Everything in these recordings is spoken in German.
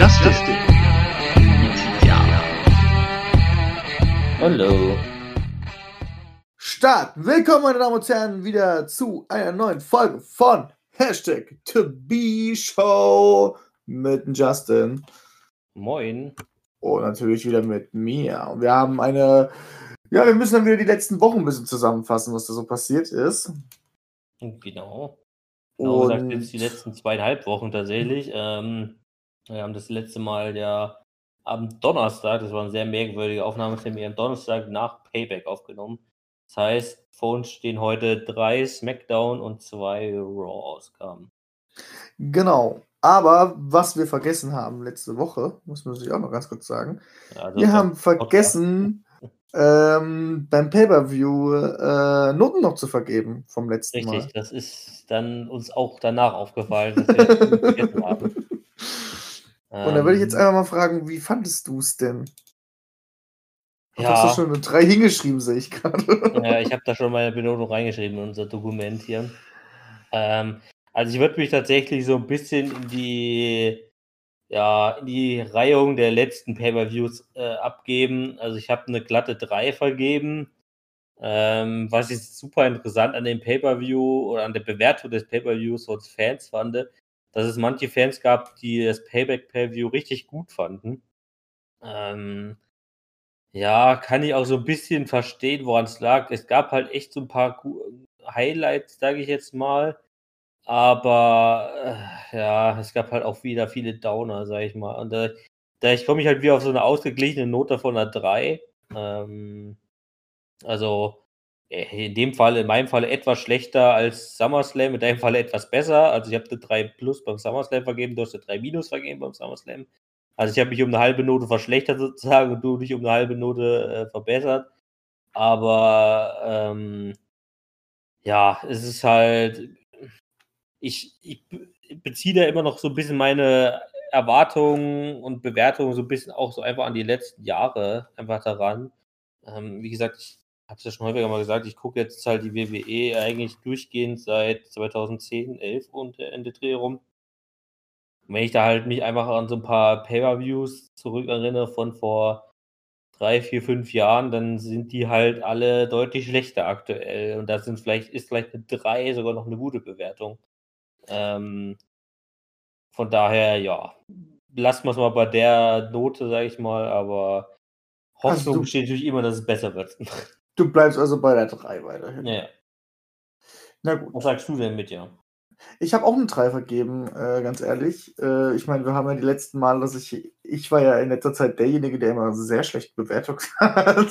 Justice. Ja. Hallo. Start! Willkommen, meine Damen und Herren, wieder zu einer neuen Folge von Hashtag To Be Show mit Justin Moin. und natürlich wieder mit mir. Und wir haben eine, ja, wir müssen dann wieder die letzten Wochen ein bisschen zusammenfassen, was da so passiert ist. Genau. Genau Und jetzt die letzten zweieinhalb Wochen tatsächlich. Ähm, wir haben das letzte Mal ja am Donnerstag, das war eine sehr merkwürdige Aufnahmetermin, am Donnerstag nach Payback aufgenommen. Das heißt, vor uns stehen heute drei SmackDown und zwei Raw-Ausgaben. genau. Aber was wir vergessen haben letzte Woche, muss man sich auch noch ganz kurz sagen, Also wir haben vergessen, ähm, beim Pay-Per-View äh, Noten noch zu vergeben vom letzten Mal. Richtig, das ist dann uns auch danach aufgefallen, dass wir das vergessen haben. Und da würde ich jetzt Ähm, einfach mal fragen, wie fandest du es denn? Du Ja. hast du schon eine 3 hingeschrieben, sehe ich gerade. Ja, ich habe da schon meine Benotung reingeschrieben in unser Dokument hier. Ähm, also ich würde mich tatsächlich so ein bisschen in die, ja, in die Reihung der letzten Pay-Per-Views äh, abgeben. Also ich habe eine glatte 3 vergeben. Ähm, was ich super interessant an dem Pay-Per-View oder an der Bewertung des Pay-Per-Views als Fans fand, dass es manche Fans gab, die das Payback-Pay-Per-View richtig gut fanden. Ähm, ja, kann ich auch so ein bisschen verstehen, woran es lag. Es gab halt echt so ein paar Highlights, sage ich jetzt mal. Aber, äh, ja, es gab halt auch wieder viele Downer, sage ich mal. Und da da komme ich halt wieder auf so eine ausgeglichene Note von 'ner 3. Ähm, also, in dem Fall in meinem Fall etwas schlechter als SummerSlam, in deinem Fall etwas besser. Also, ich habe 'ne 3 beim SummerSlam vergeben, du hast 'ne 3 vergeben beim SummerSlam. Also, ich habe mich um 'ne halbe Note verschlechtert sozusagen und du dich um 'ne halbe Note, äh, verbessert. Aber, ähm, ja, es ist halt ich ich be beziehe da immer noch so 'n bisschen meine Erwartungen und Bewertungen so 'n bisschen auch so einfach an die letzten Jahre einfach daran. Ähm, wie gesagt, ich habe es ja schon häufiger mal gesagt, ich gucke jetzt halt die WWE eigentlich durchgehend seit 2010, 11 und Ende Dreh rum. Und wenn ich da halt mich einfach an so 'n paar Pay-Per-Views zurückerinnere von vor 3, 4, 5 Jahren, dann sind die halt alle deutlich schlechter aktuell. Und da sind vielleicht ist vielleicht 'ne 3 sogar noch 'ne gute Bewertung. Ähm von daher, ja, lassen wir's mal bei der Note, sage ich mal, aber Also, Hoffnung du besteht natürlich immer, dass es besser wird. du bleibst also bei der 3 weiterhin. Ja. Na gut. Was sagst du denn mit dir? Ich habe auch 'ne 3 vergeben, äh, ganz ehrlich. Äh, ich meine, wir haben ja die letzten Male, dass ich ich war ja in letzter Zeit derjenige, der immer sehr schlechte Bewertungen hat.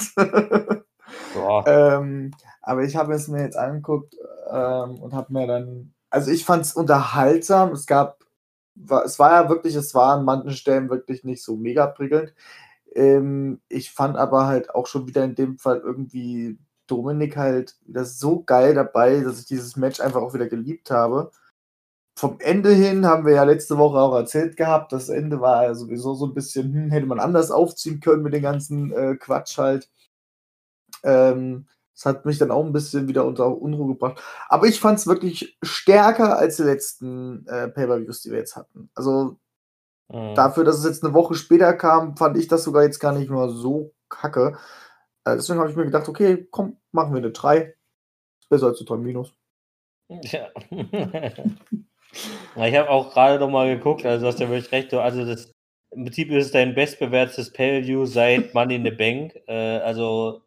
Ähm, aber ich habe es mir jetzt angeguckt, ähm, und habe mir dann also, ich fand's unterhaltsam. Es gab wa es war ja wirklich es war an manchen Stellen wirklich nicht so mega prickelnd. Ähm, ich fand aber halt auch schon wieder in dem Fall irgendwie Dominik halt wieder so geil dabei, dass ich dieses Match einfach auch wieder geliebt habe. Vom Ende hin haben wir ja letzte Woche auch erzählt gehabt, das Ende war ja sowieso so 'n bisschen, hm, hätte man anders aufziehen können mit den ganzen, äh, Quatsch halt. Ähm, das hat mich dann auch 'n bisschen wieder unter Unruhe gebracht. Aber ich fand's wirklich stärker als die letzten, äh, Pay-Per-Views, die wir jetzt hatten. Also, Mhm. dafür, dass es jetzt 'ne Woche später kam, fand ich das sogar jetzt gar nicht mal so kacke. Äh, deswegen habe ich mir gedacht: „Okay, komm, machen wir 'ne 3. Ist besser als 'ne 3 Ja. Ich habe auch grade noch mal geguckt, also, du hast ja wirklich recht, du also, das im Prinzip ist es dein bestbewertetes Pay-Per-View seit Money in the Bank. Äh, also,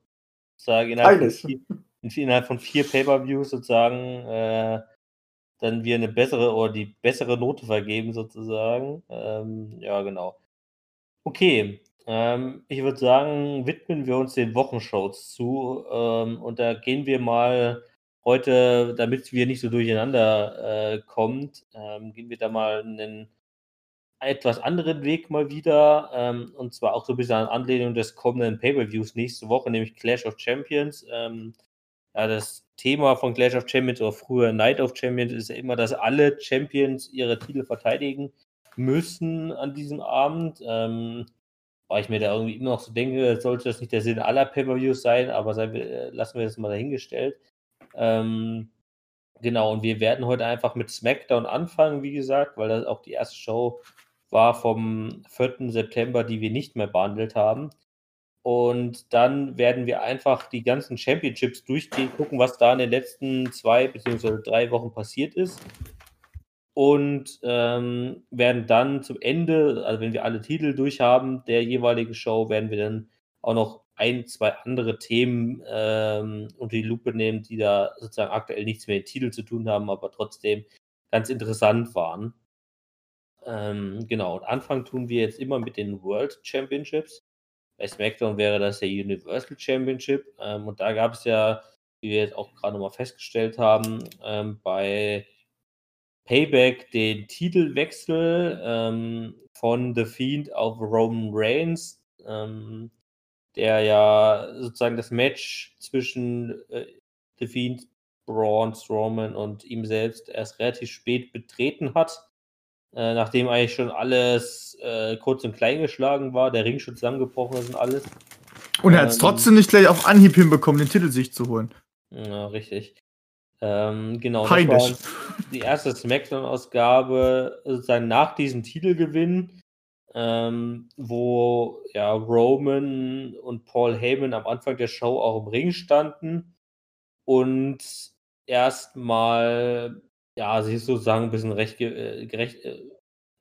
sozusagen innerhalb von Eines. 4 innerhalb von 4 Pay-Per-Views sozusagen, äh, dann wir 'ne bessere oder die bessere Note vergeben sozusagen. Ähm, ja, genau. Okay, ähm, ich würde sagen, widmen wir uns den Wochenshows zu, ähm, und da gehen wir mal heute, damit wir nicht so durcheinander, äh, kommt, ähm, gehen wir da mal 'nen etwas anderen Weg mal wieder, ähm, und zwar auch so 'n bisschen an Anlehnung des kommenden Pay-Per-Views nächste Woche, nämlich Clash of Champions. Ähm, ja, das Thema von Clash of Champions oder früher Night of Champions ist ja immer, dass alle Champions ihre Titel verteidigen müssen an diesem Abend. Ähm, weil ich mir da irgendwie immer noch so denke, sollte das nicht der Sinn aller Pay-Per-Views sein, aber wir lassen wir das mal dahingestellt. Ähm, genau, und wir werden heute einfach mit SmackDown anfangen, wie gesagt, weil das auch die erste Show war vom 4. September, die wir nicht mehr behandelt haben. Und dann werden wir einfach die ganzen Championships durchgehen, gucken, was da in den letzten zwei bzw. drei Wochen passiert ist. Und ähm, werden dann zum Ende, also wenn wir alle Titel durchhaben, der jeweiligen Show, werden wir dann auch noch ein, zwei andere Themen ähm, unter die Lupe nehmen, die da sozusagen aktuell nichts mehr mit Titel zu tun haben, aber trotzdem ganz interessant waren. Ähm, genau, und Anfang tun wir jetzt immer mit den World Championships. Bei SmackDown wäre das der Universal Championship. Ähm, und da gab es ja, wie wir jetzt auch gerade nochmal festgestellt haben, ähm, bei Payback den Titelwechsel ähm, von The Fiend auf Roman Reigns, ähm, der ja sozusagen das Match zwischen äh, The Fiend, Braun Strowman und ihm selbst erst relativ spät betreten hat. Äh, nachdem eigentlich schon alles äh, kurz und klein geschlagen war, der Ring schon zusammengebrochen ist und alles. Und er hat es ähm, trotzdem nicht gleich auf Anhieb hinbekommen, den Titel sich zu holen. Ja, richtig. Ähm, genau, Peinlich. die erste Smackdown-Ausgabe sozusagen nach diesem Titelgewinn, ähm, wo ja Roman und Paul Heyman am Anfang der Show auch im Ring standen und erstmal ja, sich sozusagen ein bisschen recht, äh, gerecht, äh,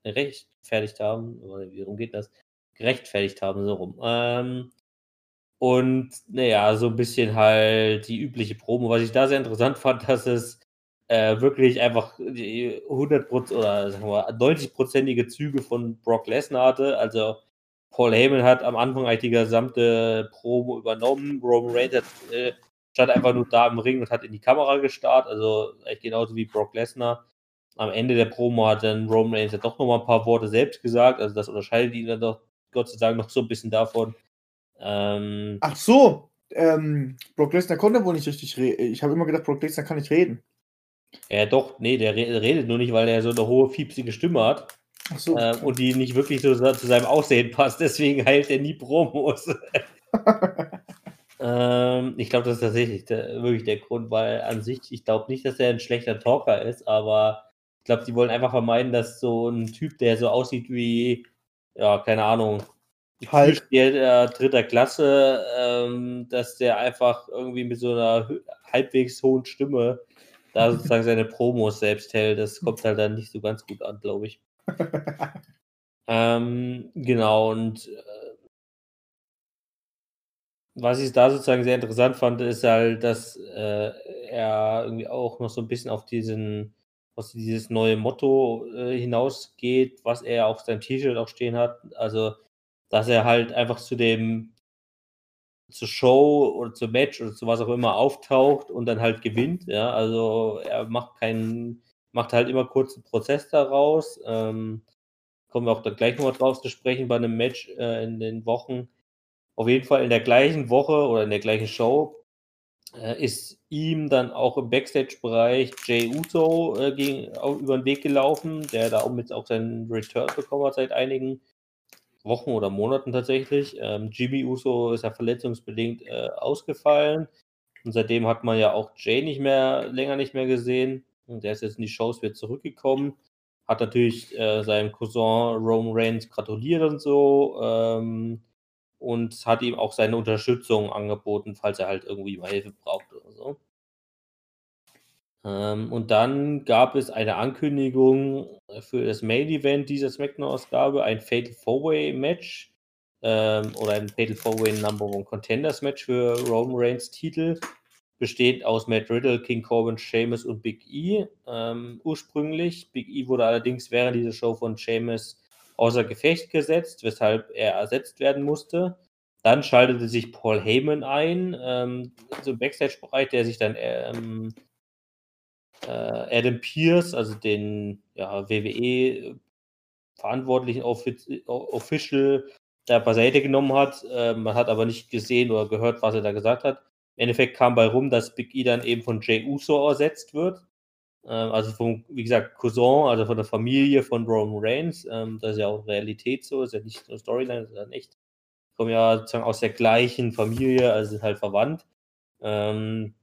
rechtfertigt haben. Wie rum geht das? Gerechtfertigt haben, so rum. Ähm, und naja, so ein bisschen halt die übliche Promo. Was ich da sehr interessant fand, dass es äh, wirklich einfach die 100% oder sagen wir 90-prozentige Züge von Brock Lesnar hatte. Also Paul Heyman hat am Anfang eigentlich die gesamte Promo übernommen. Roman Reigns hat äh, stand einfach nur da im Ring und hat in die Kamera gestarrt, also echt genauso wie Brock Lesnar. Am Ende der Promo hat dann Roman Reigns ja doch nochmal ein paar Worte selbst gesagt, also das unterscheidet ihn dann doch Gott sei Dank noch so ein bisschen davon. Ähm, Ach so, ähm, Brock Lesnar konnte wohl nicht richtig reden. Ich habe immer gedacht, Brock Lesnar kann nicht reden. Ja, doch, nee, der redet nur nicht, weil er so eine hohe, fiepsige Stimme hat. Ach so. Äh, und die nicht wirklich so zu seinem Aussehen passt, deswegen heilt er nie Promos. Ähm, ich glaube, das ist tatsächlich der, wirklich der Grund, weil an sich, ich glaube nicht, dass er ein schlechter Talker ist, aber ich glaube, sie wollen einfach vermeiden, dass so ein Typ, der so aussieht wie, ja, keine Ahnung, halt. der dritter Klasse, ähm, dass der einfach irgendwie mit so einer halbwegs hohen Stimme da sozusagen seine Promos selbst hält. Das kommt halt dann nicht so ganz gut an, glaube ich. ähm, genau, und äh, was ich da sozusagen sehr interessant fand, ist halt, dass äh, er irgendwie auch noch so ein bisschen auf diesen, was dieses neue Motto äh, hinausgeht, was er auf seinem T-Shirt auch stehen hat. Also, dass er halt einfach zu dem, zur Show oder zum Match oder zu was auch immer auftaucht und dann halt gewinnt. Ja, also er macht keinen, macht halt immer kurz einen Prozess daraus. Ähm, kommen wir auch da gleich nochmal drauf zu sprechen bei einem Match äh, in den Wochen auf jeden Fall in der gleichen Woche oder in der gleichen Show äh, ist ihm dann auch im Backstage-Bereich Jay Uso äh, gegen, auch über den Weg gelaufen, der da auch mit auch seinen Return bekommen hat seit einigen Wochen oder Monaten tatsächlich. Ähm, Jimmy Uso ist ja verletzungsbedingt äh, ausgefallen und seitdem hat man ja auch Jay nicht mehr länger nicht mehr gesehen. Und der ist jetzt in die Shows wieder zurückgekommen. Hat natürlich äh, seinem Cousin Roman Reigns gratuliert und so. Ähm, und hat ihm auch seine Unterstützung angeboten, falls er halt irgendwie mal Hilfe braucht oder so. Ähm, und dann gab es eine Ankündigung für das Main Event dieser SmackDown-Ausgabe, ein Fatal Four-Way Match ähm, oder ein Fatal Four-Way Number One Contenders Match für Roman Reigns Titel, besteht aus Matt Riddle, King Corbin, Sheamus und Big E ähm, ursprünglich. Big E wurde allerdings während dieser Show von Sheamus außer Gefecht gesetzt, weshalb er ersetzt werden musste. Dann schaltete sich Paul Heyman ein, ähm, so im Backstage-Bereich, der sich dann ähm, äh, Adam Pierce, also den ja, WWE verantwortlichen Offic Official, da beiseite genommen hat. Äh, man hat aber nicht gesehen oder gehört, was er da gesagt hat. Im Endeffekt kam bei rum, dass Big E dann eben von Jay Uso ersetzt wird. Ähm, also vom, wie gesagt, Cousin, also von der Familie von Roman Reigns. Ähm, das ist ja auch Realität so, ist ja nicht nur Storyline, sondern echt. Kommen ja sozusagen aus der gleichen Familie, also sind halt verwandt. Ähm,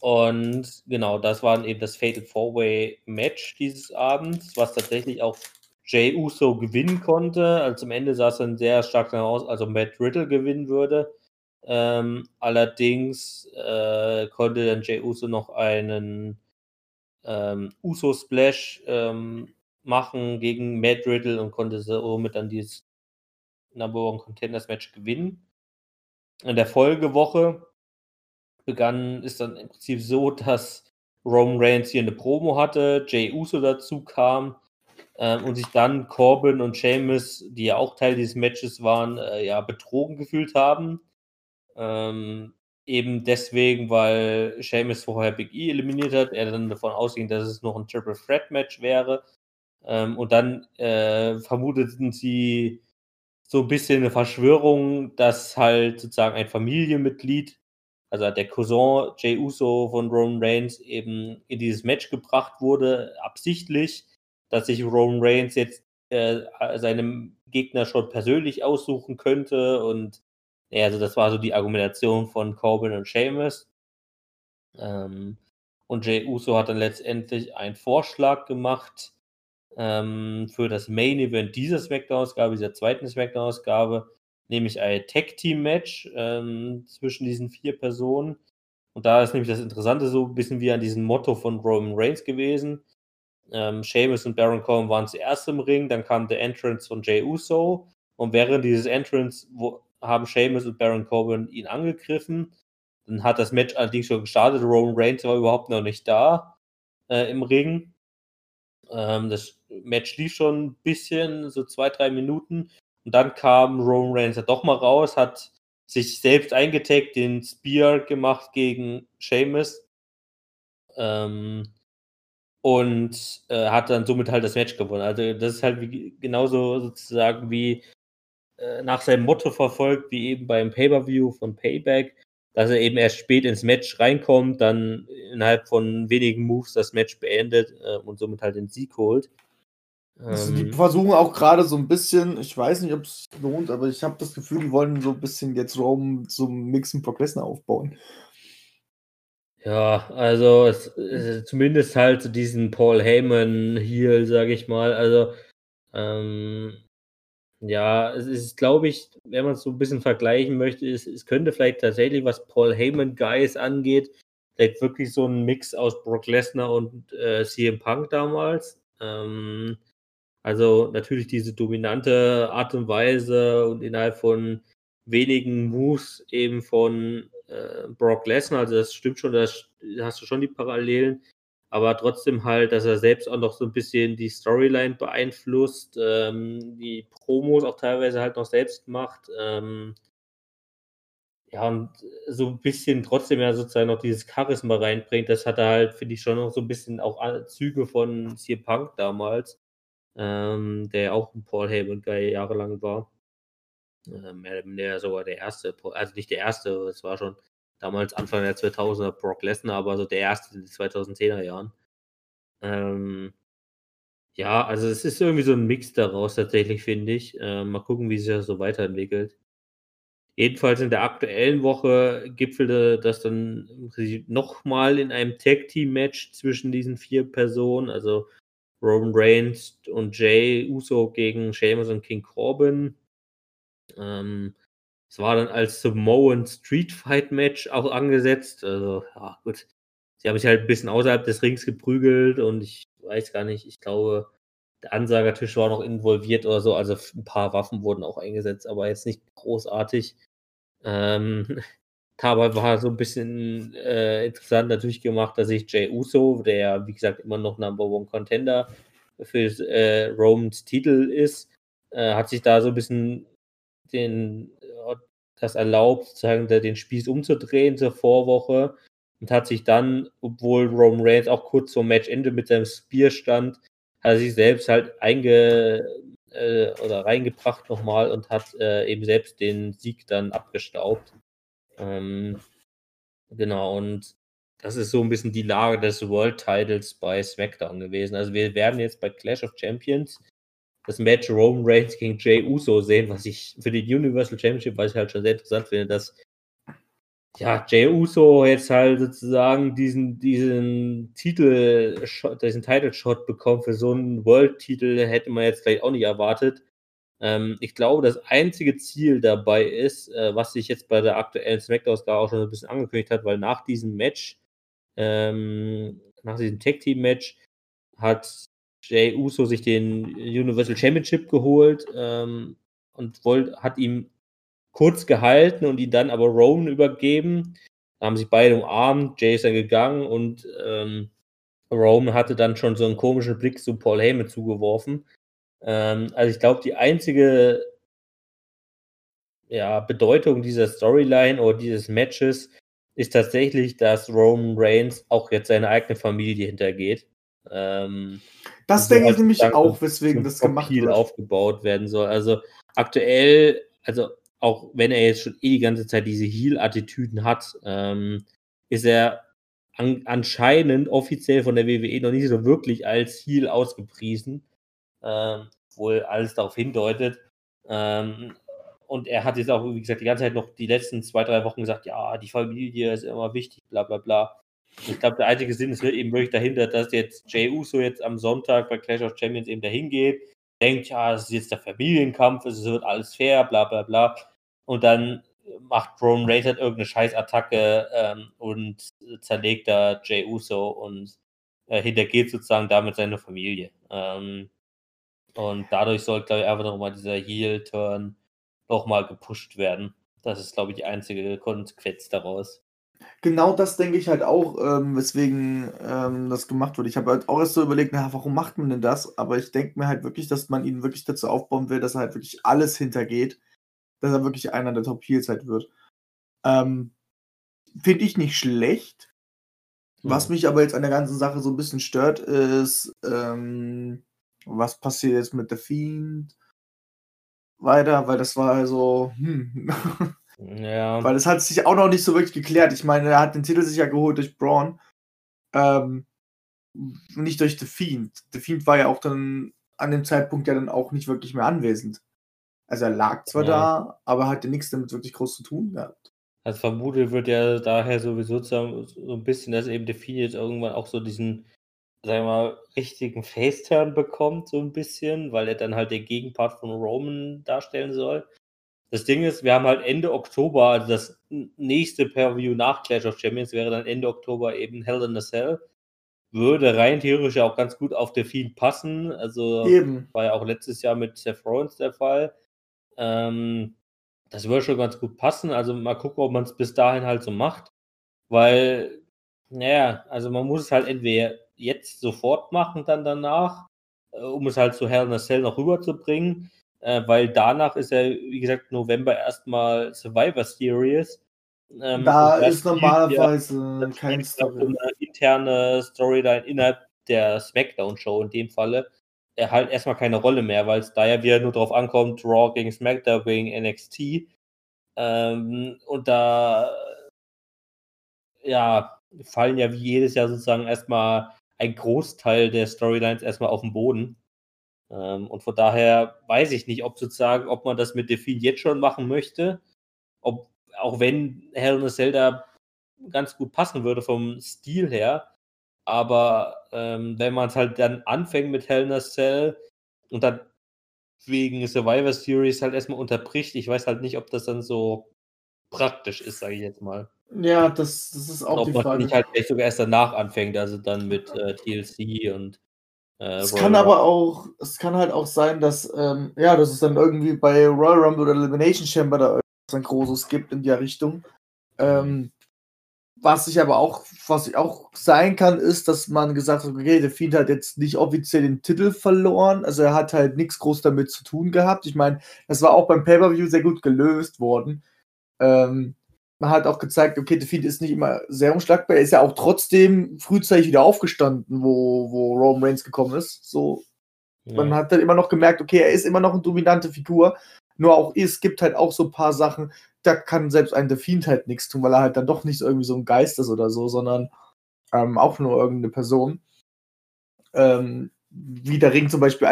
und genau, das war eben das Fatal Four-Way Match dieses Abends, was tatsächlich auch Jay Uso gewinnen konnte. Also am Ende sah es dann sehr stark danach aus, also Matt Riddle gewinnen würde. Allerdings äh, konnte dann Jay Uso noch einen ähm, Uso Splash ähm, machen gegen Matt Riddle und konnte somit dann dieses Number One Contenders Match gewinnen. In der Folgewoche begann ist dann im Prinzip so, dass Roman Reigns hier eine Promo hatte, Jay Uso dazu kam ähm, und sich dann Corbin und Sheamus, die ja auch Teil dieses Matches waren, äh, ja betrogen gefühlt haben. Ähm, eben deswegen, weil Sheamus vorher Big E eliminiert hat, er dann davon ausging, dass es noch ein Triple Threat Match wäre. Ähm, und dann äh, vermuteten sie so ein bisschen eine Verschwörung, dass halt sozusagen ein Familienmitglied, also der Cousin Jay Uso von Roman Reigns, eben in dieses Match gebracht wurde, absichtlich, dass sich Roman Reigns jetzt äh, seinem Gegner schon persönlich aussuchen könnte und ja, also das war so die Argumentation von Corbin und Sheamus. Ähm, und Jay Uso hat dann letztendlich einen Vorschlag gemacht, ähm, für das Main Event dieser Smackdown-Ausgabe, dieser zweiten Smackdown-Ausgabe, nämlich ein Tag-Team-Match ähm, zwischen diesen vier Personen. Und da ist nämlich das Interessante so ein bisschen wie an diesem Motto von Roman Reigns gewesen. Ähm, Sheamus und Baron Corbin waren zuerst im Ring, dann kam der Entrance von Jay Uso. Und während dieses Entrance wo, haben Sheamus und Baron Corbin ihn angegriffen. Dann hat das Match allerdings schon gestartet. Roman Reigns war überhaupt noch nicht da äh, im Ring. Ähm, das Match lief schon ein bisschen, so zwei, drei Minuten. Und dann kam Roman Reigns ja doch mal raus, hat sich selbst eingetaggt, den Spear gemacht gegen Sheamus. Ähm, und äh, hat dann somit halt das Match gewonnen. Also das ist halt wie, genauso sozusagen wie äh, nach seinem Motto verfolgt, wie eben beim Pay-Per-View von Payback, dass er eben erst spät ins Match reinkommt, dann innerhalb von wenigen Moves das Match beendet äh, und somit halt den Sieg holt. Also die versuchen auch gerade so ein bisschen, ich weiß nicht, ob es lohnt, aber ich habe das Gefühl, die wollen so ein bisschen jetzt Rome zum Mixen Lesnar aufbauen. Ja, also es, es, zumindest halt so diesen Paul Heyman Heel, sage ich mal. Also ähm, ja, es ist, glaube ich, wenn man es so ein bisschen vergleichen möchte, ist, es könnte vielleicht tatsächlich, was Paul Heyman Guys angeht, vielleicht wirklich so ein Mix aus Brock Lesnar und äh, CM Punk damals. Ähm, also natürlich diese dominante Art und Weise und innerhalb von wenigen Moves eben von äh, Brock Lesnar. Also das stimmt schon, da hast du schon die Parallelen. Aber trotzdem halt, dass er selbst auch noch so ein bisschen die Storyline beeinflusst, ähm, die Promos auch teilweise halt noch selbst macht. Ähm, ja, und so ein bisschen trotzdem ja sozusagen noch dieses Charisma reinbringt. Das hat er halt, finde ich, schon noch so ein bisschen auch Züge von CM Punk damals ähm, der auch ein Paul Heyman Guy jahrelang war. Äh, oder weniger sogar der erste, also nicht der erste, es war schon damals Anfang der 2000er Brock Lesnar, aber so der erste in den 2010er Jahren. Ähm, ja, also es ist irgendwie so ein Mix daraus tatsächlich, finde ich. Äh, mal gucken, wie sich das so weiterentwickelt. Jedenfalls in der aktuellen Woche gipfelte das dann nochmal in einem Tag-Team-Match zwischen diesen vier Personen. Also Roman Reigns und Jay Uso gegen Sheamus und King Corbin. Ähm, es war dann als Samoan Street Fight Match auch angesetzt. Also, ja, gut. Sie haben sich halt ein bisschen außerhalb des Rings geprügelt und ich weiß gar nicht, ich glaube, der Ansagertisch war noch involviert oder so. Also ein paar Waffen wurden auch eingesetzt, aber jetzt nicht großartig. Ähm, Dabei war so ein bisschen äh, interessant natürlich gemacht, dass sich Jay Uso, der wie gesagt immer noch Number One Contender für äh, Romans Titel ist, äh, hat sich da so ein bisschen den, das erlaubt, sozusagen den Spieß umzudrehen zur Vorwoche und hat sich dann, obwohl Roman Reigns auch kurz vor Matchende mit seinem Spear stand, hat er sich selbst halt einge äh, oder reingebracht nochmal und hat äh, eben selbst den Sieg dann abgestaubt. Ähm, genau, und das ist so ein bisschen die Lage des World Titles bei SmackDown gewesen. Also wir werden jetzt bei Clash of Champions das Match Roman Reigns gegen Jay Uso sehen, was ich für die Universal Championship, was ich halt schon sehr interessant finde, dass ja, Jay Uso jetzt halt sozusagen diesen, diesen Titel, diesen Title Shot bekommen für so einen World-Titel, hätte man jetzt vielleicht auch nicht erwartet. Ähm, ich glaube, das einzige Ziel dabei ist, äh, was sich jetzt bei der aktuellen Smackdown-Ausgabe auch schon ein bisschen angekündigt hat, weil nach diesem Match, ähm, nach diesem Tag-Team-Match, hat Jay Uso sich den Universal Championship geholt ähm, und wollt, hat ihm kurz gehalten und ihn dann aber Roman übergeben. Da haben sich beide umarmt, Jay ist dann gegangen und ähm, Roman hatte dann schon so einen komischen Blick zu Paul Heyman zugeworfen. Ähm, also ich glaube, die einzige ja, Bedeutung dieser Storyline oder dieses Matches ist tatsächlich, dass Roman Reigns auch jetzt seine eigene Familie hintergeht. Ähm, das denke ich nämlich auch, weswegen das gemacht wird. aufgebaut werden soll. Also aktuell, also auch wenn er jetzt schon eh die ganze Zeit diese Heal-Attitüden hat, ähm, ist er an, anscheinend offiziell von der WWE noch nicht so wirklich als Heal ausgepriesen, ähm, wohl alles darauf hindeutet. Ähm, und er hat jetzt auch, wie gesagt, die ganze Zeit noch die letzten zwei, drei Wochen gesagt, ja, die Familie ist immer wichtig, bla bla bla. Ich glaube, der einzige Sinn ist eben wirklich dahinter, dass jetzt Jay Uso jetzt am Sonntag bei Clash of Champions eben dahin geht, denkt, ja, es ist jetzt der Familienkampf, es wird alles fair, bla bla bla. Und dann macht Roman Reigns halt irgendeine Scheißattacke ähm, und zerlegt da Jay Uso und äh, hintergeht sozusagen damit seine Familie. Ähm, und dadurch soll, glaube ich, einfach nochmal dieser Heel-Turn nochmal gepusht werden. Das ist, glaube ich, die einzige Konsequenz daraus. Genau das denke ich halt auch, ähm, weswegen ähm, das gemacht wurde. Ich habe halt auch erst so überlegt, na, warum macht man denn das? Aber ich denke mir halt wirklich, dass man ihn wirklich dazu aufbauen will, dass er halt wirklich alles hintergeht, dass er wirklich einer der Top Heels halt wird. Ähm, Finde ich nicht schlecht. Mhm. Was mich aber jetzt an der ganzen Sache so ein bisschen stört, ist, ähm, was passiert jetzt mit The Fiend weiter, weil das war also, hm. Ja. Weil es hat sich auch noch nicht so wirklich geklärt. Ich meine, er hat den Titel sich ja geholt durch Braun. Ähm, nicht durch The Fiend. The Fiend war ja auch dann an dem Zeitpunkt ja dann auch nicht wirklich mehr anwesend. Also er lag zwar ja. da, aber hatte nichts damit wirklich groß zu tun gehabt. Also vermutet wird ja daher sowieso so ein bisschen, dass eben The Fiend jetzt irgendwann auch so diesen, sagen wir mal, richtigen Face-Turn bekommt, so ein bisschen, weil er dann halt den Gegenpart von Roman darstellen soll. Das Ding ist, wir haben halt Ende Oktober, also das nächste Per-View nach Clash of Champions wäre dann Ende Oktober eben Hell in a Cell. Würde rein theoretisch auch ganz gut auf der Fiend passen. Also eben. war ja auch letztes Jahr mit Seth Rollins der Fall. Ähm, das würde schon ganz gut passen. Also mal gucken, ob man es bis dahin halt so macht. Weil, naja, also man muss es halt entweder jetzt sofort machen, dann danach, äh, um es halt zu Hell in a Cell noch rüberzubringen äh, weil danach ist ja, wie gesagt, November erstmal Survivor Series. Ähm, da ist normalerweise kein Story. eine interne Storyline innerhalb der SmackDown-Show in dem Falle er halt erstmal keine Rolle mehr, weil es da ja wieder nur drauf ankommt, Raw gegen SmackDown gegen NXT. Ähm, und da ja, fallen ja wie jedes Jahr sozusagen erstmal ein Großteil der Storylines erstmal auf den Boden. Ähm, und von daher weiß ich nicht, ob sozusagen, ob man das mit Defin jetzt schon machen möchte, ob, auch wenn Hell in a Zelda ganz gut passen würde vom Stil her, aber ähm, wenn man es halt dann anfängt mit Hell in a Cell und dann wegen Survivor Series halt erstmal unterbricht, ich weiß halt nicht, ob das dann so praktisch ist, sage ich jetzt mal. Ja, das, das ist auch ob die Frage. Ob man nicht halt vielleicht sogar erst danach anfängt, also dann mit äh, TLC und äh, es kann aber auch, es kann halt auch sein, dass, ähm, ja, dass es dann irgendwie bei Royal Rumble oder Elimination Chamber da irgendwas ein Großes gibt in der Richtung. Ähm, was ich aber auch, was ich auch sein kann, ist, dass man gesagt hat, okay, der Fiend hat jetzt nicht offiziell den Titel verloren, also er hat halt nichts groß damit zu tun gehabt. Ich meine, das war auch beim Pay-Per-View sehr gut gelöst worden. Ähm, hat auch gezeigt, okay, der Fiend ist nicht immer sehr unschlagbar. Er ist ja auch trotzdem frühzeitig wieder aufgestanden, wo, wo Roman Reigns gekommen ist. So, ja. man hat dann immer noch gemerkt, okay, er ist immer noch eine dominante Figur. Nur auch es gibt halt auch so ein paar Sachen, da kann selbst ein The Fiend halt nichts tun, weil er halt dann doch nicht irgendwie so ein Geist ist oder so, sondern ähm, auch nur irgendeine Person. Ähm, wie der Ring zum Beispiel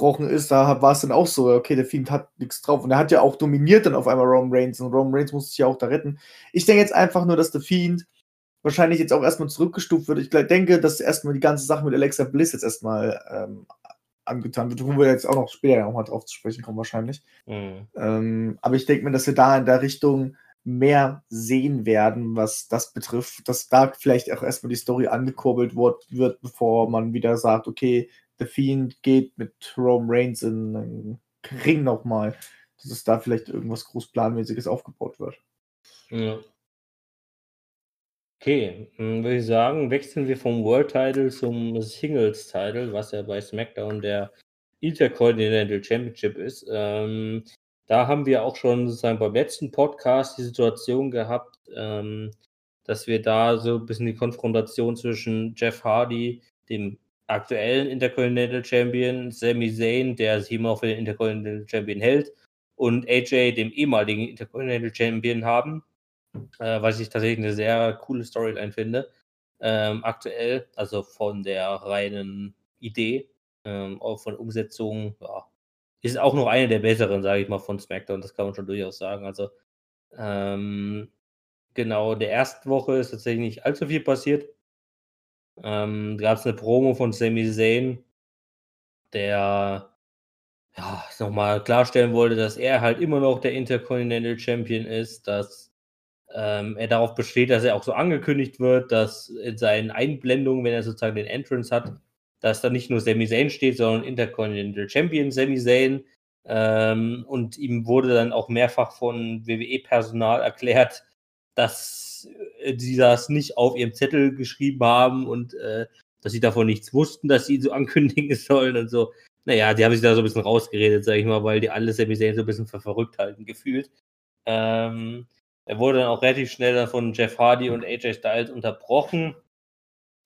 angesprochen ist, da war es dann auch so, okay, der Fiend hat nichts drauf. Und er hat ja auch dominiert dann auf einmal Roman Reigns und Roman Reigns musste sich ja auch da retten. Ich denke jetzt einfach nur, dass der Fiend wahrscheinlich jetzt auch erstmal zurückgestuft wird. Ich denke, dass erstmal die ganze Sache mit Alexa Bliss jetzt erstmal ähm, angetan wird, wo wir jetzt auch noch später nochmal drauf zu sprechen kommen, wahrscheinlich. Mhm. Ähm, aber ich denke mir, dass wir da in der Richtung mehr sehen werden, was das betrifft, dass da vielleicht auch erstmal die Story angekurbelt wird, bevor man wieder sagt, okay, The Fiend geht mit Rome Reigns in einen Ring nochmal, dass es da vielleicht irgendwas großplanmäßiges aufgebaut wird. Ja. Okay, würde ich sagen, wechseln wir vom World Title zum Singles Title, was ja bei SmackDown der Intercontinental Championship ist. Ähm, da haben wir auch schon sozusagen beim letzten Podcast die Situation gehabt, ähm, dass wir da so ein bisschen die Konfrontation zwischen Jeff Hardy, dem aktuellen Intercontinental Champion, Sami Zayn, der sich immer auch für den Intercontinental Champion hält, und AJ, dem ehemaligen Intercontinental Champion, haben. Äh, was ich tatsächlich eine sehr coole Storyline finde. Ähm, aktuell, also von der reinen Idee, ähm, auch von Umsetzung, ja, ist auch noch eine der besseren, sage ich mal, von SmackDown. Das kann man schon durchaus sagen. Also, ähm, genau, der ersten Woche ist tatsächlich nicht allzu viel passiert. Ähm, gab es eine Promo von Sami Zayn, der ja, nochmal klarstellen wollte, dass er halt immer noch der Intercontinental Champion ist, dass ähm, er darauf besteht, dass er auch so angekündigt wird, dass in seinen Einblendungen, wenn er sozusagen den Entrance hat, dass da nicht nur Sami Zayn steht, sondern Intercontinental Champion Sami Zayn. Ähm, und ihm wurde dann auch mehrfach von WWE-Personal erklärt, dass äh, sie das nicht auf ihrem Zettel geschrieben haben und äh, dass sie davon nichts wussten, dass sie ihn so ankündigen sollen und so. Naja, die haben sich da so ein bisschen rausgeredet, sag ich mal, weil die alle Sami Zayn so ein bisschen für verrückt halten, gefühlt. Ähm, er wurde dann auch relativ schnell von Jeff Hardy und AJ Styles unterbrochen,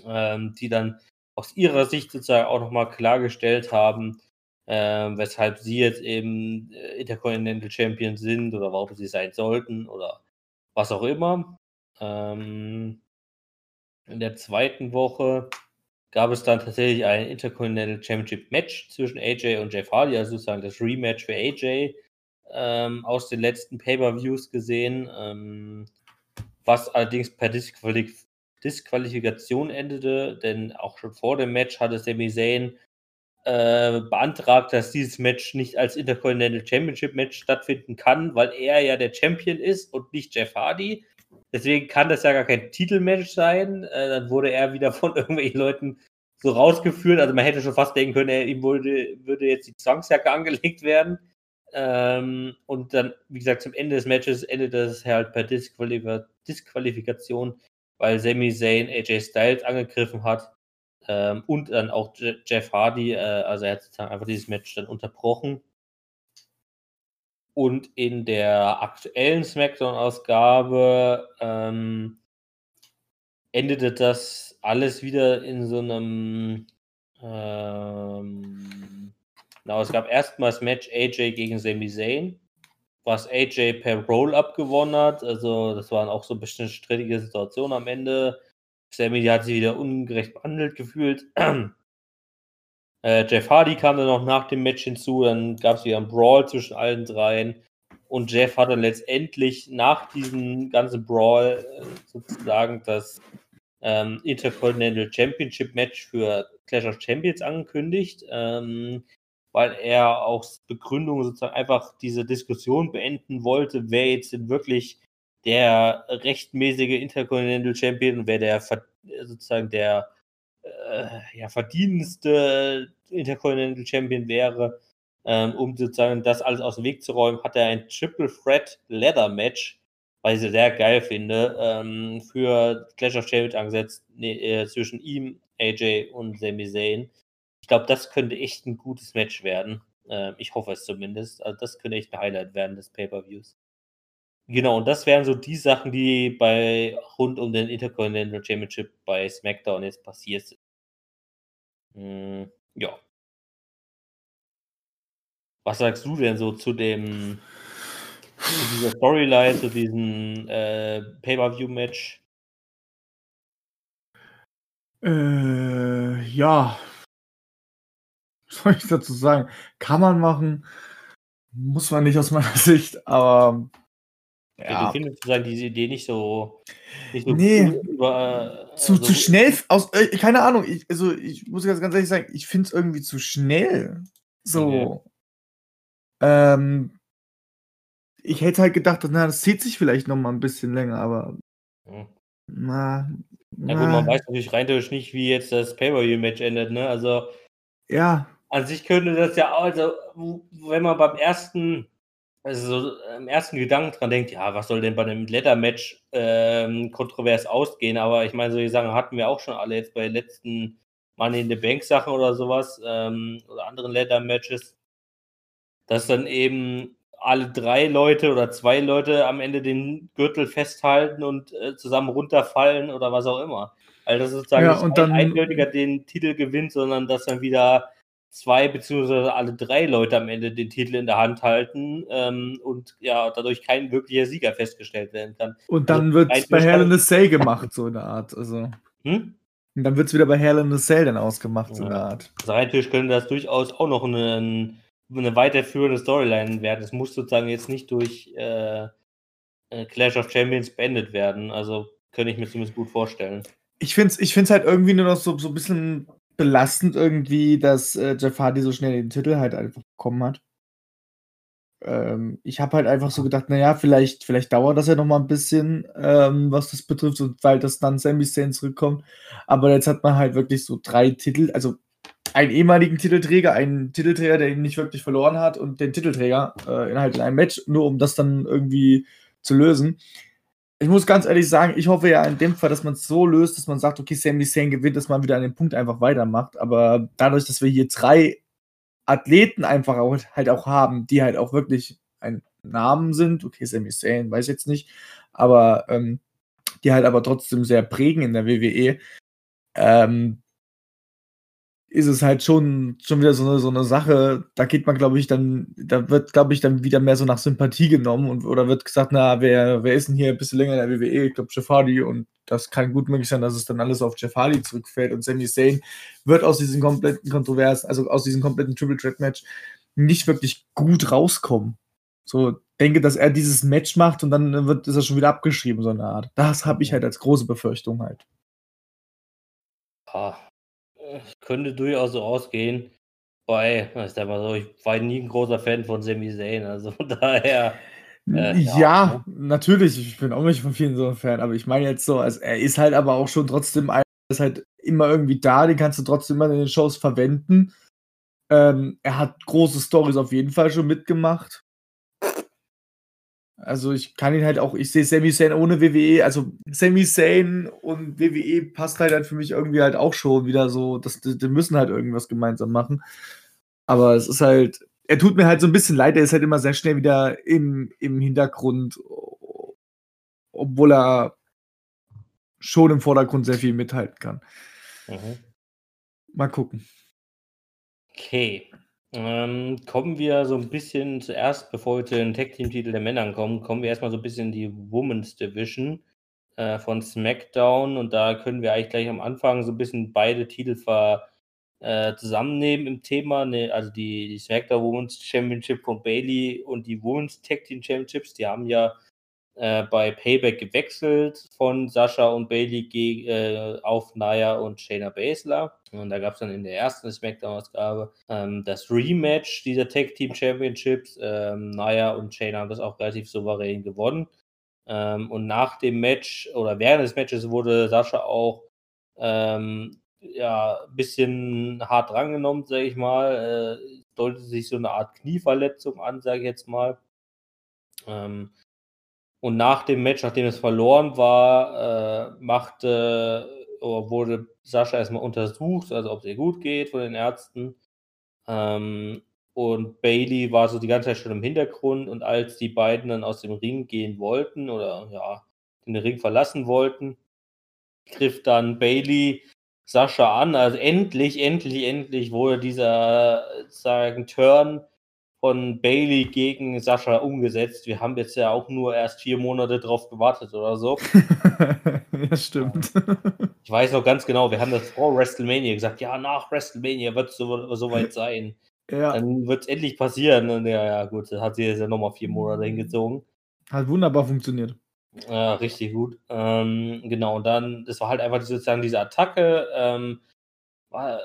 ähm, die dann aus ihrer Sicht sozusagen auch nochmal klargestellt haben, äh, weshalb sie jetzt eben äh, Intercontinental Champion sind oder warum sie sein sollten oder was auch immer. Ähm, in der zweiten Woche gab es dann tatsächlich ein Intercontinental Championship Match zwischen AJ und Jeff Hardy, also sozusagen das Rematch für AJ ähm, aus den letzten Pay-Per-Views gesehen, ähm, was allerdings per Disqualif Disqualifikation endete, denn auch schon vor dem Match hatte Sami Zayn äh, beantragt, dass dieses Match nicht als Intercontinental Championship Match stattfinden kann, weil er ja der Champion ist und nicht Jeff Hardy. Deswegen kann das ja gar kein Titelmatch sein. Äh, dann wurde er wieder von irgendwelchen Leuten so rausgeführt. Also man hätte schon fast denken können, er, ihm würde, würde jetzt die Zwangsjacke angelegt werden. Ähm, und dann, wie gesagt, zum Ende des Matches endet das halt per Disqualif Disqualifikation weil Sami Zayn AJ Styles angegriffen hat ähm, und dann auch Je Jeff Hardy. Äh, also er hat sozusagen einfach dieses Match dann unterbrochen. Und in der aktuellen SmackDown-Ausgabe ähm, endete das alles wieder in so einem. Ähm, genau, es gab erstmals Match AJ gegen Sami Zayn was AJ per Roll-Up gewonnen hat. Also, das waren auch so bisschen strittige Situationen am Ende. Sammy hat sich wieder ungerecht behandelt gefühlt. äh, Jeff Hardy kam dann noch nach dem Match hinzu. Dann gab es wieder einen Brawl zwischen allen dreien. Und Jeff hat dann letztendlich nach diesem ganzen Brawl äh, sozusagen das ähm, Intercontinental Championship Match für Clash of Champions angekündigt. Ähm, weil er auch Begründung sozusagen einfach diese Diskussion beenden wollte, wer jetzt denn wirklich der rechtmäßige Intercontinental Champion und wer der sozusagen der äh, ja, verdienendste Intercontinental Champion wäre. Ähm, um sozusagen das alles aus dem Weg zu räumen, hat er ein Triple Threat Leather Match, weil ich sehr geil finde, ähm, für Clash of Champions angesetzt, nee, äh, zwischen ihm, AJ und Sami Zayn. Ich glaube, das könnte echt ein gutes Match werden. Äh, ich hoffe es zumindest. Also das könnte echt ein Highlight werden des Pay-Per-Views. Genau, und das wären so die Sachen, die bei rund um den Intercontinental Championship bei SmackDown jetzt passiert. Hm, ja. Was sagst du denn so zu dem zu dieser Storyline, zu diesem äh, Pay-Per-View-Match? Äh, ja, soll ich dazu sagen? Kann man machen, muss man nicht aus meiner Sicht, aber Ja. ja, Du findest sozusagen diese Idee nicht so, nicht so Nee. cool über, zu, also, zu schnell, aus, äh, keine Ahnung, ich, also ich muss ganz, ganz ehrlich sagen, ich finde es irgendwie zu schnell. So. Ähm, ich hätte halt gedacht, na, das zieht sich vielleicht noch mal ein bisschen länger, aber Hm. na, Na gut, man weiß natürlich rein theoretisch nicht, wie jetzt das Pay-Per-View-Match endet, ne? Also ja, an sich könnte das ja auch, also wenn man beim ersten, also so im ersten Gedanken dran denkt, ja, was soll denn bei einem Leather-Match ähm, kontrovers ausgehen, aber ich meine, solche Sachen hatten wir auch schon alle jetzt bei den letzten Money in the Bank Sachen oder sowas ähm, oder anderen Leather-Matches, dass dann eben alle drei Leute oder zwei Leute am Ende den Gürtel festhalten und äh, zusammen runterfallen oder was auch immer. Also das ist sozusagen Ja, nicht ein eindeutiger den Titel gewinnt, sondern dass dann wieder zwei beziehungsweise alle drei Leute am Ende den Titel in der Hand halten ähm, und ja, dadurch kein wirklicher Sieger festgestellt werden kann. und dann Also, wird es bei Hell in a Cell gemacht, so in der Art. Also. Hm? Und dann wird es wieder bei Hell in a Cell dann ausgemacht, so in Ja. der Art. Also rein theoretisch könnte das durchaus auch noch eine, eine weiterführende Storyline werden. Es muss sozusagen jetzt nicht durch äh, äh, Clash of Champions beendet werden. Also könnte ich mir zumindest gut vorstellen. Ich finde es ich find's halt irgendwie nur noch so, so ein bisschen belastend irgendwie, dass äh, Jeff Hardy so schnell den Titel halt einfach bekommen hat. Ähm, ich habe halt einfach so gedacht, naja, vielleicht, vielleicht dauert das ja noch mal ein bisschen, ähm, was das betrifft, und weil das dann Sami Zayn zurückkommt. Aber jetzt hat man halt wirklich so drei Titel, also einen ehemaligen Titelträger, einen Titelträger, der ihn nicht wirklich verloren hat, und den Titelträger äh, in halt in einem Match, nur um das dann irgendwie zu lösen. Ich muss ganz ehrlich sagen, ich hoffe ja in dem Fall, dass man es so löst, dass man sagt, okay, Sami Zayn gewinnt, dass man wieder an dem Punkt einfach weitermacht. Aber dadurch, dass wir hier drei Athleten einfach auch, halt auch haben, die halt auch wirklich ein Namen sind, okay, Sami Zayn, weiß jetzt nicht, aber ähm, die halt aber trotzdem sehr prägen in der WWE, ähm, ist es halt schon, schon wieder so eine, so eine Sache, da geht man, glaube ich, dann, da wird, glaube ich, dann wieder mehr so nach Sympathie genommen und oder wird gesagt, na, wer, wer ist denn hier ein bisschen länger in der WWE? Ich glaube, Jeff Hardy und das kann gut möglich sein, dass es dann alles auf Jeff Hardy zurückfällt und Sami Zayn wird aus diesen kompletten Kontroversen, also aus diesem kompletten Triple Threat Match nicht wirklich gut rauskommen. So, denke, dass er dieses Match macht und dann wird ist er schon wieder abgeschrieben, so eine Art. Das habe ich halt als große Befürchtung halt. Es könnte durchaus so ausgehen. Weil, ich sag mal so, ich war nie ein großer Fan von Sami Zayn, also von daher. Äh, ja, ja, natürlich. Ich bin auch nicht von vielen so ein Fan, aber ich meine jetzt so, also er ist halt aber auch schon trotzdem ein, ist halt immer irgendwie da, den kannst du trotzdem immer in den Shows verwenden. Ähm, er hat große Stories auf jeden Fall schon mitgemacht. Also ich kann ihn halt auch, ich sehe Sami Zayn ohne WWE, also Sami Zayn und WWE passt halt, halt für mich irgendwie halt auch schon wieder so, dass die, die müssen halt irgendwas gemeinsam machen. Aber es ist halt, er tut mir halt so ein bisschen leid, er ist halt immer sehr schnell wieder im, im Hintergrund, obwohl er schon im Vordergrund sehr viel mithalten kann. Mhm. Mal gucken. Okay. Ähm, kommen wir so ein bisschen zuerst, bevor wir zu den Tag-Team-Titel der Männern kommen, kommen wir erstmal so ein bisschen in die Women's Division äh, von SmackDown. Und da können wir eigentlich gleich am Anfang so ein bisschen beide Titel ver, äh, zusammennehmen im Thema, ne, also die, die SmackDown Women's Championship von Bailey und die Women's Tag Team Championships, die haben ja äh, bei Payback gewechselt von Sascha und Bailey äh, auf Naya und Shayna Baszler. Und da gab es dann in der ersten SmackDown-Ausgabe ähm, das Rematch dieser Tag Team Championships. Ähm, Naya und Shayna haben das auch relativ souverän gewonnen. Ähm, und nach dem Match oder während des Matches wurde Sascha auch ähm, ja, ein bisschen hart drangenommen, sage ich mal. Äh, deutete sich so eine Art Knieverletzung an, sage ich jetzt mal. Ähm, und nach dem Match, nachdem es verloren war, äh, machte oder wurde Sascha erstmal untersucht, also ob es ihr gut geht von den Ärzten. Ähm, und Bailey war so die ganze Zeit schon im Hintergrund und als die beiden dann aus dem Ring gehen wollten oder ja, den Ring verlassen wollten, griff dann Bailey Sascha an. Also endlich, endlich, endlich wurde dieser sagen Turn von Bailey gegen Sascha umgesetzt. Wir haben jetzt ja auch nur erst vier Monate drauf gewartet oder so. ja, stimmt. Ich weiß noch ganz genau, wir haben das vor WrestleMania gesagt, ja, nach WrestleMania wird es so, soweit sein. Ja, Dann wird es endlich passieren. Und ja, ja, gut, das hat sie jetzt ja nochmal vier Monate hingezogen. hat wunderbar funktioniert. Ja, richtig gut. Ähm, genau, und dann, das war halt einfach sozusagen diese Attacke. Ähm, war,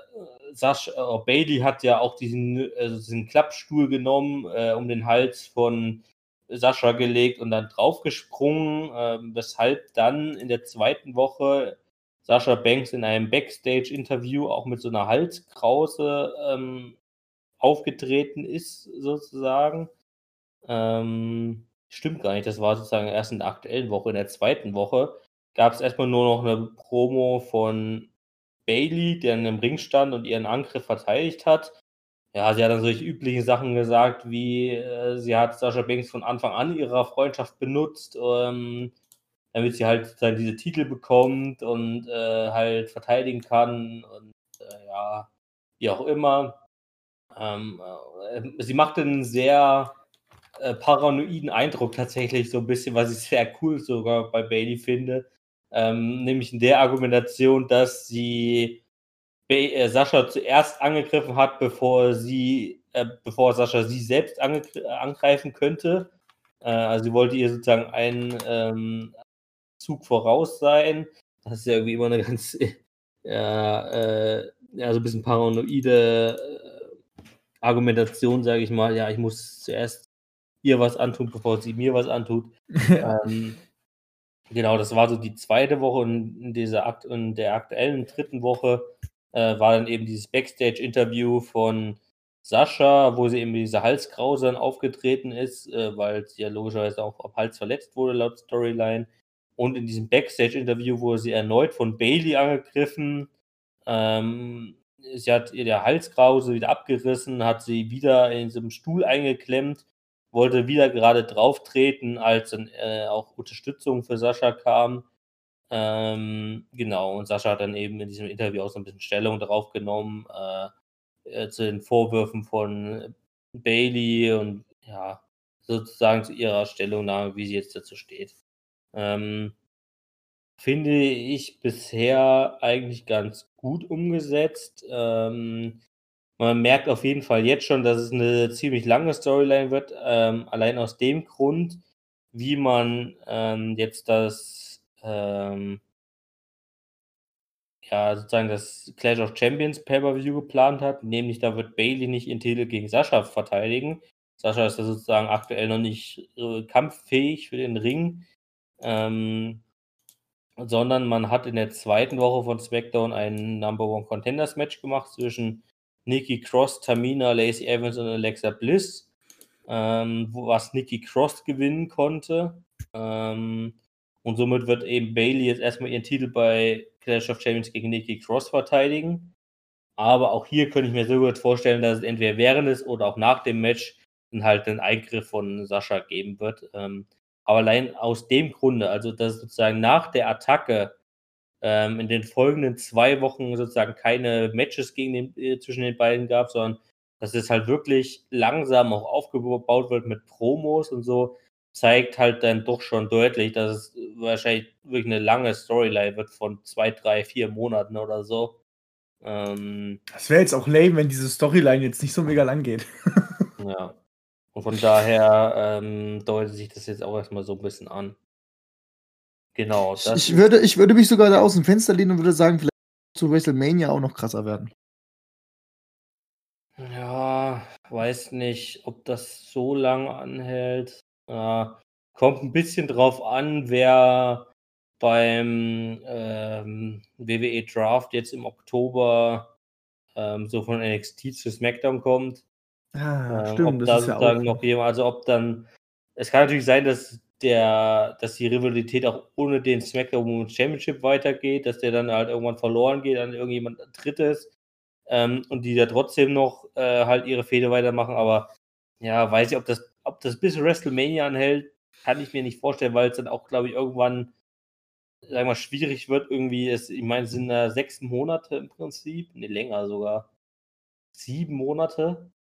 äh, Sasch, äh, Bailey hat ja auch diesen, äh, diesen Klappstuhl genommen, äh, um den Hals von Sascha gelegt und dann draufgesprungen, ähm, weshalb dann in der zweiten Woche Sascha Banks in einem Backstage-Interview auch mit so einer Halskrause ähm, aufgetreten ist, sozusagen. Ähm, stimmt gar nicht, das war sozusagen erst in der aktuellen Woche. In der zweiten Woche gab es erstmal nur noch eine Promo von Bailey, der in dem Ring stand und ihren Angriff verteidigt hat. Ja, sie hat dann solche üblichen Sachen gesagt, wie äh, sie hat Sascha Banks von Anfang an ihrer Freundschaft benutzt, ähm, damit sie halt sozusagen diese Titel bekommt und äh, halt verteidigen kann und äh, ja, wie auch immer. Ähm, äh, sie macht einen sehr äh, paranoiden Eindruck tatsächlich, so ein bisschen, was ich sehr cool sogar bei Bailey finde. Ähm, nämlich in der Argumentation, dass sie äh, Sascha zuerst angegriffen hat, bevor sie, äh, bevor Sascha sie selbst äh, angreifen könnte. Äh, also sie wollte ihr sozusagen einen ähm, Zug voraus sein. Das ist ja irgendwie immer eine ganz, ja, äh, ja, so ein bisschen paranoide äh, Argumentation, sage ich mal. Ja, ich muss zuerst ihr was antun, bevor sie mir was antut. Ähm, genau, das war so die zweite Woche und in dieser Akt in der aktuellen dritten Woche äh, war dann eben dieses Backstage-Interview von Sascha, wo sie eben mit dieser Halskrause dann aufgetreten ist, äh, weil sie ja logischerweise auch am Hals verletzt wurde, laut Storyline. Und in diesem Backstage-Interview wurde sie erneut von Bailey angegriffen. Ähm, sie hat ihr der Halskrause wieder abgerissen, hat sie wieder in so einem Stuhl eingeklemmt wollte wieder gerade drauf treten, als dann äh, auch Unterstützung für Sascha kam. Ähm, genau, und Sascha hat dann eben in diesem Interview auch so ein bisschen Stellung darauf genommen, äh, äh, zu den Vorwürfen von Bailey und ja, sozusagen zu ihrer Stellungnahme, wie sie jetzt dazu steht. Ähm, finde ich bisher eigentlich ganz gut umgesetzt. Ähm, man merkt auf jeden Fall jetzt schon, dass es eine ziemlich lange Storyline wird, ähm, allein aus dem Grund, wie man ähm, jetzt das, ähm, ja, sozusagen das Clash of Champions Pay-Per-View geplant hat, nämlich da wird Bailey nicht ihren Titel gegen Sascha verteidigen. Sascha ist ja sozusagen aktuell noch nicht äh, kampffähig für den Ring, ähm, sondern man hat in der zweiten Woche von SmackDown ein Number One Contenders Match gemacht zwischen Nikki Cross, Tamina, Lacey Evans und Alexa Bliss, ähm, was Nikki Cross gewinnen konnte. Ähm, und somit wird eben Bailey jetzt erstmal ihren Titel bei Clash of Champions gegen Nikki Cross verteidigen. Aber auch hier könnte ich mir sehr gut vorstellen, dass es entweder während des oder auch nach dem Match dann halt einen Eingriff von Sascha geben wird. Ähm, aber allein aus dem Grunde, also dass es sozusagen nach der Attacke ähm, in den folgenden zwei Wochen sozusagen keine Matches gegen den, äh, zwischen den beiden gab, sondern dass es halt wirklich langsam auch aufgebaut wird mit Promos und so, zeigt halt dann doch schon deutlich, dass es wahrscheinlich wirklich eine lange Storyline wird von zwei, drei, vier Monaten oder so. Ähm, Das wäre jetzt auch lame, wenn diese Storyline jetzt nicht so mega lang geht. ja. Und von daher ähm, deutet sich das jetzt auch erstmal so ein bisschen an. Genau, Ich, würde, ich würde mich sogar da aus dem Fenster lehnen und würde sagen, vielleicht zu WrestleMania auch noch krasser werden. Ja, weiß nicht, ob das so lang anhält. Ja, kommt ein bisschen drauf an, wer beim ähm, WWE Draft jetzt im Oktober ähm, so von NXT zu SmackDown kommt. Ah, Ähm, stimmt, ob das da ist ja auch. noch jemand, also ob dann, es kann natürlich sein, dass der, dass die Rivalität auch ohne den SmackDown Championship weitergeht, dass der dann halt irgendwann verloren geht an irgendjemand Drittes ähm, und die da trotzdem noch äh, halt ihre Fehde weitermachen, aber ja, weiß ich, ob das, ob das bis WrestleMania anhält, kann ich mir nicht vorstellen, weil es dann auch, glaube ich, irgendwann, sagen wir mal, schwierig wird, irgendwie, es, ich meine, es sind äh, sechs Monate im Prinzip, ne, länger sogar. Sieben Monate.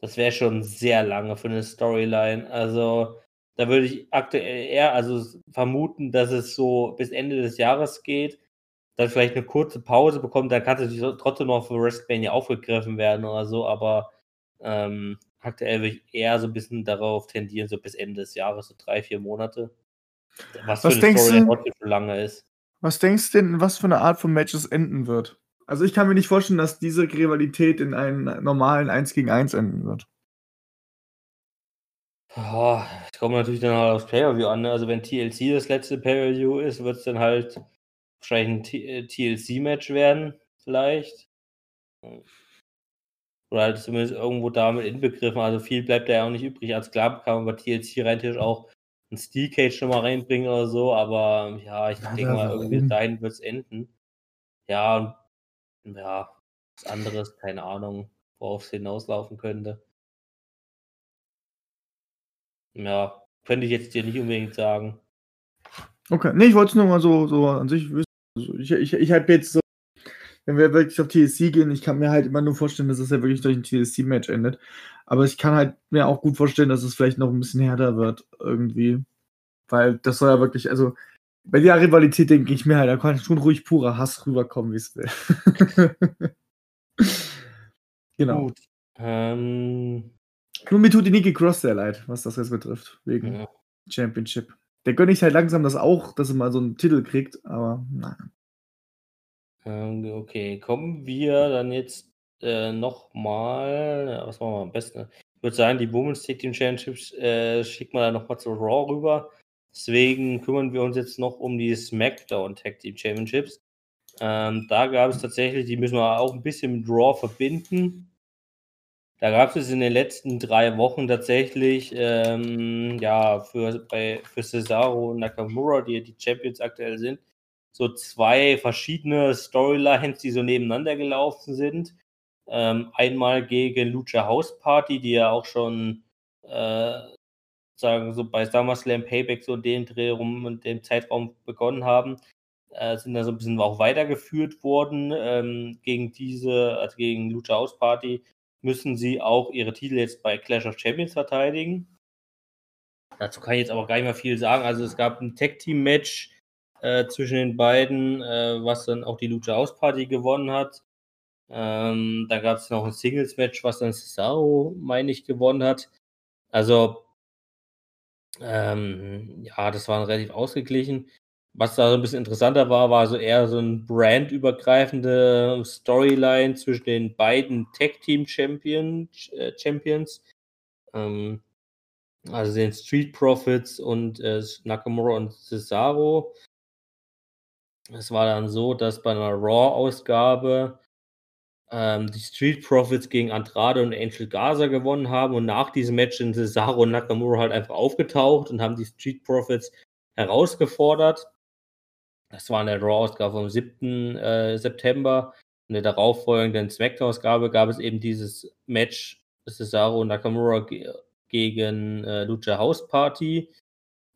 Das wäre schon sehr lange für eine Storyline. Also, da würde ich aktuell eher also vermuten, dass es so bis Ende des Jahres geht, dann vielleicht eine kurze Pause bekommt, dann kann es natürlich trotzdem noch für WrestleMania aufgegriffen werden oder so, aber ähm, aktuell würde ich eher so ein bisschen darauf tendieren, so bis Ende des Jahres, so drei, vier Monate. Was, was denkst Story du, schon lange ist. Was denkst du denn, was für eine Art von Matches enden wird? Also ich kann mir nicht vorstellen, dass diese Rivalität in einem normalen 1 gegen 1 enden wird. Oh, es kommt natürlich dann halt aufs Pay-Per-View an. Ne? Also wenn TLC das letzte Pay-Per-View ist, wird es dann halt wahrscheinlich ein TLC-Match werden, vielleicht. Oder halt zumindest irgendwo damit inbegriffen. Also viel bleibt da ja auch nicht übrig. Als klar kann man bei TLC rein theoretisch auch ein Steel Cage nochmal reinbringen oder so, aber ja, ich ja, denke mal, irgendwie dahin wird es enden. Ja, ja, was anderes, keine Ahnung, worauf es hinauslaufen könnte. Ja, könnte ich jetzt dir nicht unbedingt sagen. Okay, nee, ich wollte es nur mal so, so an sich wissen. Also ich, ich, ich habe jetzt so, wenn wir wirklich auf TSC gehen, ich kann mir halt immer nur vorstellen, dass es ja wirklich durch ein TSC-Match endet. Aber ich kann halt mir auch gut vorstellen, dass es vielleicht noch ein bisschen härter wird, irgendwie. Weil das soll ja wirklich, also bei der Rivalität denke ich mir halt, da kann schon ruhig purer Hass rüberkommen, wie es will. genau. Gut. Ähm, Nur mir tut die Nikki Cross sehr leid, was das jetzt betrifft, wegen ja. Championship. Der gönne ich halt langsam das auch, dass er mal so einen Titel kriegt, aber nein. Ähm, okay, kommen wir dann jetzt äh, nochmal, was machen wir am besten? Ich würde sagen, die Women's Tag Team Championships äh, schickt man dann nochmal zu Raw rüber. Deswegen kümmern wir uns jetzt noch um die SmackDown Tag Team Championships. Ähm, da gab es tatsächlich, die müssen wir auch ein bisschen mit Raw verbinden. Da gab es in den letzten drei Wochen tatsächlich, ähm, ja, für, bei, für Cesaro und Nakamura, die die Champions aktuell sind, so zwei verschiedene Storylines, die so nebeneinander gelaufen sind. Ähm, einmal gegen Lucha House Party, die ja auch schon äh, sagen, so bei SummerSlam Payback so den Dreh rum und dem Zeitraum begonnen haben, äh, sind da so ein bisschen auch weitergeführt worden. Ähm, gegen diese, also gegen Lucha House Party, müssen sie auch ihre Titel jetzt bei Clash of Champions verteidigen. Dazu kann ich jetzt aber gar nicht mehr viel sagen. Also es gab ein Tag-Team-Match äh, zwischen den beiden, äh, was dann auch die Lucha House Party gewonnen hat. Ähm, da gab es noch ein Singles-Match, was dann Cesaro, meine ich, gewonnen hat. Also ähm, ja, das war relativ ausgeglichen. Was da so ein bisschen interessanter war, war so eher so ein brandübergreifende Storyline zwischen den beiden Tag-Team-Champion, äh, Champions. Ähm, also den Street Profits und äh, Nakamura und Cesaro. Es war dann so, dass bei einer Raw-Ausgabe ähm, die Street Profits gegen Andrade und Angel Gaza gewonnen haben und nach diesem Match sind Cesaro und Nakamura halt einfach aufgetaucht und haben die Street Profits herausgefordert. Das war in der Raw-Ausgabe vom 7. Äh, September. In der darauffolgenden Smackdown-Ausgabe gab es eben dieses Match Cesaro und Nakamura ge gegen äh, Lucha House Party.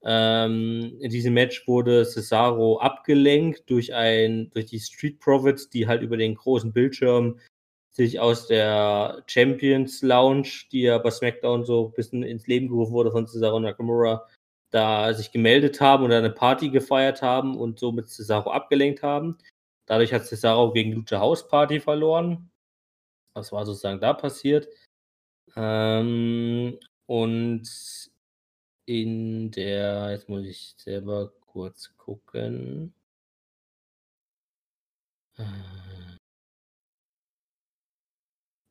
Ähm, in diesem Match wurde Cesaro abgelenkt durch ein, durch die Street Profits, die halt über den großen Bildschirm sich aus der Champions Lounge, die ja bei SmackDown so ein bisschen ins Leben gerufen wurde von Cesaro Nakamura, da sich gemeldet haben und eine Party gefeiert haben und somit Cesaro abgelenkt haben. Dadurch hat Cesaro gegen Lucha House Party verloren. Das war sozusagen da passiert. Ähm, und in der, jetzt muss ich selber kurz gucken. Äh.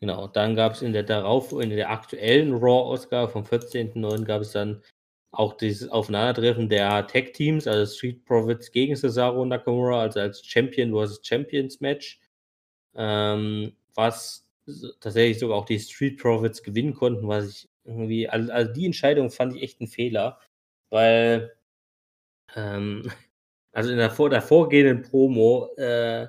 Genau, dann gab es in der darauf, in der aktuellen Raw-Ausgabe vom 14.09. gab es dann auch dieses Aufeinandertreffen der Tech-Teams, also Street Profits gegen Cesaro und Nakamura, also als Champion vs. Champions Match, ähm, was tatsächlich sogar auch die Street Profits gewinnen konnten, was ich irgendwie, also, also die Entscheidung fand ich echt ein Fehler, weil, ähm, also in der, der vorgehenden Promo äh,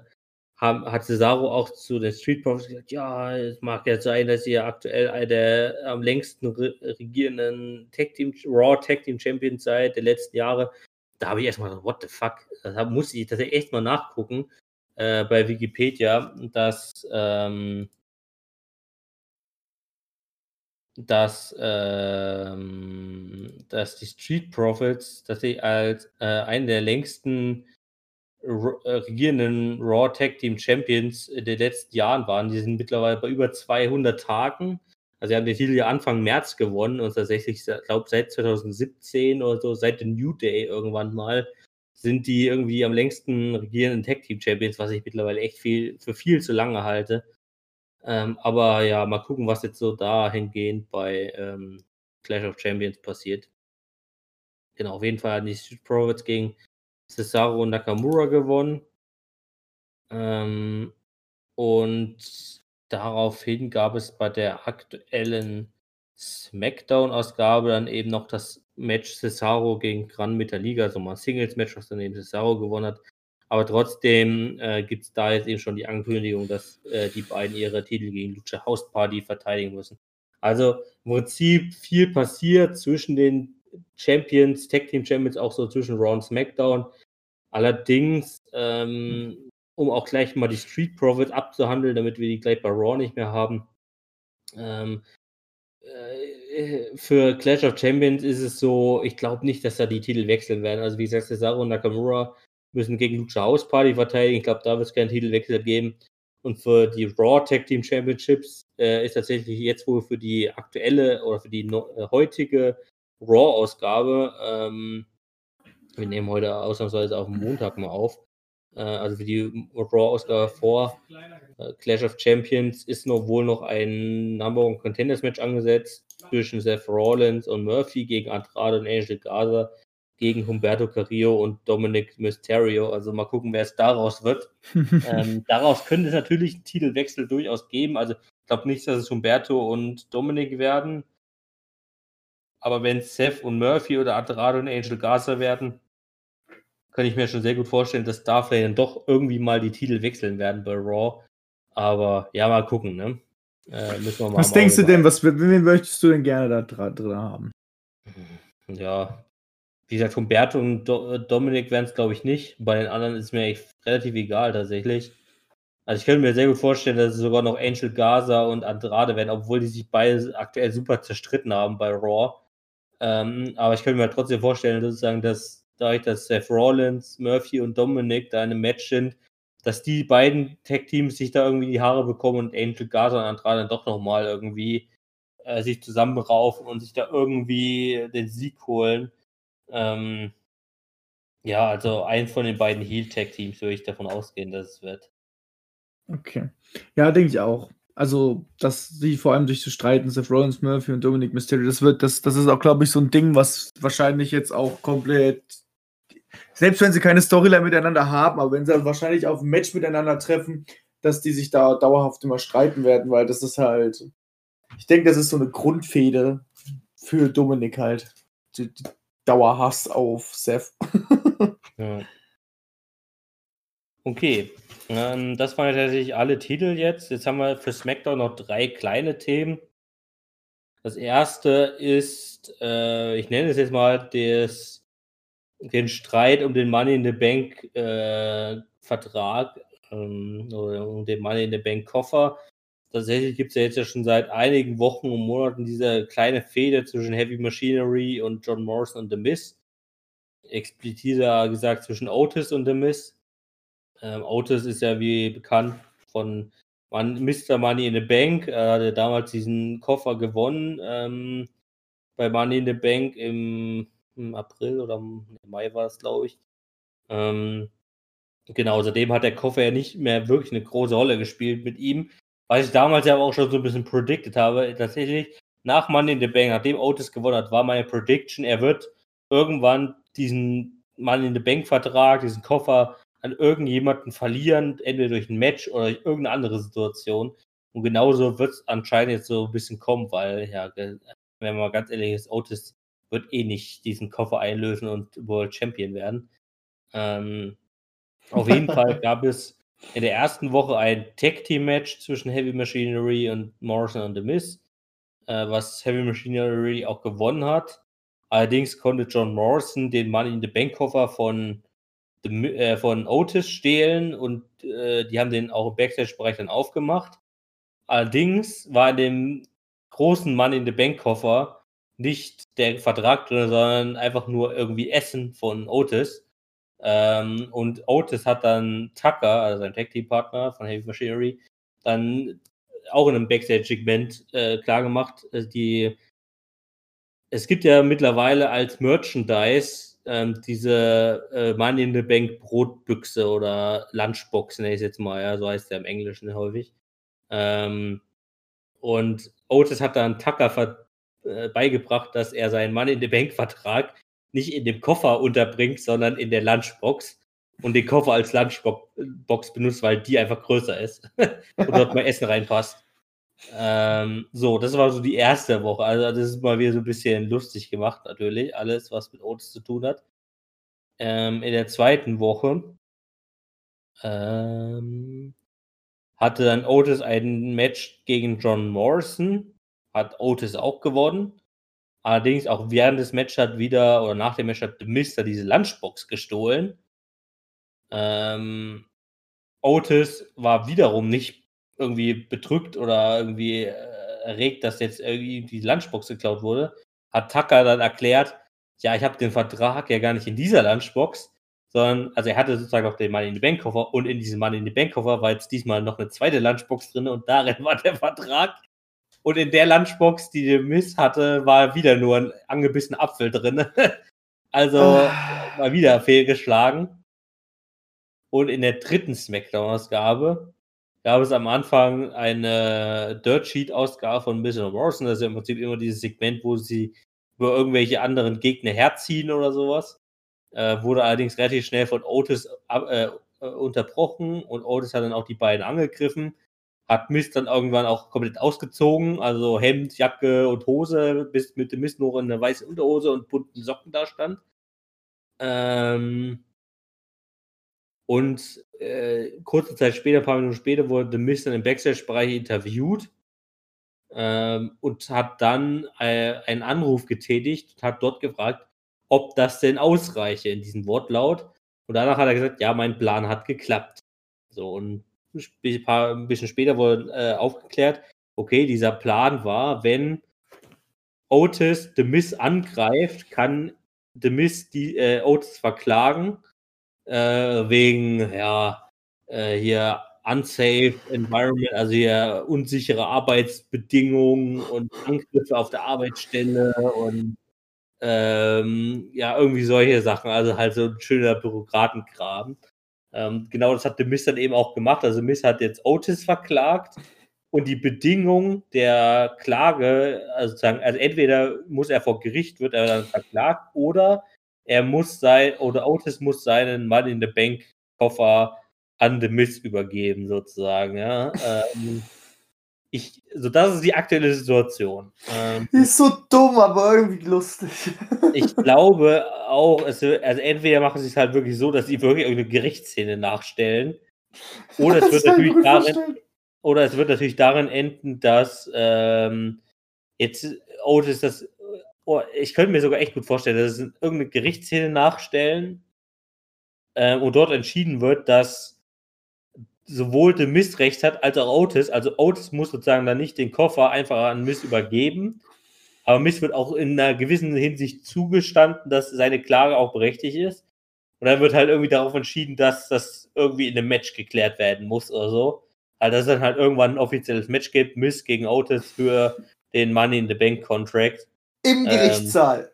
haben, hat Cesaro auch zu den Street Profits gesagt, ja, es mag ja sein, dass ihr aktuell einer der am längsten regierenden Tag Team, Raw Tag Team Champions seid der letzten Jahre. Da habe ich erstmal gedacht, what the fuck? Da musste ich tatsächlich echt mal nachgucken äh, bei Wikipedia, dass ähm, dass, ähm, dass die Street Profits, dass sie als äh, einen der längsten regierenden Raw Tag Team Champions in den letzten Jahren waren. Die sind mittlerweile bei über 200 Tagen. Also, sie haben den Titel ja Anfang März gewonnen und tatsächlich, ich glaube, seit 2017 oder so, seit dem New Day irgendwann mal, sind die irgendwie am längsten regierenden Tag Team Champions, was ich mittlerweile echt viel, für viel zu lange halte. Ähm, aber ja, mal gucken, was jetzt so dahingehend bei ähm, Clash of Champions passiert. Genau, auf jeden Fall haben die Street Profits gegen Cesaro und Nakamura gewonnen. Ähm, und daraufhin gab es bei der aktuellen SmackDown-Ausgabe dann eben noch das Match Cesaro gegen Gran Metaliga, also mal ein Singles-Match, was dann eben Cesaro gewonnen hat. Aber trotzdem äh, gibt es da jetzt eben schon die Ankündigung, dass äh, die beiden ihre Titel gegen Lucha House Party verteidigen müssen. Also im Prinzip viel passiert zwischen den Champions, Tag Team Champions, auch so zwischen Raw und SmackDown. Allerdings, ähm, um auch gleich mal die Street Profits abzuhandeln, damit wir die gleich bei Raw nicht mehr haben. Ähm, äh, für Clash of Champions ist es so, ich glaube nicht, dass da die Titel wechseln werden. Also wie gesagt, Cesaro und Nakamura müssen gegen Lucha House Party verteidigen. Ich glaube, da wird es keinen Titelwechsel geben. Und für die Raw Tag Team Championships äh, ist tatsächlich jetzt wohl für die aktuelle oder für die no äh, heutige Raw-Ausgabe, ähm, wir nehmen heute ausnahmsweise auf Montag mal auf, äh, also für die Raw-Ausgabe vor äh, Clash of Champions ist noch wohl noch ein Number One Contenders Match angesetzt zwischen Seth Rollins und Murphy gegen Andrade und Angel Gaza gegen Humberto Carrillo und Dominic Mysterio. Also mal gucken, wer es daraus wird. ähm, daraus könnte es natürlich einen Titelwechsel durchaus geben. Also ich glaube nicht, dass es Humberto und Dominic werden. Aber wenn Seth und Murphy oder Andrade und Angel Gaza werden, kann ich mir schon sehr gut vorstellen, dass da vielleicht dann doch irgendwie mal die Titel wechseln werden bei Raw. Aber ja, mal gucken, ne? Äh, müssen wir mal Was denkst du denn, was wen möchtest du denn gerne da drin haben? Ja, wie gesagt, Humberto und Do Dominik werden es, glaube ich, nicht. Bei den anderen ist mir echt relativ egal, tatsächlich. Also ich könnte mir sehr gut vorstellen, dass es sogar noch Angel Gaza und Andrade werden, obwohl die sich beide aktuell super zerstritten haben bei Raw. Ähm, aber ich könnte mir trotzdem vorstellen, sozusagen, dass dadurch, dass Seth Rollins, Murphy und Dominic da in einem Match sind, dass die beiden Tag-Teams sich da irgendwie die Haare bekommen und Angel Gaza und Andrade dann doch nochmal irgendwie äh, sich zusammenraufen und sich da irgendwie den Sieg holen. Ähm, ja, also eins von den beiden Heel-Tag-Teams würde ich davon ausgehen, dass es wird. Okay. Ja, denke ich auch. Also, dass sie vor allem durch das Streiten Seth Rollins, Murphy und Dominic Mysterio, das wird, das, das ist auch, glaube ich, so ein Ding, was wahrscheinlich jetzt auch komplett, selbst wenn sie keine Storyline miteinander haben, aber wenn sie wahrscheinlich auf ein Match miteinander treffen, dass die sich da dauerhaft immer streiten werden, weil das ist halt, ich denke, das ist so eine Grundfehde für Dominik halt. Die, die Dauerhass auf Seth. Ja. Okay, ähm, das waren tatsächlich alle Titel jetzt. Jetzt haben wir für SmackDown noch drei kleine Themen. Das erste ist, äh, ich nenne es jetzt mal des, den Streit um den Money in the Bank äh, Vertrag ähm, oder um den Money in the Bank Koffer. Tatsächlich gibt es ja jetzt ja schon seit einigen Wochen und Monaten diese kleine Fehde zwischen Heavy Machinery und John Morrison und The Miz. Expliziter gesagt zwischen Otis und The Miz. Ähm, Otis ist ja wie bekannt von Mr. Money in the Bank. Er hatte damals diesen Koffer gewonnen ähm, bei Money in the Bank im, im April oder im Mai war es, glaube ich. Ähm, genau, seitdem hat der Koffer ja nicht mehr wirklich eine große Rolle gespielt mit ihm. Was ich damals ja auch schon so ein bisschen predicted habe. Tatsächlich, nach Money in the Bank, nachdem Otis gewonnen hat, war meine Prediction, er wird irgendwann diesen Money in the Bank Vertrag, diesen Koffer an irgendjemanden verlieren, entweder durch ein Match oder durch irgendeine andere Situation. Und genauso wird es anscheinend jetzt so ein bisschen kommen, weil, ja, wenn man mal ganz ehrlich ist, Otis wird eh nicht diesen Koffer einlösen und World Champion werden. Ähm, auf jeden Fall gab es in der ersten Woche ein Tag-Team-Match zwischen Heavy Machinery und Morrison und The Miz, äh, was Heavy Machinery auch gewonnen hat. Allerdings konnte John Morrison den Money in the Bank Koffer von, äh, von Otis stehlen und äh, die haben den auch im Backstage-Bereich dann aufgemacht. Allerdings war in dem großen Mann in the Bank Koffer nicht der Vertrag drin, sondern einfach nur irgendwie Essen von Otis. Ähm, und Otis hat dann Tucker, also sein Tag Team Partner von Heavy Machinery, dann auch in einem Backstage-Segment äh, klargemacht, äh, die es gibt ja mittlerweile als Merchandise ähm, diese äh, Money in the Bank Brotbüchse oder Lunchbox, nenne ich es jetzt mal, ja, so heißt der im Englischen häufig. Ähm, und Otis hat dann Tucker äh, beigebracht, dass er seinen Money in the Bank Vertrag nicht in dem Koffer unterbringt, sondern in der Lunchbox und den Koffer als Lunchbox benutzt, weil die einfach größer ist und dort mal Essen reinpasst. Ähm, so, das war so die erste Woche. Also, das ist mal wieder so ein bisschen lustig gemacht, natürlich. Alles, was mit Otis zu tun hat. Ähm, in der zweiten Woche ähm, hatte dann Otis ein Match gegen John Morrison. Hat Otis auch gewonnen. Allerdings auch während des Matches hat wieder, oder nach dem Match hat The Mister diese Lunchbox gestohlen. Ähm, Otis war wiederum nicht irgendwie bedrückt oder irgendwie äh, erregt, dass jetzt irgendwie die Lunchbox geklaut wurde, hat Tucker dann erklärt, ja, ich habe den Vertrag ja gar nicht in dieser Lunchbox, sondern, also er hatte sozusagen noch den Money in the Bank Koffer und in diesem Money in the Bank Koffer war jetzt diesmal noch eine zweite Lunchbox drin und darin war der Vertrag. Und in der Lunchbox, die der Miss hatte, war wieder nur ein angebissener Apfel drin. also Ah. mal wieder fehlgeschlagen. Und in der dritten Smackdown-Ausgabe gab es am Anfang eine Dirt Sheet-Ausgabe von Miss Morrison. Das ist ja im Prinzip immer dieses Segment, wo sie über irgendwelche anderen Gegner herziehen oder sowas. Äh, wurde allerdings relativ schnell von Otis äh, äh, unterbrochen und Otis hat dann auch die beiden angegriffen. Hat Mist dann irgendwann auch komplett ausgezogen, also Hemd, Jacke und Hose, bis mit dem Mist nur in einer weißen Unterhose und bunten Socken da stand. Ähm, und äh, kurze Zeit später, ein paar Minuten später, wurde The Mist dann im Backstage-Bereich interviewt ähm, und hat dann äh, einen Anruf getätigt und hat dort gefragt, ob das denn ausreiche in diesem Wortlaut. Und danach hat er gesagt, ja, mein Plan hat geklappt. So, und ein, paar, ein bisschen später wurde äh, aufgeklärt, okay, dieser Plan war, wenn Otis The Miss angreift, kann The Miss die, äh, Otis verklagen äh, wegen ja äh, hier unsafe environment, also hier unsichere Arbeitsbedingungen und Angriffe auf der Arbeitsstelle und ähm, ja irgendwie solche Sachen, also halt so ein schöner Bürokratenkram. Ähm, genau das hat The Mist dann eben auch gemacht. Also Mist hat jetzt Otis verklagt und die Bedingung der Klage, also sozusagen, also entweder muss er vor Gericht, wird er dann verklagt, oder er muss sein, oder Otis muss seinen Mann in der Bank Koffer an The Mist übergeben, sozusagen, ja. ähm, ich, so das ist die aktuelle Situation. Ähm, Die ist so dumm, aber irgendwie lustig. ich glaube auch, es, also entweder machen sie es halt wirklich so, dass sie wirklich irgendeine Gerichtsszene nachstellen, oder es wird natürlich darin, oder es wird natürlich darin enden, dass ähm, jetzt Otis das, oh, ich könnte mir sogar echt gut vorstellen, dass sie irgendeine Gerichtsszene nachstellen ähm, und dort entschieden wird, dass sowohl The Mist recht hat, als auch Otis. Also Otis muss sozusagen dann nicht den Koffer einfach an Mist übergeben, aber Mist wird auch in einer gewissen Hinsicht zugestanden, dass seine Klage auch berechtigt ist. Und dann wird halt irgendwie darauf entschieden, dass das irgendwie in einem Match geklärt werden muss oder so. Also dass es dann halt irgendwann ein offizielles Match gibt, Mist gegen Otis für den Money in the Bank Contract. Im Ähm, Gerichtssaal.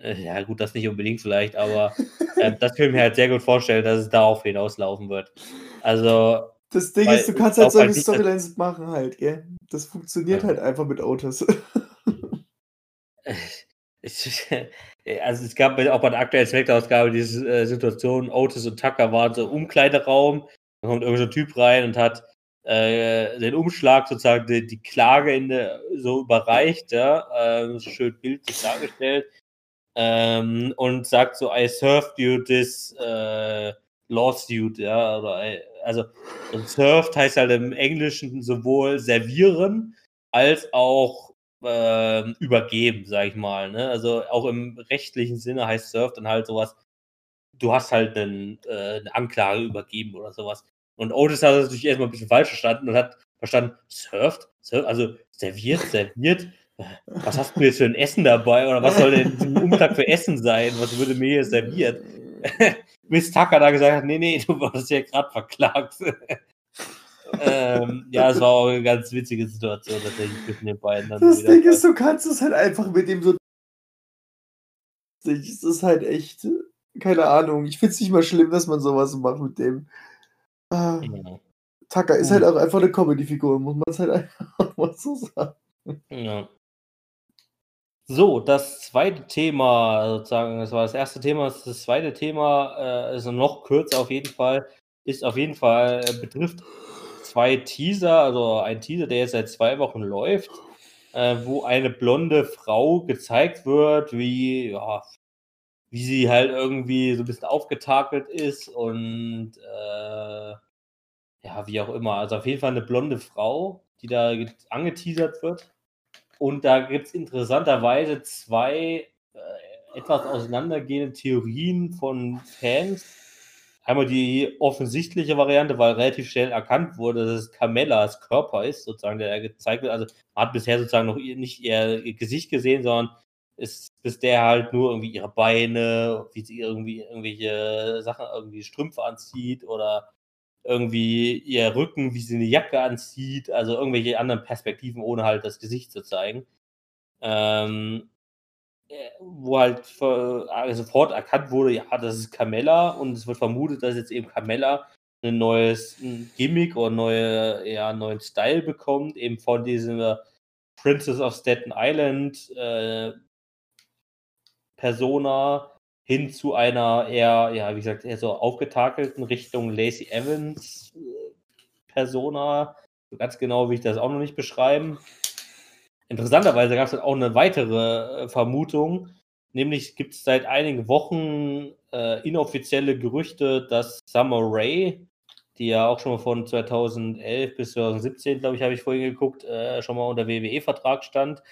Äh, Ja, gut, das nicht unbedingt vielleicht, aber ähm, das kann ich mir halt sehr gut vorstellen, dass es darauf hinauslaufen wird. Also, Das Ding weil ist, du kannst halt solche halt Storylines machen halt, gell? Das funktioniert Ja. halt einfach mit Otis. ich, also es gab auch bei der aktuellen Smackdown-Ausgabe diese äh, Situation, Otis und Tucker waren so im Umkleideraum, da kommt irgendein so Typ rein und hat äh, den Umschlag sozusagen die, die Klage in der, so überreicht, ja, so schön bildlich dargestellt ähm, und sagt so, I served you this äh, lawsuit, ja, oder I, also und served heißt halt im Englischen sowohl servieren als auch ähm, übergeben, sag ich mal. Ne? Also auch im rechtlichen Sinne heißt served dann halt sowas, du hast halt einen, äh, eine Anklage übergeben oder sowas. Und Otis hat das natürlich erstmal ein bisschen falsch verstanden und hat verstanden, surft, surft also serviert, serviert. Was hast du jetzt für ein Essen dabei? Oder was soll denn ein Umschlag für Essen sein? Was würde mir hier serviert? Miss Tucker da gesagt hat, nee, nee, du wurdest ja gerade verklagt. ähm, ja, es war auch eine ganz witzige Situation tatsächlich zwischen den beiden. das Ding ist, du kannst es halt einfach mit dem so. Es ist halt echt, keine Ahnung. Ich finde es nicht mal schlimm, dass man sowas macht mit dem. Ah, ja. Tucker ist halt auch einfach eine Comedy-Figur, muss man es halt einfach mal so sagen. Ja. So, das zweite Thema, sozusagen, das war das erste Thema, das zweite Thema, äh, ist noch kürzer auf jeden Fall, ist auf jeden Fall, äh, betrifft zwei Teaser, also ein Teaser, der jetzt seit zwei Wochen läuft, äh, wo eine blonde Frau gezeigt wird, wie, ja, wie sie halt irgendwie so ein bisschen aufgetakelt ist und äh, ja, wie auch immer. Also auf jeden Fall eine blonde Frau, die da angeteasert wird. Und da gibt es interessanterweise zwei äh, etwas auseinandergehende Theorien von Fans. Einmal die offensichtliche Variante, weil relativ schnell erkannt wurde, dass es Carmellas Körper ist, sozusagen, der gezeigt wird. Also man hat bisher sozusagen noch nicht ihr Gesicht gesehen, sondern ist bis der halt nur irgendwie ihre Beine, wie sie irgendwie irgendwelche Sachen, irgendwie Strümpfe anzieht oder irgendwie ihr Rücken, wie sie eine Jacke anzieht, also irgendwelche anderen Perspektiven, ohne halt das Gesicht zu zeigen. Ähm, äh, wo halt äh, sofort erkannt wurde, ja, das ist Carmella und es wird vermutet, dass jetzt eben Carmella ein neues Gimmick oder neue, ja, neuen Style bekommt, eben von diesem Princess of Staten Island äh, Persona, hin zu einer eher, ja, wie gesagt, eher so aufgetakelten Richtung Lacey Evans äh, Persona. So ganz genau will ich das auch noch nicht beschreiben. Interessanterweise gab es dann auch eine weitere äh, Vermutung, nämlich gibt es seit einigen Wochen äh, inoffizielle Gerüchte, dass Summer Rae, die ja auch schon mal von 2011 bis 2017, glaube ich, habe ich vorhin geguckt, äh, schon mal unter WWE-Vertrag stand,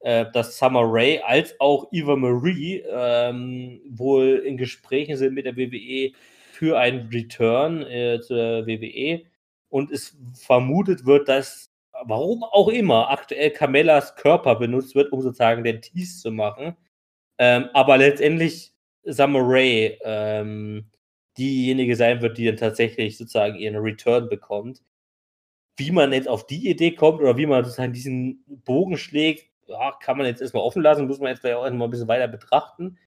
äh, dass Summer Rae als auch Eva Marie ähm, wohl in Gesprächen sind mit der WWE für einen Return äh, zur WWE und es vermutet wird, dass warum auch immer aktuell Carmellas Körper benutzt wird, um sozusagen den Tease zu machen, ähm, aber letztendlich Summer Rae ähm, diejenige sein wird, die dann tatsächlich sozusagen ihren Return bekommt. Wie man jetzt auf die Idee kommt oder wie man sozusagen diesen Bogen schlägt, ja, kann man jetzt erstmal offen lassen, muss man jetzt vielleicht auch erstmal ein bisschen weiter betrachten.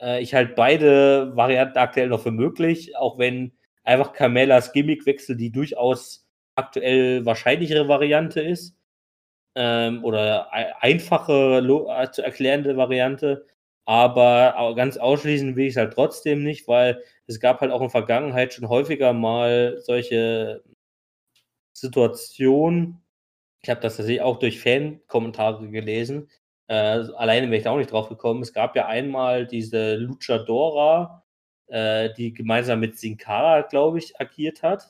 Äh, ich halte beide Varianten aktuell noch für möglich, auch wenn einfach Carmellas Gimmickwechsel die durchaus aktuell wahrscheinlichere Variante ist. Ähm, oder einfache äh, zu erklärende Variante. Aber ganz ausschließen will ich es halt trotzdem nicht, weil es gab halt auch in der Vergangenheit schon häufiger mal solche Situationen, ich habe das tatsächlich auch durch Fan-Kommentare gelesen. Äh, alleine wäre ich da auch nicht drauf gekommen. Es gab ja einmal diese Luchadora, äh, die gemeinsam mit Sin Cara, glaube ich, agiert hat.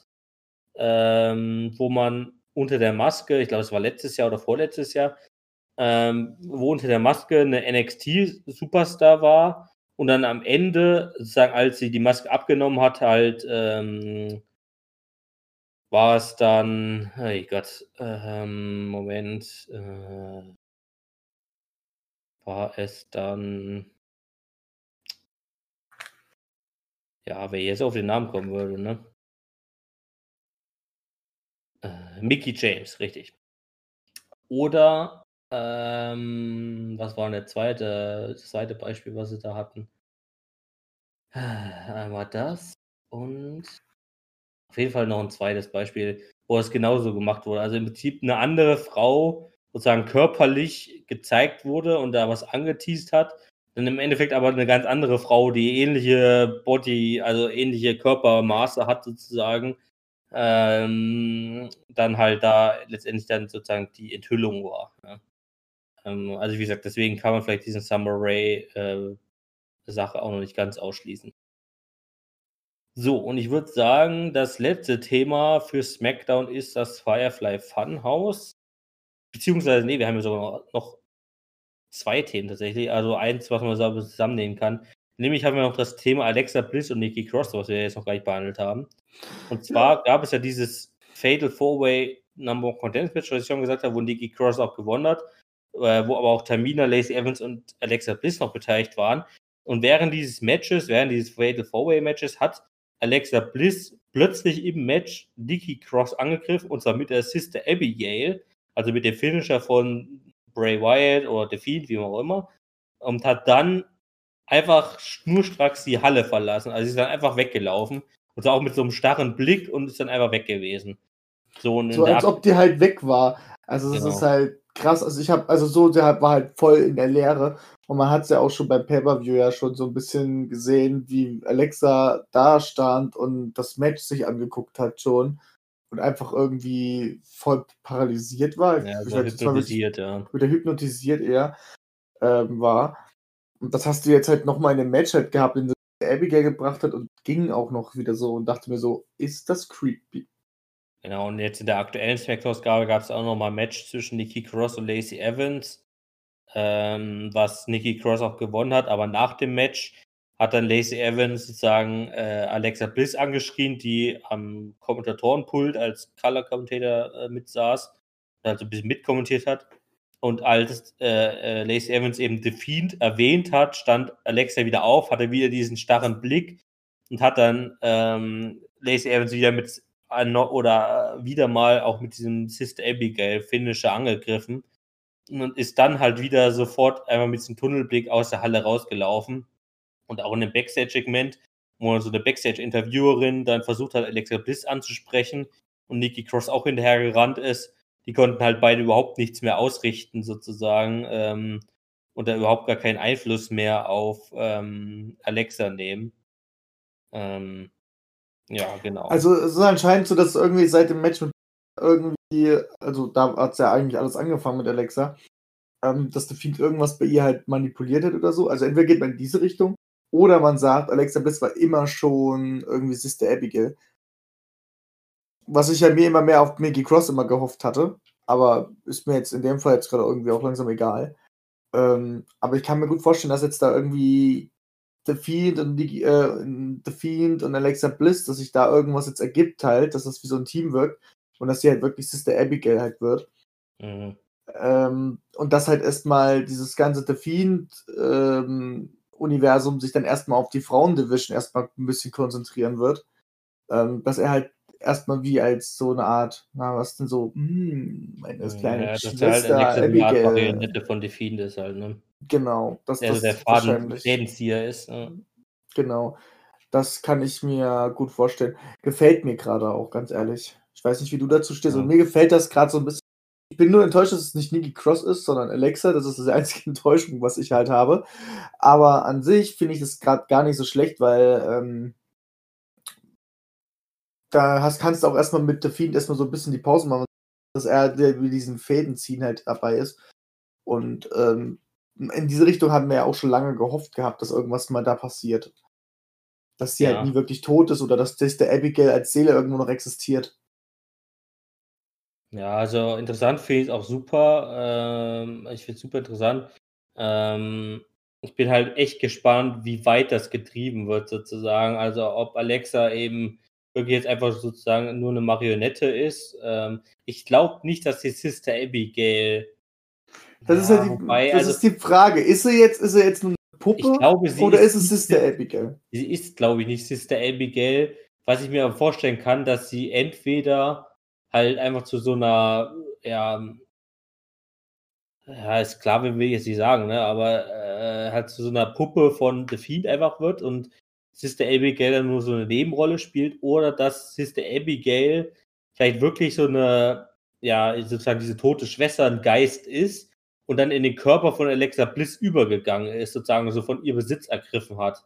Ähm, wo man unter der Maske, ich glaube, es war letztes Jahr oder vorletztes Jahr, ähm, wo unter der Maske eine NXT-Superstar war und dann am Ende, sozusagen, als sie die Maske abgenommen hat, halt ähm, war es dann, hey Gott, ähm, Moment, äh, war es dann, ja, wer jetzt auf den Namen kommen würde, ne? Äh, Mickey James, richtig. Oder, ähm, was war denn der zweite, das zweite Beispiel, was sie da hatten? Einmal das und auf jeden Fall noch ein zweites Beispiel, wo es genauso gemacht wurde. Also im Prinzip eine andere Frau sozusagen körperlich gezeigt wurde und da was angeteased hat. Dann im Endeffekt aber eine ganz andere Frau, die ähnliche Body, also ähnliche Körpermaße hat sozusagen, ähm, dann halt da letztendlich dann sozusagen die Enthüllung war. Ja. Ähm, also wie gesagt, deswegen kann man vielleicht diesen Summer Ray äh, Sache auch noch nicht ganz ausschließen. So, und ich würde sagen, das letzte Thema für SmackDown ist das Firefly Funhouse. Beziehungsweise, nee, wir haben ja sogar noch zwei Themen tatsächlich. Also eins, was man zusammennehmen kann. Nämlich haben wir noch das Thema Alexa Bliss und Nikki Cross, was wir jetzt noch gar nicht behandelt haben. Und zwar gab es ja dieses Fatal Four-Way Number One Contenders Match, was ich schon gesagt habe, wo Nikki Cross auch gewonnen hat, äh, wo aber auch Tamina, Lacey Evans und Alexa Bliss noch beteiligt waren. Und während dieses Matches, während dieses Fatal Four-Way Matches, hat Alexa Bliss plötzlich im Match Nikki Cross angegriffen und zwar mit der Sister Abigail, also mit dem Finisher von Bray Wyatt oder The Fiend, wie auch immer, und hat dann einfach schnurstracks die Halle verlassen. Also sie ist dann einfach weggelaufen und zwar auch mit so einem starren Blick und ist dann einfach weg gewesen. So, so als ob die halt weg war. Also es genau. ist halt krass. Also ich habe, also so, der war halt voll in der Leere. Und man hat es ja auch schon beim Pay-Per-View ja schon so ein bisschen gesehen, wie Alexa da stand und das Match sich angeguckt hat schon und einfach irgendwie voll paralysiert war. Ja, so hypnotisiert, ja. Wieder hypnotisiert eher ähm, war. Und das hast du jetzt halt nochmal in dem Match halt gehabt, den Abigail gebracht hat und ging auch noch wieder so und dachte mir so, ist das creepy? Genau, und jetzt in der aktuellen Smack-Ausgabe gab es auch nochmal ein Match zwischen Nikki Cross und Lacey Evans, ähm, was Nikki Cross auch gewonnen hat, aber nach dem Match hat dann Lacey Evans sozusagen äh, Alexa Bliss angeschrien, die am Kommentatorenpult als Color-Commentator äh, mitsaß, also ein bisschen mitkommentiert hat. Und als äh, äh, Lacey Evans eben The Fiend erwähnt hat, stand Alexa wieder auf, hatte wieder diesen starren Blick und hat dann ähm, Lacey Evans wieder mit oder wieder mal auch mit diesem Sister Abigail Finisher angegriffen und ist dann halt wieder sofort einmal mit diesem Tunnelblick aus der Halle rausgelaufen. Und auch in dem Backstage-Segment, wo so eine Backstage-Interviewerin dann versucht hat, Alexa Bliss anzusprechen und Nikki Cross auch hinterher gerannt ist, die konnten halt beide überhaupt nichts mehr ausrichten, sozusagen, ähm, und da überhaupt gar keinen Einfluss mehr auf ähm, Alexa nehmen. Ähm, ja, genau. Also es ist anscheinend so, dass irgendwie seit dem Match mit irgendwie, also da hat es ja eigentlich alles angefangen mit Alexa, ähm, dass der Fiend irgendwas bei ihr halt manipuliert hat oder so. Also entweder geht man in diese Richtung oder man sagt, Alexa Bliss war immer schon irgendwie Sister Abigail. Was ich ja mir immer mehr auf Mickey Cross immer gehofft hatte. Aber ist mir jetzt in dem Fall jetzt gerade irgendwie auch langsam egal. Ähm, aber ich kann mir gut vorstellen, dass jetzt da irgendwie The Fiend und die, äh, The Fiend und Alexa Bliss, dass sich da irgendwas jetzt ergibt halt, dass das wie so ein Team wirkt und dass sie halt wirklich Sister Abigail halt wird. Mhm. Ähm, und dass halt erstmal dieses ganze The Fiend ähm, Universum sich dann erstmal auf die Frauendivision erstmal ein bisschen konzentrieren wird. Ähm, dass er halt erstmal wie als so eine Art, na, was denn so, hm, meine kleine ja, Schwester halt eine Marionette von The Fiend ist halt, ne? Genau, dass der, das der Faden Fädenzieher ist. Ne? Genau, das kann ich mir gut vorstellen. Gefällt mir gerade auch, ganz ehrlich. Ich weiß nicht, wie du dazu stehst, ja. und mir gefällt das gerade so ein bisschen. Ich bin nur enttäuscht, dass es nicht Nikki Cross ist, sondern Alexa. Das ist die einzige Enttäuschung, was ich halt habe. Aber an sich finde ich das gerade gar nicht so schlecht, weil ähm, da hast, kannst du auch erstmal mit The Fiend erstmal so ein bisschen die Pause machen, dass er mit diesen Fäden ziehen halt dabei ist. Und ähm, in diese Richtung haben wir ja auch schon lange gehofft gehabt, dass irgendwas mal da passiert. Dass sie halt ja. halt nie wirklich tot ist oder dass, dass der Abigail als Seele irgendwo noch existiert. Ja, also interessant finde ich es auch super. Ähm, ich finde es super interessant. Ähm, ich bin halt echt gespannt, wie weit das getrieben wird, sozusagen. Also ob Alexa eben wirklich jetzt einfach sozusagen nur eine Marionette ist. Ähm, ich glaube nicht, dass die Sister Abigail. Das, ja, ist, ja die, wobei, das also, ist die Frage. Ist sie jetzt, ist sie jetzt eine Puppe glaube, oder ist, ist es Sister Abigail? Sie ist, glaube ich, nicht Sister Abigail. Was ich mir aber vorstellen kann, dass sie entweder halt einfach zu so einer, ja, ja, Sklave will ich jetzt nicht sagen, ne, aber äh, halt zu so einer Puppe von The Fiend einfach wird und Sister Abigail dann nur so eine Nebenrolle spielt oder dass Sister Abigail vielleicht wirklich so eine, ja, sozusagen diese tote Schwester ein Geist ist und dann in den Körper von Alexa Bliss übergegangen ist, sozusagen so von ihr Besitz ergriffen hat.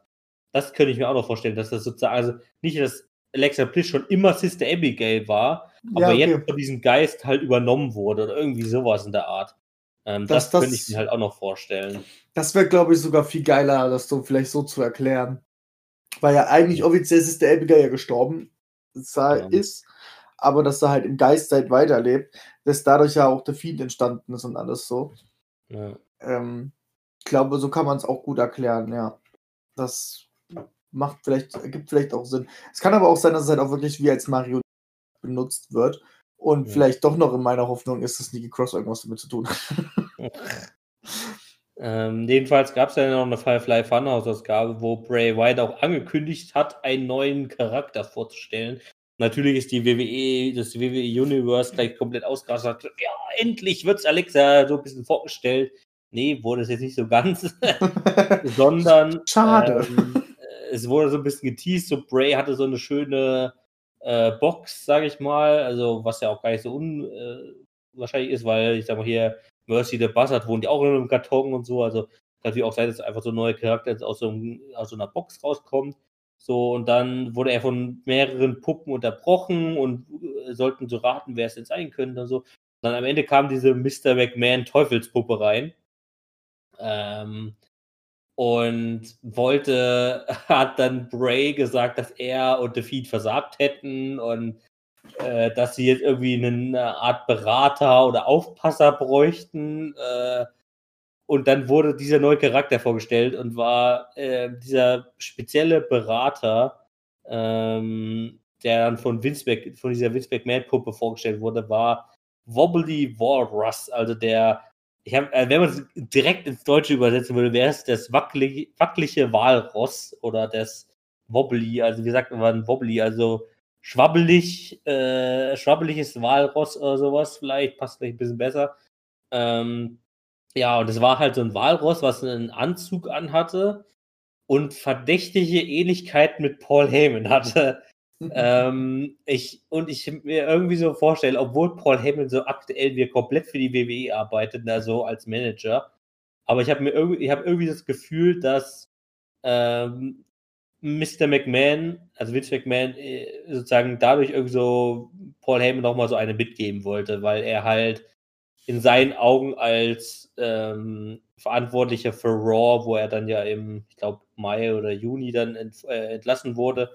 Das könnte ich mir auch noch vorstellen, dass das sozusagen, also nicht, dass Alexa Bliss schon immer Sister Abigail war, aber ja, okay. jetzt von diesem Geist halt übernommen wurde oder irgendwie sowas in der Art. Ähm, das, das, könnte ich mir halt auch noch vorstellen. Das wäre, glaube ich, sogar viel geiler, das so vielleicht so zu erklären. Weil ja eigentlich offiziell ist der Abigail ja gestorben ja. ist, aber dass er halt im Geist seit weiterlebt, dass dadurch ja auch der Fiend entstanden ist und alles so. Ja. Ähm, ich glaube, so kann man es auch gut erklären, ja. Das macht vielleicht, ergibt vielleicht auch Sinn. Es kann aber auch sein, dass es halt auch wirklich wie als Mario benutzt wird Und Ja. vielleicht doch noch in meiner Hoffnung ist, dass Nikki Cross irgendwas damit zu tun hat. Ähm, jedenfalls gab es ja noch eine Firefly Funhouse-Ausgabe, wo Bray Wyatt auch angekündigt hat, einen neuen Charakter vorzustellen. Natürlich ist die WWE, das WWE Universe gleich komplett ausgerastet. Ja, endlich wird's Alexa so ein bisschen vorgestellt. Nee, wurde es jetzt nicht so ganz, sondern Schade. Ähm, äh, es wurde so ein bisschen geteased. So Bray hatte so eine schöne äh, Box, sage ich mal. Also, was ja auch gar nicht so unwahrscheinlich ist, weil ich sag mal hier, Mercy the Buzzard wohnt ja auch in einem Karton und so. Also, kann natürlich auch sein, dass einfach so ein neuer Charakter aus so, einem, aus so einer Box rauskommt. So, und dann wurde er von mehreren Puppen unterbrochen und äh, sollten so raten, wer es denn sein könnte und so. Und dann am Ende kam diese Mr. McMahon Teufelspuppe rein. Ähm, und wollte, hat dann Bray gesagt, dass er und Defeat versagt hätten und äh, dass sie jetzt irgendwie eine Art Berater oder Aufpasser bräuchten. Äh, und dann wurde dieser neue Charakter vorgestellt und war äh, dieser spezielle Berater, ähm, der dann von Mac, von dieser Vince McMahon-Puppe vorgestellt wurde, war Wobbly Walrus, also der ich hab, äh, wenn man es direkt ins Deutsche übersetzen würde, wäre es das wackelig, wackelige Walross oder das Wobbly, also wie sagt man Wobbly, also schwabbelig, äh, schwabbeliges Walross oder sowas, vielleicht passt vielleicht ein bisschen besser. Ähm, ja, und es war halt so ein Walross, was einen Anzug anhatte und verdächtige Ähnlichkeit mit Paul Heyman hatte. ähm, ich, und ich mir irgendwie so vorstelle, obwohl Paul Heyman so aktuell wie komplett für die WWE arbeitet, also als Manager, aber ich habe mir irgendwie, ich habe irgendwie das Gefühl, dass ähm, Mr. McMahon, also Vince McMahon, äh, sozusagen dadurch irgendwie so Paul Heyman nochmal so eine mitgeben wollte, weil er halt in seinen Augen als ähm, Verantwortlicher für Raw, wo er dann ja im, ich glaube, Mai oder Juni dann ent, äh, entlassen wurde,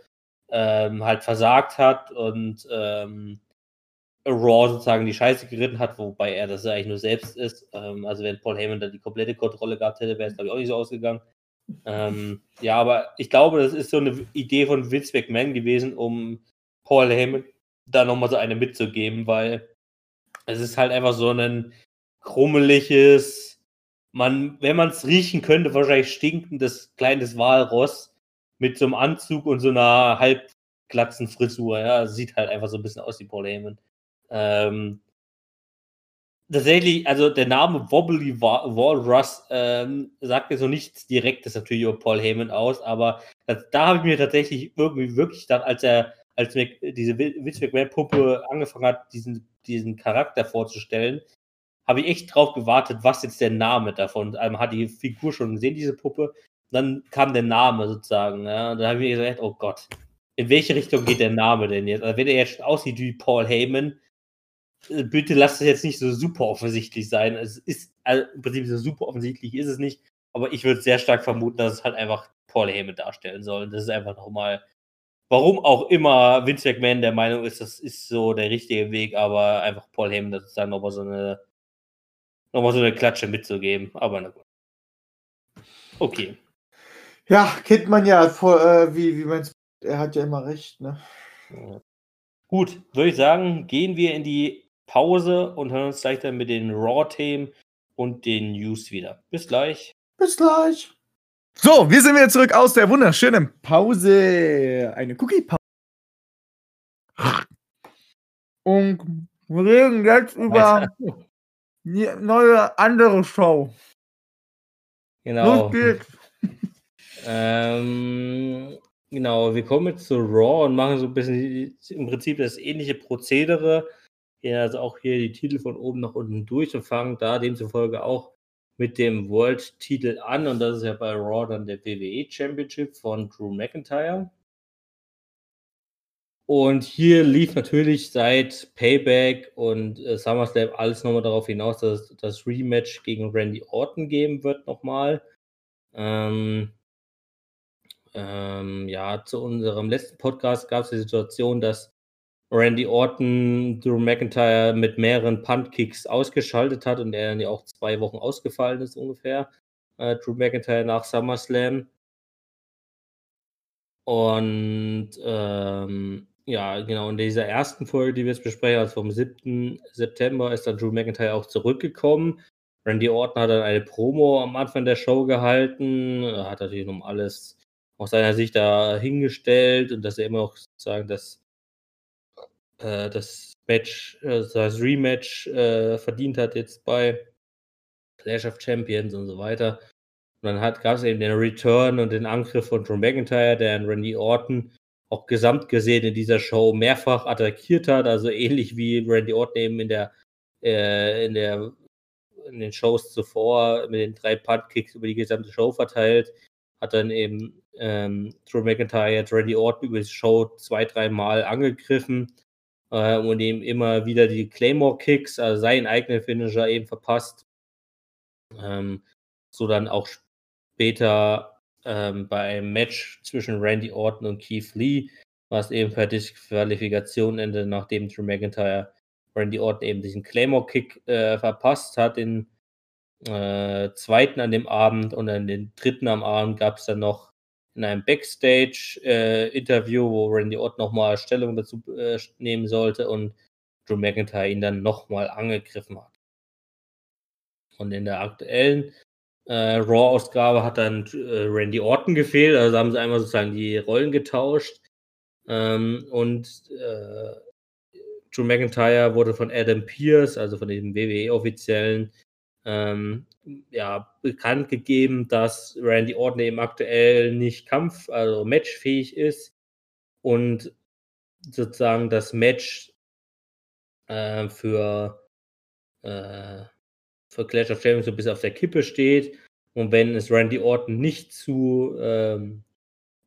ähm, halt versagt hat und ähm, Raw sozusagen die Scheiße geritten hat, wobei er das eigentlich nur selbst ist. Ähm, also wenn Paul Heyman da die komplette Kontrolle gehabt hätte, wäre es glaube ich auch nicht so ausgegangen. Ähm, ja, aber ich glaube, das ist so eine Idee von Vince McMahon gewesen, um Paul Heyman da nochmal so eine mitzugeben, weil es ist halt einfach so ein krummeliges, man, wenn man es riechen könnte, wahrscheinlich stinkendes kleines Walross mit so einem Anzug und so einer halbglatzen Frisur. Ja, sieht halt einfach so ein bisschen aus wie Paul Heyman. Ähm, tatsächlich, also der Name Wobbly Walrus ähm, sagt mir so nichts Direktes natürlich über Paul Heyman aus, aber das, da habe ich mir tatsächlich irgendwie wirklich gedacht, als er, als Mac, diese Vince McMahon-Puppe angefangen hat, diesen, diesen Charakter vorzustellen, habe ich echt drauf gewartet, was jetzt der Name davon. Man hat die Figur schon gesehen, diese Puppe. Dann kam der Name sozusagen. Ja, und dann habe ich mir gesagt, oh Gott, in welche Richtung geht der Name denn jetzt? Also wenn er jetzt aussieht wie Paul Heyman, bitte lasst es jetzt nicht so super offensichtlich sein. Es ist also im Prinzip so super offensichtlich ist es nicht, aber ich würde sehr stark vermuten, dass es halt einfach Paul Heyman darstellen soll. Das ist einfach nochmal, warum auch immer Vince McMahon der Meinung ist, das ist so der richtige Weg, aber einfach Paul Heyman sozusagen nochmal so eine nochmal so eine Klatsche mitzugeben. Aber na gut. Okay. Ja, kennt man ja, vor, äh, wie, wie meinst er hat ja immer recht, ne? Ja. Gut, würde ich sagen, gehen wir in die Pause und hören uns gleich dann mit den Raw-Themen und den News wieder. Bis gleich. Bis gleich. So, wir sind wieder zurück aus der wunderschönen Pause. Eine Cookie-Pause. Und wir reden jetzt über die neue andere Show. Genau. Los geht's. Ähm, genau, wir kommen jetzt zu Raw und machen so ein bisschen im Prinzip das ähnliche Prozedere. Gehen also auch hier die Titel von oben nach unten durch und fangen da demzufolge auch mit dem World-Titel an. Und das ist ja bei Raw dann der WWE Championship von Drew McIntyre. Und hier lief natürlich seit Payback und äh, SummerSlam alles nochmal darauf hinaus, dass es das Rematch gegen Randy Orton geben wird nochmal. Ähm, ähm, ja, zu unserem letzten Podcast gab es die Situation, dass Randy Orton Drew McIntyre mit mehreren Puntkicks ausgeschaltet hat und er dann ja auch zwei Wochen ausgefallen ist ungefähr. Äh, Drew McIntyre nach SummerSlam. Und ähm, ja, genau, in dieser ersten Folge, die wir jetzt besprechen, also vom 7. September, ist dann Drew McIntyre auch zurückgekommen. Randy Orton hat dann eine Promo am Anfang der Show gehalten, hat natürlich um alles aus seiner Sicht da hingestellt und dass er immer noch sozusagen das, äh, das Match, äh, das Rematch äh, verdient hat jetzt bei Clash of Champions und so weiter. Und dann gab es eben den Return und den Angriff von Drew McIntyre, der an Randy Orton auch gesamt gesehen in dieser Show mehrfach attackiert hat, also ähnlich wie Randy Orton eben in der, äh, in der in den Shows zuvor mit den drei Punt-Kicks über die gesamte Show verteilt, hat dann eben ähm, Drew McIntyre, Randy Orton über die Show zwei, dreimal angegriffen äh, und ihm immer wieder die Claymore-Kicks, also seinen eigenen Finisher eben verpasst. Ähm, so dann auch später ähm, bei einem Match zwischen Randy Orton und Keith Lee, was eben per Disqualifikation endete, nachdem Drew McIntyre Randy Orton eben diesen Claymore-Kick äh, verpasst hat, den äh, zweiten an dem Abend und dann den dritten am Abend gab es dann noch in einem Backstage-Interview, äh, wo Randy Orton nochmal Stellung dazu äh, nehmen sollte und Drew McIntyre ihn dann nochmal angegriffen hat. Und in der aktuellen äh, Raw-Ausgabe hat dann äh, Randy Orton gefehlt, also haben sie einmal sozusagen die Rollen getauscht. Ähm, und äh, Drew McIntyre wurde von Adam Pierce, also von dem WWE-Offiziellen, ähm, ja, bekannt gegeben, dass Randy Orton eben aktuell nicht kampf-, also matchfähig ist und sozusagen das Match äh, für äh, für Clash of Champions so bis auf der Kippe steht. Und wenn es Randy Orton nicht zu ähm,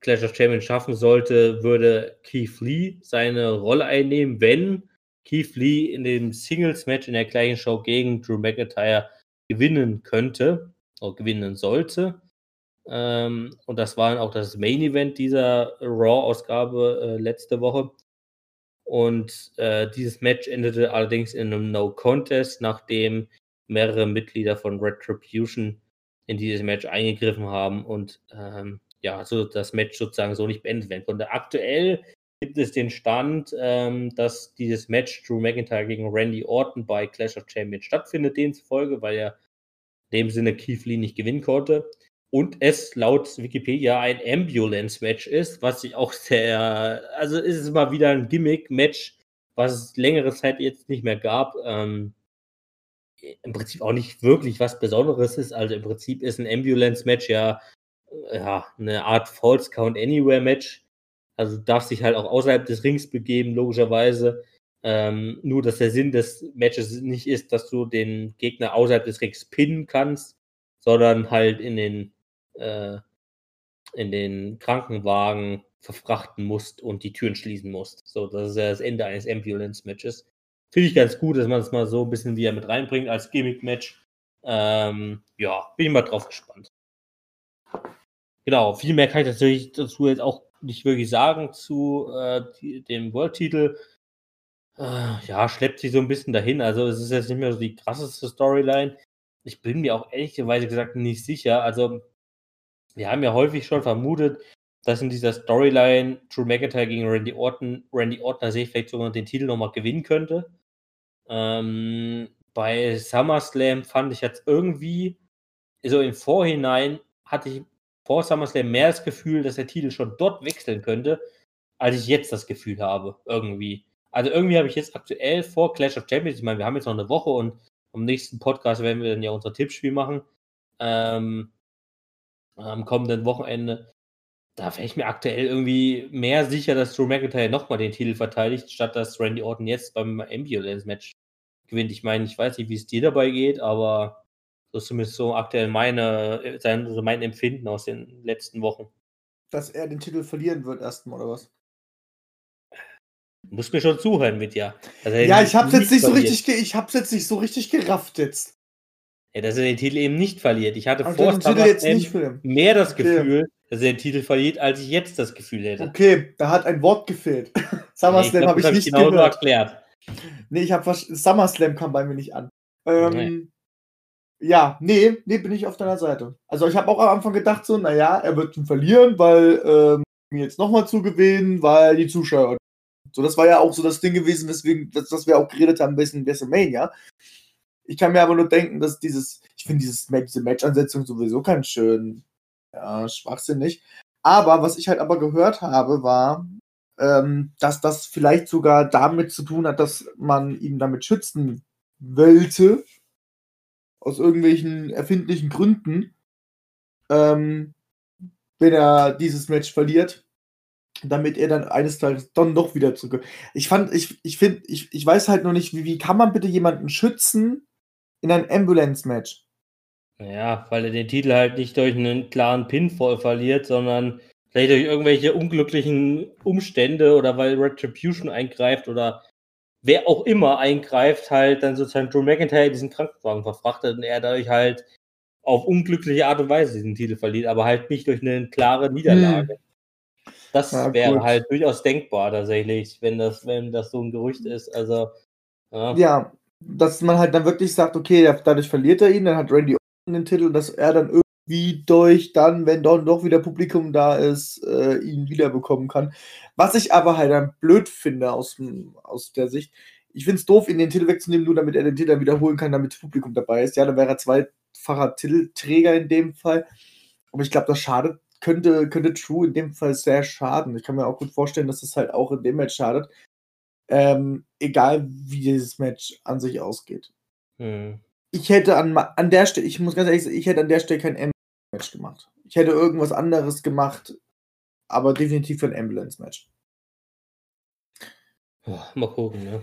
Clash of Champions schaffen sollte, würde Keith Lee seine Rolle einnehmen, wenn Keith Lee in dem Singles-Match in der gleichen Show gegen Drew McIntyre gewinnen könnte oder gewinnen sollte. Ähm, und das war auch das Main-Event dieser Raw-Ausgabe äh, letzte Woche. Und äh, dieses Match endete allerdings in einem No-Contest, nachdem mehrere Mitglieder von Retribution in dieses Match eingegriffen haben und ähm, ja, so das Match sozusagen so nicht beendet werden konnte. Aktuell gibt es den Stand, ähm, dass dieses Match Drew McIntyre gegen Randy Orton bei Clash of Champions stattfindet, demzufolge, weil er in dem Sinne Keith Lee nicht gewinnen konnte. Und es laut Wikipedia ein Ambulance-Match ist, was ich auch sehr, also ist es mal wieder ein Gimmick-Match, was es längere Zeit jetzt nicht mehr gab. Ähm, im Prinzip auch nicht wirklich was Besonderes ist. Also im Prinzip ist ein Ambulance-Match ja, ja eine Art False Count Anywhere Match. Also du darfst dich halt auch außerhalb des Rings begeben, logischerweise. Ähm, nur, dass der Sinn des Matches nicht ist, dass du den Gegner außerhalb des Rings pinnen kannst, sondern halt in den, äh, in den Krankenwagen verfrachten musst und die Türen schließen musst. So, das ist ja das Ende eines Ambulance-Matches. Finde ich ganz gut, dass man das mal so ein bisschen wieder mit reinbringt als Gimmick-Match. Ähm, ja, bin ich mal drauf gespannt. Genau, viel mehr kann ich natürlich dazu jetzt auch nicht wirklich sagen zu äh, die, dem World-Titel. Äh, ja, schleppt sich so ein bisschen dahin. Also es ist jetzt nicht mehr so die krasseste Storyline. Ich bin mir auch ehrlicherweise gesagt nicht sicher. Also wir haben ja häufig schon vermutet, dass in dieser Storyline Drew McIntyre gegen Randy Orton, Randy Orton sehe ich vielleicht sogar den Titel nochmal gewinnen könnte. Ähm, bei SummerSlam fand ich jetzt irgendwie, so im Vorhinein hatte ich vor SummerSlam mehr das Gefühl, dass der Titel schon dort wechseln könnte, als ich jetzt das Gefühl habe, irgendwie. Also irgendwie habe ich jetzt aktuell vor Clash of Champions, ich meine, wir haben jetzt noch eine Woche und am nächsten Podcast werden wir dann ja unser Tippspiel machen. Ähm, am kommenden Wochenende. Da wäre ich mir aktuell irgendwie mehr sicher, dass Drew McIntyre nochmal den Titel verteidigt, statt dass Randy Orton jetzt beim Ambulance-Match gewinnt. Ich meine, ich weiß nicht, wie es dir dabei geht, aber das ist zumindest so aktuell meine, sein, also mein Empfinden aus den letzten Wochen. Dass er den Titel verlieren wird erstmal, oder was? Du musst mir schon zuhören mit ja. ja, ich hab's jetzt nicht verliert. so richtig, ich hab's jetzt nicht so richtig gerafft jetzt. Ja, dass er den Titel eben nicht verliert. Ich hatte vor mehr das okay. Gefühl, dass er den Titel verliert, als ich jetzt das Gefühl hätte. Okay, da hat ein Wort gefehlt. SummerSlam nee, habe ich, hab ich nicht genau gehört. erklärt. Nee, ich habe SummerSlam kam bei mir nicht an. Ähm, nee. Ja, nee, nee, bin ich auf deiner Seite. Also ich habe auch am Anfang gedacht so, naja, er wird ihn verlieren, weil ähm, jetzt nochmal zu gewinnen, weil die Zuschauer So, das war ja auch so das Ding gewesen, weswegen, dass, dass wir auch geredet haben, bisschen WrestleMania. Ich kann mir aber nur denken, dass dieses, ich finde dieses diese Match-Ansetzung sowieso ganz schön, ja, schwachsinnig. Aber was ich halt aber gehört habe, war, ähm, dass das vielleicht sogar damit zu tun hat, dass man ihn damit schützen wollte, aus irgendwelchen erfindlichen Gründen, ähm, wenn er dieses Match verliert, damit er dann eines Tages dann doch wieder zurück. Ich fand, ich, ich finde, ich, ich weiß halt noch nicht, wie, wie kann man bitte jemanden schützen in einem Ambulance-Match? Ja, weil er den Titel halt nicht durch einen klaren Pinfall verliert, sondern vielleicht durch irgendwelche unglücklichen Umstände oder weil Retribution eingreift oder wer auch immer eingreift, halt dann sozusagen Drew McIntyre diesen Krankenwagen verfrachtet und er dadurch halt auf unglückliche Art und Weise diesen Titel verliert, aber halt nicht durch eine klare Niederlage. Hm. Das ja, wäre gut. halt durchaus denkbar tatsächlich, wenn das, wenn das so ein Gerücht ist. Also ja. ja, dass man halt dann wirklich sagt, okay, dadurch verliert er ihn, dann hat Randy Orton den Titel, dass er dann irgendwie durch dann, wenn dann doch wieder Publikum da ist, äh, ihn wiederbekommen kann. Was ich aber halt dann blöd finde aus, aus der Sicht, ich finde es doof, ihn den Titel wegzunehmen, nur damit er den Titel wiederholen kann, damit das Publikum dabei ist. Ja, dann wäre er zweifacher Titelträger in dem Fall. Aber ich glaube, das schadet, könnte, könnte True in dem Fall sehr schaden. Ich kann mir auch gut vorstellen, dass es das halt auch in dem Match schadet. Ähm, egal wie dieses Match an sich ausgeht. Hm. Ich hätte an, an der Stelle, ich muss ganz ehrlich sagen, ich hätte an der Stelle kein M-Match gemacht. Ich hätte irgendwas anderes gemacht, aber definitiv ein Ambulance-Match. Mal gucken, ne?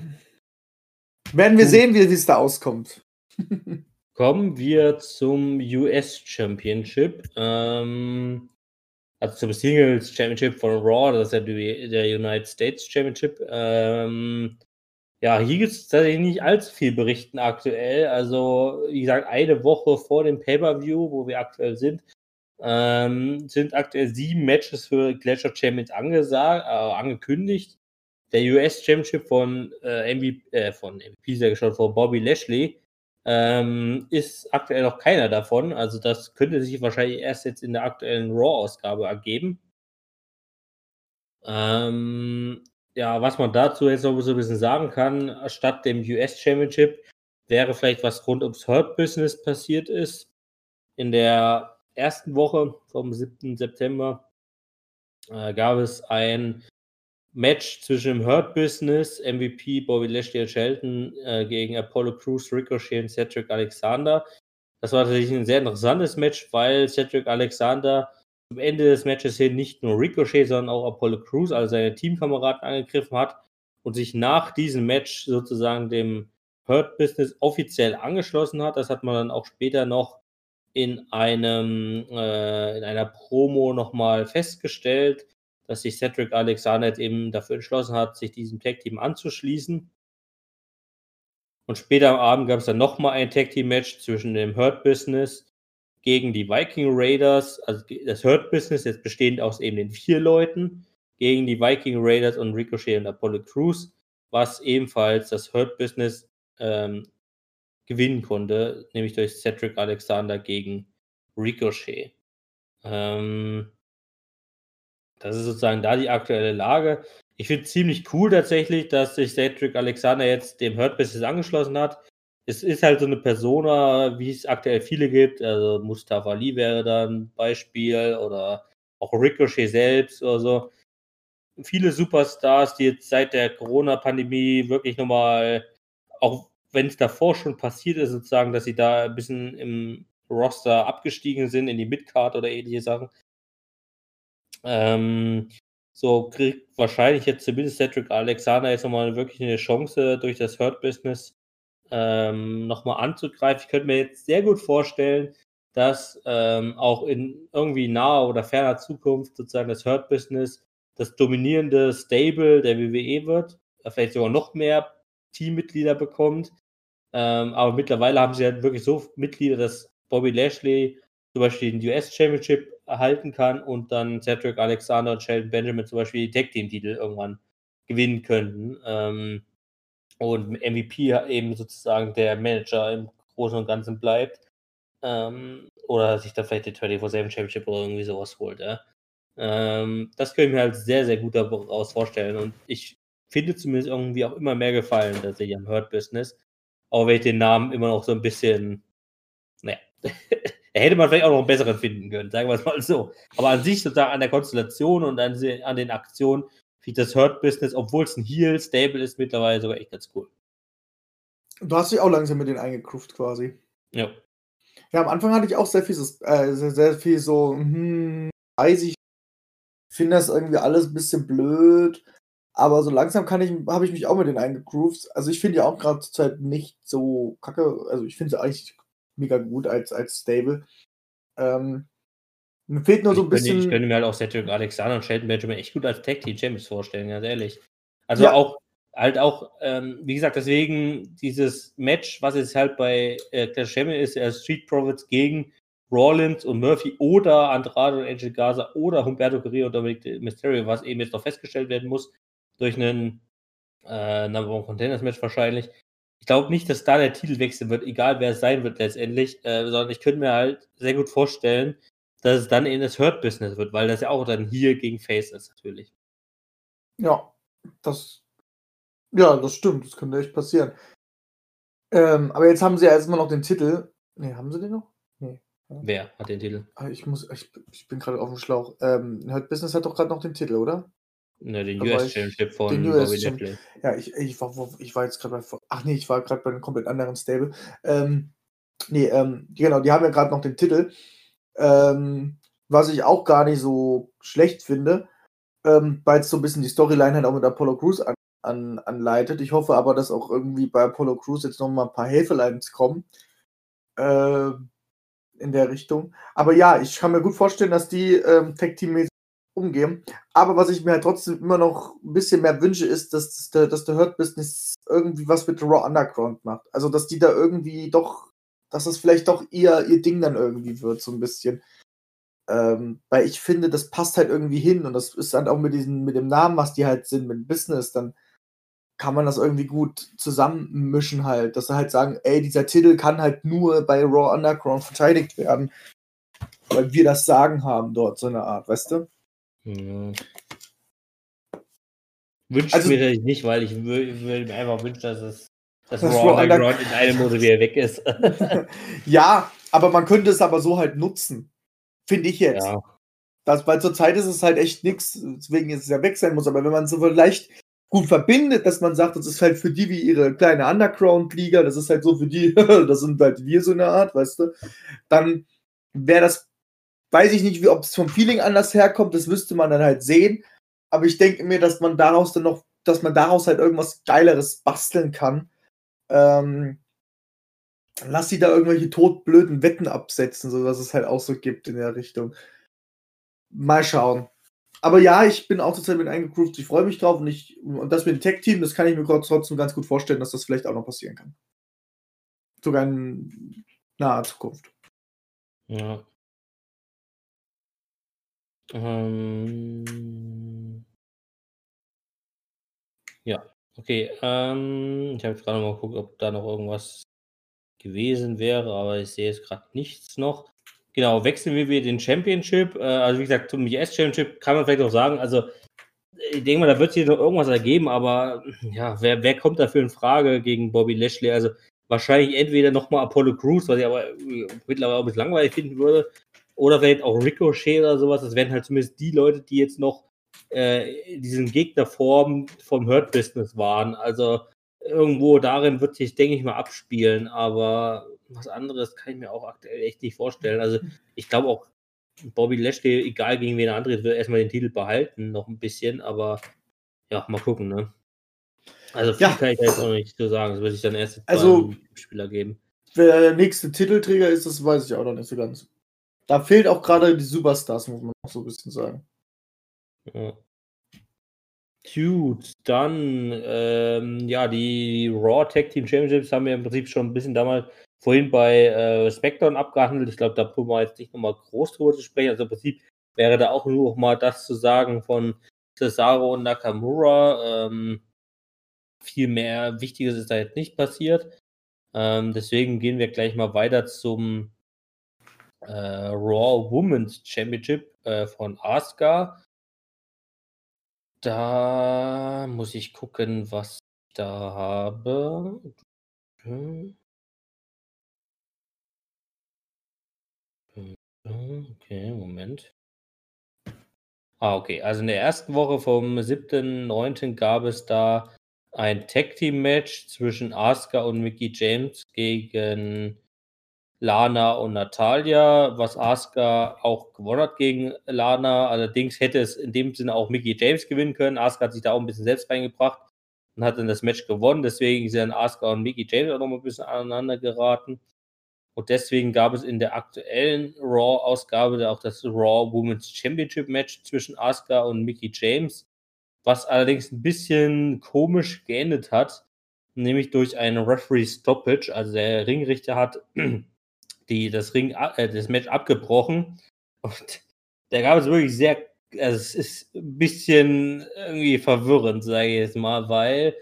Werden wir Gut. sehen, wie es da auskommt. Kommen wir zum US Championship. Ähm, also zum Singles Championship von Raw, das ist ja die, der United States Championship. Ähm, ja, hier gibt es tatsächlich nicht allzu viel berichten aktuell. Also, wie gesagt, eine Woche vor dem Pay-Per-View, wo wir aktuell sind, ähm, sind aktuell sieben Matches für Glacier Champions angesagt, äh, angekündigt. Der US Championship von äh, MVP, äh, von MVP, sehr geschaut, von Bobby Lashley, ähm, ist aktuell noch keiner davon. Also das könnte sich wahrscheinlich erst jetzt in der aktuellen Raw-Ausgabe ergeben. Ähm, ja, was man dazu jetzt noch so ein bisschen sagen kann, statt dem US Championship wäre vielleicht was rund ums Hurt Business passiert ist. In der ersten Woche vom 7. September äh, gab es ein Match zwischen dem Hurt Business, MVP Bobby Lashley und Shelton äh, gegen Apollo Crews, Ricochet und Cedric Alexander. Das war tatsächlich ein sehr interessantes Match, weil Cedric Alexander zum Ende des Matches hin nicht nur Ricochet, sondern auch Apollo Crews, also seine Teamkameraden, angegriffen hat und sich nach diesem Match sozusagen dem Hurt Business offiziell angeschlossen hat. Das hat man dann auch später noch in einem äh, in einer Promo nochmal festgestellt dass sich Cedric Alexander eben dafür entschlossen hat, sich diesem Tag-Team anzuschließen. Und später am Abend gab es dann nochmal ein Tag-Team-Match zwischen dem Hurt Business gegen die Viking Raiders. Also das Hurt Business, jetzt bestehend aus eben den vier Leuten, gegen die Viking Raiders und Ricochet und Apollo Crews, was ebenfalls das Hurt Business ähm, gewinnen konnte, nämlich durch Cedric Alexander gegen Ricochet. Ähm, das ist sozusagen da die aktuelle Lage. Ich finde es ziemlich cool tatsächlich, dass sich Cedric Alexander jetzt dem Hurt Business angeschlossen hat. Es ist halt so eine Persona, wie es aktuell viele gibt. Also Mustafa Ali wäre da ein Beispiel oder auch Ricochet selbst oder so. Viele Superstars, die jetzt seit der Corona-Pandemie wirklich nochmal, auch wenn es davor schon passiert ist, sozusagen, dass sie da ein bisschen im Roster abgestiegen sind in die Midcard oder ähnliche Sachen, ähm, so kriegt wahrscheinlich jetzt zumindest Cedric Alexander jetzt nochmal wirklich eine Chance durch das Hurt-Business ähm, nochmal anzugreifen. Ich könnte mir jetzt sehr gut vorstellen, dass ähm, auch in irgendwie naher oder ferner Zukunft sozusagen das Hurt-Business das dominierende Stable der WWE wird, vielleicht sogar noch mehr Teammitglieder bekommt. Ähm, aber mittlerweile haben sie halt wirklich so Mitglieder, dass Bobby Lashley zum Beispiel den US Championship erhalten kann und dann Cedric Alexander und Sheldon Benjamin zum Beispiel die Tag Team Titel irgendwann gewinnen könnten. Ähm, und MVP eben sozusagen der Manager im Großen und Ganzen bleibt. Ähm, oder sich dann vielleicht die 24-7 Championship oder irgendwie sowas holt. Ja. Ähm, das könnte ich mir halt sehr, sehr gut daraus vorstellen. Und ich finde zumindest irgendwie auch immer mehr gefallen, tatsächlich am Hurt Business. Auch wenn ich den Namen immer noch so ein bisschen, naja, da hätte man vielleicht auch noch einen besseren finden können, sagen wir es mal so. Aber an sich sozusagen an der Konstellation und an, an den Aktionen ich das Hurt Business, obwohl es ein Heel Stable ist, mittlerweile sogar echt ganz cool. Du hast dich auch langsam mit denen eingekruft quasi. Ja. Ja, am Anfang hatte ich auch sehr viel, so- äh, sehr, sehr viel so, hm, weiß ich, finde das irgendwie alles ein bisschen blöd, aber so langsam kann ich, habe ich mich auch mit denen eingegroovt. Also ich finde ja auch gerade zur Zeit nicht so kacke, also ich finde sie eigentlich mega gut als, als Stable. Ähm, mir fehlt nur so ein ich, könnte, ich bisschen. könnte mir halt auch Cedric Alexander und Shelton Benjamin echt gut als Tag Team Champions vorstellen, ganz ehrlich. Also Ja. auch, halt auch, ähm, wie gesagt, deswegen dieses Match, was jetzt halt bei äh, Clash Champion ist, äh, Street Profits gegen Rollins und Murphy oder Andrade und Angel Gaza oder Humberto Carrillo und Dominic Mysterio, was eben jetzt noch festgestellt werden muss durch einen äh, Number One Contenders Match wahrscheinlich. Ich glaube nicht, dass da der Titel wechseln wird, egal wer es sein wird letztendlich, äh, sondern ich könnte mir halt sehr gut vorstellen, dass es dann in das Hurt Business wird, weil das ja auch dann hier gegen Face ist natürlich. Ja, das, ja, das stimmt, das könnte echt passieren. Ähm, aber jetzt haben sie ja erstmal noch den Titel. Nee, haben sie den noch? Nee. Wer hat den Titel? Ah, Ich muss, ich, ich bin gerade auf dem Schlauch. Ähm, Hurt Business hat doch gerade noch den Titel, oder? Ne, den US Championship von den US Bobby Lashley. Ja, ich, ich, war, ich war jetzt gerade bei. Ach nee, ich war gerade bei einem komplett anderen Stable. Ähm, nee, ähm, genau, die haben ja gerade noch den Titel. Ähm, was ich auch gar nicht so schlecht finde, ähm, weil es so ein bisschen die Storyline halt auch mit Apollo Crews an, an, anleitet. Ich hoffe aber, dass auch irgendwie bei Apollo Crews jetzt noch mal ein paar Helferlines kommen. Äh, in der Richtung. Aber ja, ich kann mir gut vorstellen, dass die ähm, Tag-Team-mäßig umgehen. Aber was ich mir halt trotzdem immer noch ein bisschen mehr wünsche, ist, dass, dass der, dass der Hurt Business irgendwie was mit Raw Underground macht. Also, dass die da irgendwie doch, dass es vielleicht doch ihr, ihr Ding dann irgendwie wird, so ein bisschen. Ähm, weil ich finde, das passt halt irgendwie hin und das ist dann auch mit diesem, mit dem Namen, was die halt sind, mit Business, dann kann man das irgendwie gut zusammenmischen halt, dass sie halt sagen, ey, dieser Titel kann halt nur bei Raw Underground verteidigt werden, weil wir das Sagen haben dort, so eine Art, weißt du? Ja. Wünsche Also- mir das nicht, weil ich würde mir einfach wünschen, dass es dass Das Raw Raw Underground in einem Monat wieder weg ist. ja, aber man könnte es aber so halt nutzen. Finde ich jetzt. ja. Das, weil zurzeit ist es halt echt nichts, deswegen jetzt es ja weg sein muss. Aber wenn man so vielleicht gut verbindet, dass man sagt, das ist halt für die wie ihre kleine Underground-Liga, das ist halt so für die, das sind halt wir so eine Art, weißt du, dann wäre das, weiß ich nicht, wie ob es vom Feeling anders herkommt, das müsste man dann halt sehen. Aber ich denke mir, dass man daraus dann noch, dass man daraus halt irgendwas Geileres basteln kann. Ähm, lass sie da irgendwelche todblöden Wetten absetzen, so dass es halt auch so gibt in der Richtung. Mal schauen. Aber ja, ich bin auch total mit eingegroovt. Ich freue mich drauf und ich und das mit dem Tech-Team, das kann ich mir trotzdem ganz gut vorstellen, dass das vielleicht auch noch passieren kann. Sogar in naher Zukunft. Ja. Ähm, ja, okay. Ähm, ich habe gerade mal geguckt, ob da noch irgendwas gewesen wäre, aber ich sehe jetzt gerade nichts noch. Genau, wechseln wir wieder den Championship. Äh, also wie gesagt, zum US Championship kann man vielleicht noch sagen, also ich denke mal, da wird sich noch irgendwas ergeben, aber ja, wer, wer kommt dafür in Frage gegen Bobby Lashley? Also wahrscheinlich entweder nochmal Apollo Crews, was ich aber äh, mittlerweile auch ein bisschen langweilig finden würde, oder vielleicht auch Ricochet oder sowas. Das wären halt zumindest die Leute, die jetzt noch äh, diesen Gegnerform vom Hurt Business waren. Also irgendwo darin wird sich, denke ich mal, abspielen, aber was anderes kann ich mir auch aktuell echt nicht vorstellen. Also ich glaube auch, Bobby Lashley, egal gegen wen er antritt, wird erstmal den Titel behalten, noch ein bisschen, aber ja, mal gucken, ne? Also viel Ja. kann ich da jetzt auch nicht so sagen. Das wird sich dann erst Also- Spieler geben. Wer der nächste Titelträger ist, das weiß ich auch noch nicht so ganz. Da fehlt auch gerade die Superstars, muss man auch so ein bisschen sagen. Ja. Dann, ähm, ja, die Raw Tag Team Championships haben wir im Prinzip schon ein bisschen damals vorhin bei äh, SmackDown abgehandelt. Ich glaube, da brauchen wir jetzt nicht nochmal groß drüber zu sprechen. Also im Prinzip wäre da auch nur noch mal das zu sagen von Cesaro und Nakamura. Ähm, viel mehr Wichtiges ist da jetzt nicht passiert. Ähm, deswegen gehen wir gleich mal weiter zum äh, Raw Women's Championship äh, von Asuka. Da muss ich gucken, was ich da habe. Okay, Moment. Ah, okay. Also in der ersten Woche vom 7.9. gab es da ein Tag-Team-Match zwischen Asuka und Mickey James gegen Lana und Natalia, was Asuka auch gewonnen hat gegen Lana. Allerdings hätte es in dem Sinne auch Mickey James gewinnen können. Asuka hat sich da auch ein bisschen selbst reingebracht und hat dann das Match gewonnen. Deswegen sind Asuka und Mickey James auch noch mal ein bisschen aneinander geraten. Und deswegen gab es in der aktuellen Raw-Ausgabe auch das Raw Women's Championship Match zwischen Asuka und Mickey James, was allerdings ein bisschen komisch geendet hat, nämlich durch einen Referee Stoppage. Also der Ringrichter hat die, das, Ring, äh, das Match abgebrochen. Und da gab es wirklich sehr, also es ist ein bisschen irgendwie verwirrend, sage ich jetzt mal, weil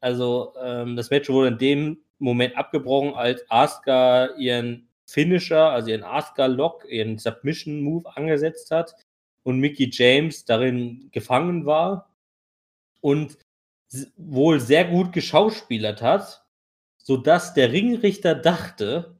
also ähm, das Match wurde in dem Moment abgebrochen, als Asuka ihren Finisher, also ihren Asuka-Lock, ihren Submission-Move angesetzt hat und Mickey James darin gefangen war und wohl sehr gut geschauspielert hat, sodass der Ringrichter dachte,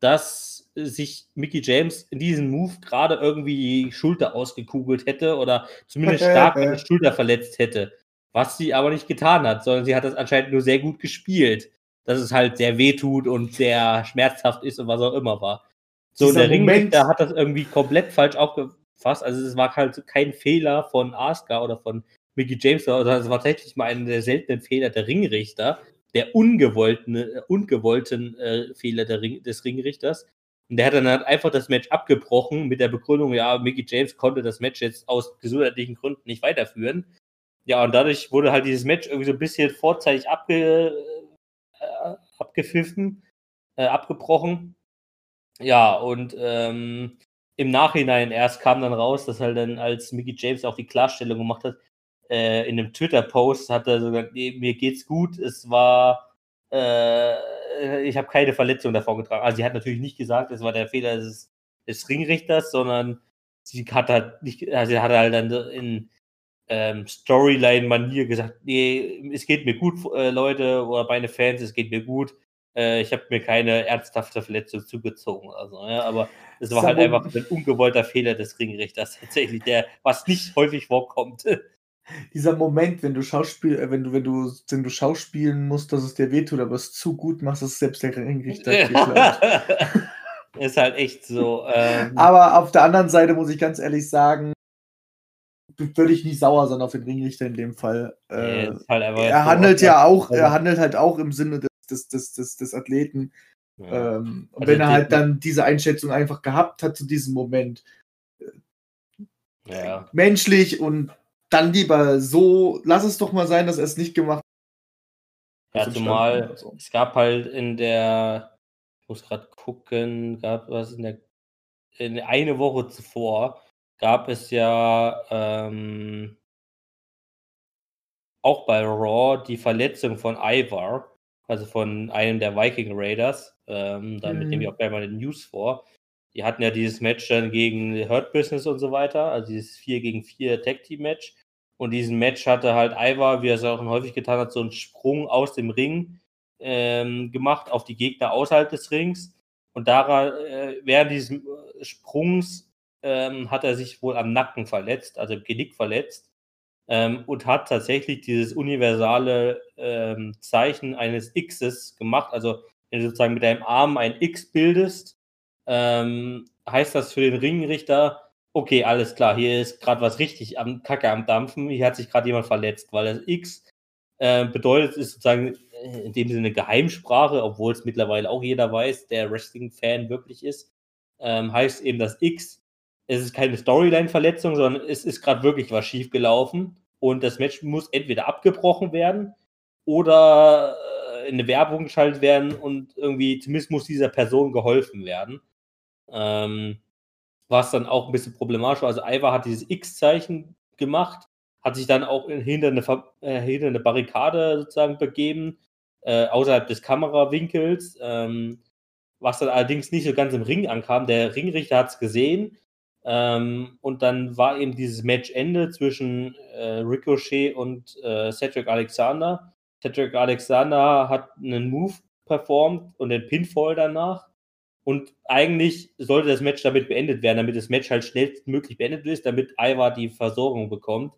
dass sich Mickey James in diesem Move gerade irgendwie die Schulter ausgekugelt hätte oder zumindest stark an der Schulter verletzt hätte. Was sie aber nicht getan hat, sondern sie hat das anscheinend nur sehr gut gespielt dass es halt sehr weh tut und sehr schmerzhaft ist und was auch immer war. So, Dieser der Ringrichter hat das irgendwie komplett falsch aufgefasst. Also es war halt kein Fehler von Asuka oder von Mickey James, sondern es war tatsächlich mal einer der seltenen Fehler der Ringrichter, der ungewollten, äh, ungewollten äh, Fehler Ring, des Ringrichters. Und der hat dann halt einfach das Match abgebrochen mit der Begründung, ja, Mickey James konnte das Match jetzt aus gesundheitlichen Gründen nicht weiterführen. Ja, und dadurch wurde halt dieses Match irgendwie so ein bisschen vorzeitig abge, äh, abgepfiffen, äh, abgebrochen. Ja, und ähm, im Nachhinein erst kam dann raus, dass halt dann, als Mickey James auch die Klarstellung gemacht hat, äh, in einem Twitter-Post hat er so gesagt, nee, mir geht's gut, es war, äh, ich habe keine Verletzung davon getragen. Also sie hat natürlich nicht gesagt, es war der Fehler des, des Ringrichters, sondern sie hat halt nicht, also sie hat halt dann in ähm, Storyline-Manier gesagt, nee, es geht mir gut, äh, Leute, oder meine Fans, es geht mir gut. Äh, ich habe mir keine ernsthafte Verletzung zugezogen. Also, ja, aber es war halt einfach ein ungewollter Fehler des Ringrichters tatsächlich, der, was nicht häufig vorkommt. Dieser Moment, wenn du Schauspiel, äh, wenn du, wenn du, wenn du schauspielen musst, dass es dir wehtut, aber es zu gut machst, dass selbst der Ringrichter Ist halt echt so. Ähm, aber auf der anderen Seite muss ich ganz ehrlich sagen, würde ich nicht sauer sein auf den Ringrichter in dem Fall. Äh, halt er handelt ja auch, er handelt halt auch im Sinne des, des, des, des, des Athleten. Ja. Ähm, und also wenn er halt dann diese Einschätzung einfach gehabt hat zu diesem Moment, äh, ja. menschlich und dann lieber so, lass es doch mal sein, dass er es nicht gemacht hat. Ja, zumal so. es gab halt in der, ich muss gerade gucken, gab was in der, in eine Woche zuvor gab es ja ähm, auch bei Raw die Verletzung von Ivar, also von einem der Viking Raiders. Ähm, da mhm. nehme ich auch gleich mal den News vor. Die hatten ja dieses Match dann gegen Hurt Business und so weiter, also dieses 4 gegen 4 Tag Team Match. Und diesen Match hatte halt Ivar, wie er es auch häufig getan hat, so einen Sprung aus dem Ring ähm, gemacht auf die Gegner außerhalb des Rings. Und daran, äh, während dieses äh, Sprungs ähm, hat er sich wohl am Nacken verletzt, also im Genick verletzt. Ähm, und hat tatsächlich dieses universale ähm, Zeichen eines Xs gemacht. Also, wenn du sozusagen mit deinem Arm ein X bildest, ähm, heißt das für den Ringrichter, okay, alles klar, hier ist gerade was richtig am Kacke am Dampfen, hier hat sich gerade jemand verletzt, weil das X äh, bedeutet, ist sozusagen in dem Sinne Geheimsprache, obwohl es mittlerweile auch jeder weiß, der Wrestling-Fan wirklich ist, ähm, heißt eben das X es ist keine Storyline-Verletzung, sondern es ist gerade wirklich was schief gelaufen und das Match muss entweder abgebrochen werden oder äh, in eine Werbung geschaltet werden und irgendwie zumindest muss dieser Person geholfen werden. Ähm, was dann auch ein bisschen problematisch war. Also Ivar hat dieses X-Zeichen gemacht, hat sich dann auch hinter eine, äh, hinter eine Barrikade sozusagen begeben, äh, außerhalb des Kamerawinkels, ähm, was dann allerdings nicht so ganz im Ring ankam. Der Ringrichter hat es gesehen, Ähm, und dann war eben dieses Matchende zwischen äh, Ricochet und äh, Cedric Alexander. Cedric Alexander hat einen Move performt und den Pinfall danach. Und eigentlich sollte das Match damit beendet werden, damit das Match halt schnellstmöglich beendet ist, damit Ivar die Versorgung bekommt.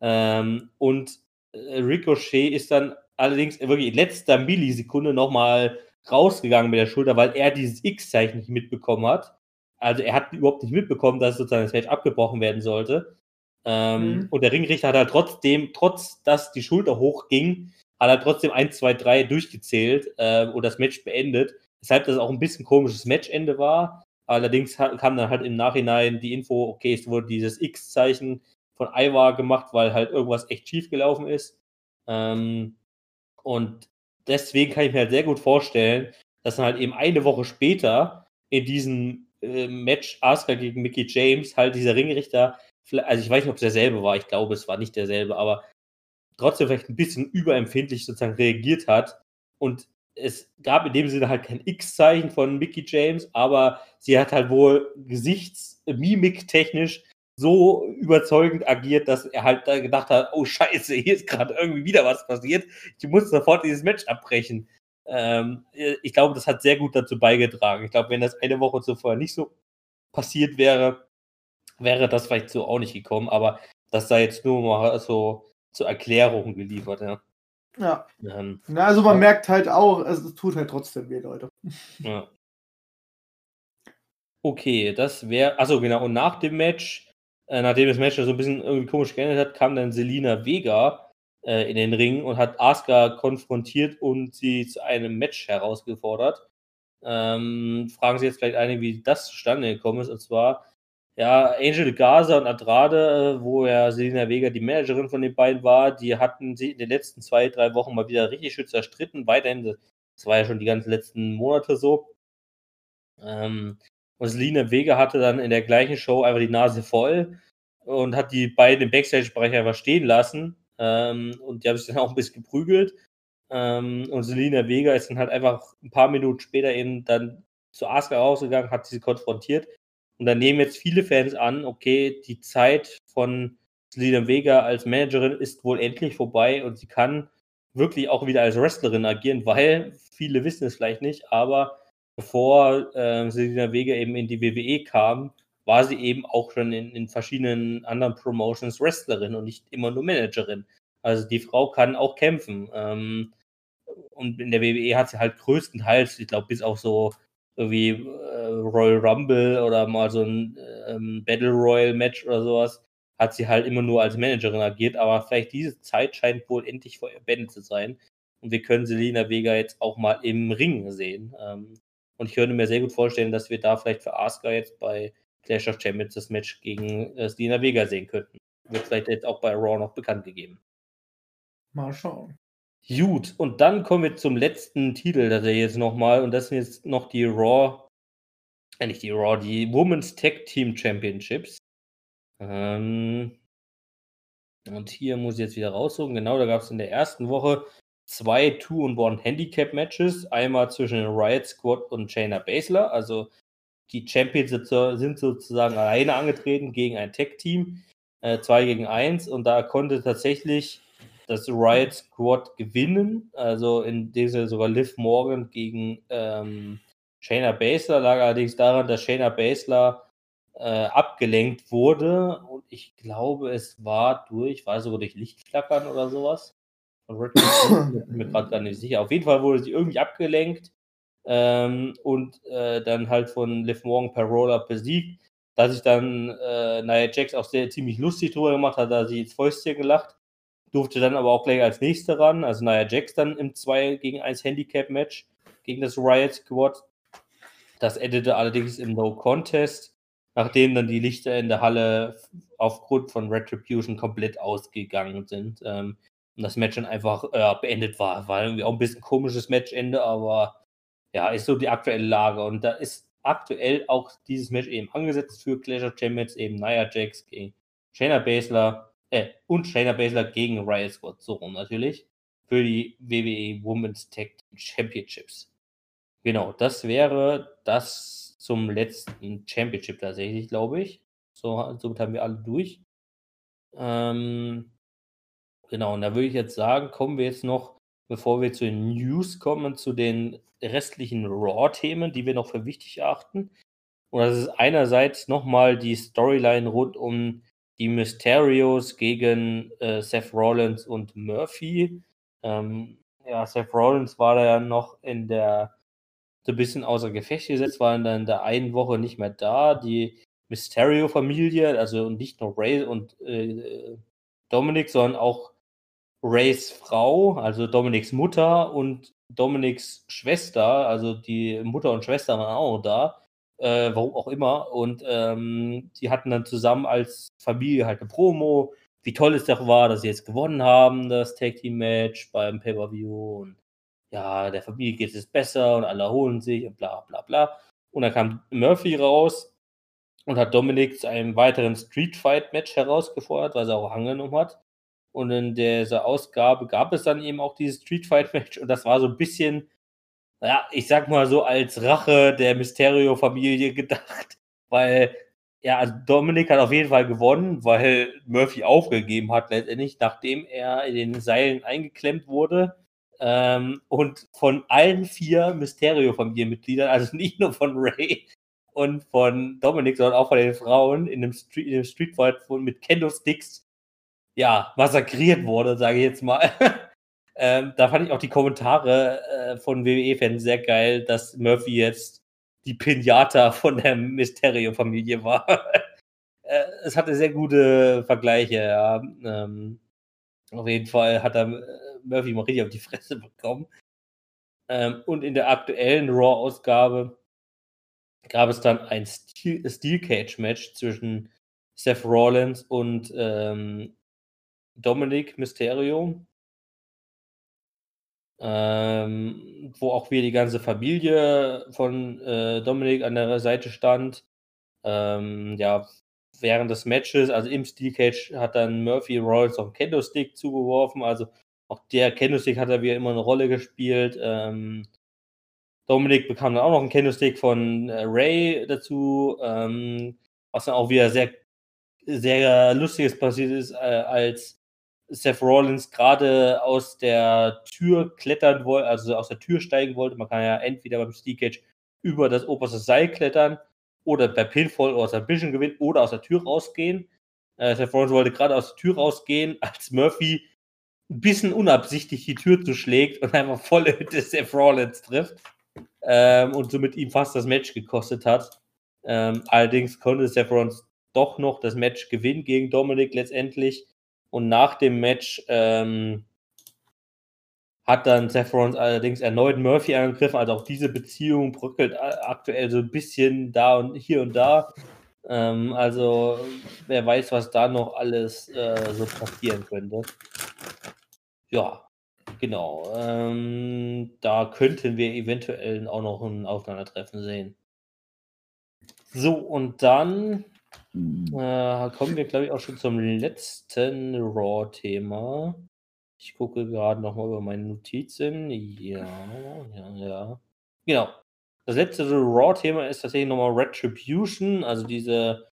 Ähm, und äh, Ricochet ist dann allerdings wirklich in letzter Millisekunde nochmal rausgegangen mit der Schulter, weil er dieses X-Zeichen nicht mitbekommen hat. Also er hat überhaupt nicht mitbekommen, dass sozusagen das Match abgebrochen werden sollte. Ähm, mhm. Und der Ringrichter hat halt trotzdem, trotz dass die Schulter hochging, hat er trotzdem 1, 2, 3 durchgezählt äh, und das Match beendet. Deshalb, dass es auch ein bisschen komisches Matchende war. Allerdings kam dann halt im Nachhinein die Info, okay, es wurde dieses X-Zeichen von Ivar gemacht, weil halt irgendwas echt schief gelaufen ist. Ähm, und deswegen kann ich mir halt sehr gut vorstellen, dass dann halt eben eine Woche später in diesem äh, Match Asuka gegen Mickey James halt dieser Ringrichter, also ich weiß nicht, ob es derselbe war, ich glaube, es war nicht derselbe, aber trotzdem vielleicht ein bisschen überempfindlich sozusagen reagiert hat. Und es gab in dem Sinne halt kein X-Zeichen von Mickey James, aber sie hat halt wohl gesichtsmimik technisch so überzeugend agiert, dass er halt da gedacht hat, oh scheiße, hier ist gerade irgendwie wieder was passiert. Ich muss sofort dieses Match abbrechen. Ähm, ich glaube, das hat sehr gut dazu beigetragen. Ich glaube, wenn das eine Woche zuvor nicht so passiert wäre, wäre das vielleicht so auch nicht gekommen. Aber das sei jetzt nur mal so zur Erklärung geliefert, ja. Ja. Ähm, Na, also man ja. merkt halt auch, es tut halt trotzdem weh, Leute. Ja. Okay, das wäre, also genau, und nach dem Match äh, nachdem das Match so ein bisschen irgendwie komisch geendet hat, kam dann Selina Vega äh, in den Ring und hat Asuka konfrontiert und sie zu einem Match herausgefordert. Ähm, fragen sich jetzt vielleicht einige, wie das zustande gekommen ist. Und zwar, ja, Angel Gaza und Andrade, äh, wo ja Selina Vega die Managerin von den beiden war, die hatten sie in den letzten zwei, drei Wochen mal wieder richtig schön zerstritten. Weiterhin, das war ja schon die ganzen letzten Monate so. Ähm, und Selina Vega hatte dann in der gleichen Show einfach die Nase voll und hat die beiden im Backstage-Bereich einfach stehen lassen. Ähm, und die haben sich dann auch ein bisschen geprügelt. Ähm, und Selina Vega ist dann halt einfach ein paar Minuten später eben dann zu Asuka rausgegangen, hat sie konfrontiert. Und dann nehmen jetzt viele Fans an, okay, die Zeit von Selina Vega als Managerin ist wohl endlich vorbei und sie kann wirklich auch wieder als Wrestlerin agieren, weil viele wissen es vielleicht nicht, aber bevor äh, Selina Vega eben in die WWE kam, war sie eben auch schon in, in verschiedenen anderen Promotions Wrestlerin und nicht immer nur Managerin. Also die Frau kann auch kämpfen. Ähm, und in der WWE hat sie halt größtenteils, ich glaube, bis auf so wie äh, Royal Rumble oder mal so ein ähm, Battle Royal Match oder sowas, hat sie halt immer nur als Managerin agiert. Aber vielleicht diese Zeit scheint wohl endlich beendet zu sein. Und wir können Selina Vega jetzt auch mal im Ring sehen. Ähm, und ich könnte mir sehr gut vorstellen, dass wir da vielleicht für Asuka jetzt bei Clash of Champions das Match gegen äh, Stina Vega sehen könnten. Wird vielleicht jetzt auch bei Raw noch bekannt gegeben. Mal schauen. Gut, und dann kommen wir zum letzten Titel, das er jetzt nochmal, und das sind jetzt noch die Raw, äh, nicht die Raw, die Women's Tag Team Championships. Ähm, und hier muss ich jetzt wieder raussuchen. Genau, da gab es in der ersten Woche zwei Two-and-One-Handicap-Matches. Einmal zwischen Riot Squad und Shayna Baszler. Also die Champions sind sozusagen alleine angetreten gegen ein Tech-Team. Äh, zwei gegen eins. Und da konnte tatsächlich das Riot Squad gewinnen. Also in dieser sogar Liv Morgan gegen ähm, Shayna Baszler. Lag allerdings daran, dass Shayna Baszler äh, abgelenkt wurde. Und ich glaube, es war durch, war sogar durch Lichtflackern oder sowas Bull, bin mir gerade gar nicht sicher. Auf jeden Fall wurde sie irgendwie abgelenkt ähm, und äh, dann halt von Liv Morgan per Roller besiegt. Da sich dann äh, Nia Jax auch sehr ziemlich lustig drüber gemacht hat, da sie ins Fäustchen gelacht. Durfte dann aber auch gleich als nächste ran. Also Nia Jax dann im 2 gegen 1 Handicap-Match gegen das Riot Squad. Das endete allerdings im No Contest, nachdem dann die Lichter in der Halle aufgrund von Retribution komplett ausgegangen sind. Ähm, und das Match dann einfach äh, beendet war. War irgendwie auch ein bisschen komisches Matchende, aber ja, ist so die aktuelle Lage. Und da ist aktuell auch dieses Match eben angesetzt für Clash of Champions, eben Nia Jax gegen Shayna Baszler, äh, und Shayna Baszler gegen Riot Squad, so rum natürlich, für die WWE Women's Tag Championships. Genau, das wäre das zum letzten Championship tatsächlich, glaube ich. So, somit haben wir alle durch. Ähm, genau, und da würde ich jetzt sagen, kommen wir jetzt noch, bevor wir zu den News kommen, zu den restlichen Raw-Themen, die wir noch für wichtig erachten. Und das ist einerseits nochmal die Storyline rund um die Mysterios gegen äh, Seth Rollins und Murphy. Ähm, ja, Seth Rollins war da ja noch in der so ein bisschen außer Gefecht gesetzt, war dann in der einen Woche nicht mehr da. Die Mysterio-Familie, also nicht nur Ray und äh, Dominic, sondern auch Rays Frau, also Dominics Mutter und Dominics Schwester, also die Mutter und Schwester waren auch da, äh, warum auch immer. Und ähm, die hatten dann zusammen als Familie halt eine Promo, wie toll es doch war, dass sie jetzt gewonnen haben, das Tag Team Match beim Pay-Per-View und ja, der Familie geht es besser und alle erholen sich und bla bla bla. Und dann kam Murphy raus und hat Dominik zu einem weiteren Street Fight Match herausgefordert, was er auch angenommen hat. Und in dieser Ausgabe gab es dann eben auch dieses Street Fight Match und das war so ein bisschen, ja, ich sag mal so als Rache der Mysterio-Familie gedacht, weil ja, also Dominik hat auf jeden Fall gewonnen, weil Murphy aufgegeben hat letztendlich, nachdem er in den Seilen eingeklemmt wurde. Ähm, und von allen vier Mysterio-Familienmitgliedern, also nicht nur von Ray und von Dominik, sondern auch von den Frauen in dem, Street, in dem Streetfight mit Kendo-Sticks, ja, massakriert wurde, sage ich jetzt mal. ähm, da fand ich auch die Kommentare äh, von WWE-Fans sehr geil, dass Murphy jetzt die Pinata von der Mysterio-Familie war. äh, es hatte sehr gute Vergleiche, ja. Ähm, auf jeden Fall hat er äh, Murphy mal richtig auf die Fresse bekommen. Ähm, und in der aktuellen Raw-Ausgabe gab es dann ein Steel, Steel Cage Match zwischen Seth Rollins und ähm, Dominic Mysterio. Ähm, wo auch wieder die ganze Familie von äh, Dominic an der Seite stand. Ähm, ja, während des Matches, also im Steel Cage, hat dann Murphy Rollins auf einen Kendo-Stick zugeworfen. Also auch der Kendo-Stick hat er wieder immer eine Rolle gespielt. Ähm, Dominik bekam dann auch noch einen Kendo-Stick von äh, Ray dazu, ähm, was dann auch wieder sehr, sehr lustiges passiert ist, äh, als Seth Rollins gerade aus der Tür klettern wollte, also aus der Tür steigen wollte. Man kann ja entweder beim Steel Cage über das oberste Seil klettern oder per Pinfall oder Submission gewinnen oder aus der Tür rausgehen. Äh, Seth Rollins wollte gerade aus der Tür rausgehen, als Murphy ein bisschen unabsichtlich die Tür zuschlägt und einfach voll in Seth Rollins trifft ähm, und somit ihm fast das Match gekostet hat. Ähm, allerdings konnte Seth Rollins doch noch das Match gewinnen gegen Dominik letztendlich. Und nach dem Match ähm, hat dann Seth Rollins allerdings erneut Murphy angegriffen. Also auch diese Beziehung bröckelt aktuell so ein bisschen da und hier und da. Ähm, also wer weiß, was da noch alles äh, so passieren könnte. Ja, genau. Ähm, da könnten wir eventuell auch noch ein Aufeinandertreffen sehen. So, und dann äh, kommen wir, glaube ich, auch schon zum letzten Raw-Thema. Ich gucke gerade nochmal über meine Notizen. Ja, ja, ja. Genau. Das letzte Raw-Thema ist tatsächlich nochmal Retribution, also diese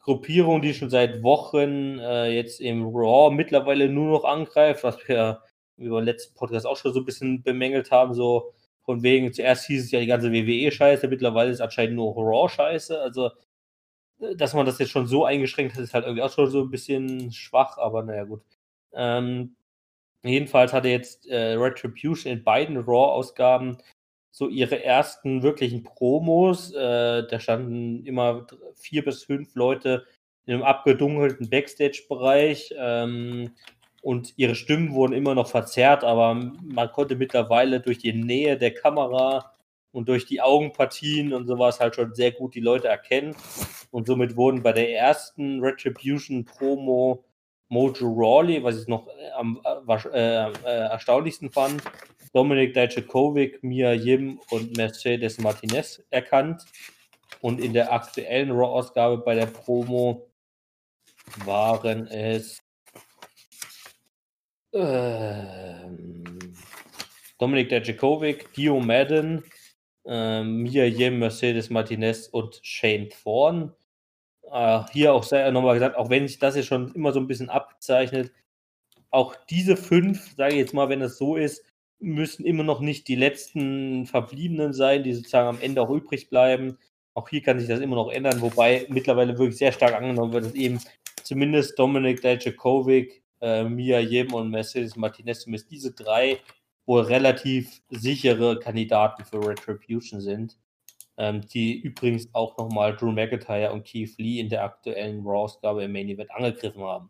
Gruppierung, die schon seit Wochen äh, jetzt im Raw mittlerweile nur noch angreift, was wir über den letzten Podcast auch schon so ein bisschen bemängelt haben, so von wegen, zuerst hieß es ja die ganze WWE-Scheiße, mittlerweile ist es anscheinend nur Raw-Scheiße, also dass man das jetzt schon so eingeschränkt hat, ist halt irgendwie auch schon so ein bisschen schwach, aber naja, gut. Ähm, jedenfalls hatte jetzt äh, Retribution in beiden Raw-Ausgaben so ihre ersten wirklichen Promos. Äh, da standen immer vier bis fünf Leute in einem abgedunkelten Backstage-Bereich. Ähm, und ihre Stimmen wurden immer noch verzerrt, aber man konnte mittlerweile durch die Nähe der Kamera und durch die Augenpartien und sowas halt schon sehr gut die Leute erkennen. Und somit wurden bei der ersten Retribution Promo Mojo Rawley, was ich noch äh, am äh, äh, äh, erstaunlichsten fand, Dominik Dijakovic, Mia Yim und Mercedes Martinez erkannt. Und in der aktuellen Raw-Ausgabe bei der Promo waren es ähm, Dominik Dijakovic, Dio Madden, ähm, Mia Yim, Mercedes Martinez und Shane Thorne. äh, hier auch nochmal gesagt, auch wenn sich das jetzt schon immer so ein bisschen abzeichnet, auch diese fünf, sage ich jetzt mal, wenn es so ist, müssen immer noch nicht die letzten Verbliebenen sein, die sozusagen am Ende auch übrig bleiben. Auch hier kann sich das immer noch ändern, wobei mittlerweile wirklich sehr stark angenommen wird, dass eben zumindest Dominik Dajakovic, äh, Mia Yim und Mercedes Martinez, zumindest diese drei wohl relativ sichere Kandidaten für Retribution sind, ähm, die übrigens auch nochmal Drew McIntyre und Keith Lee in der aktuellen Raw-Ausgabe im Main Event angegriffen haben.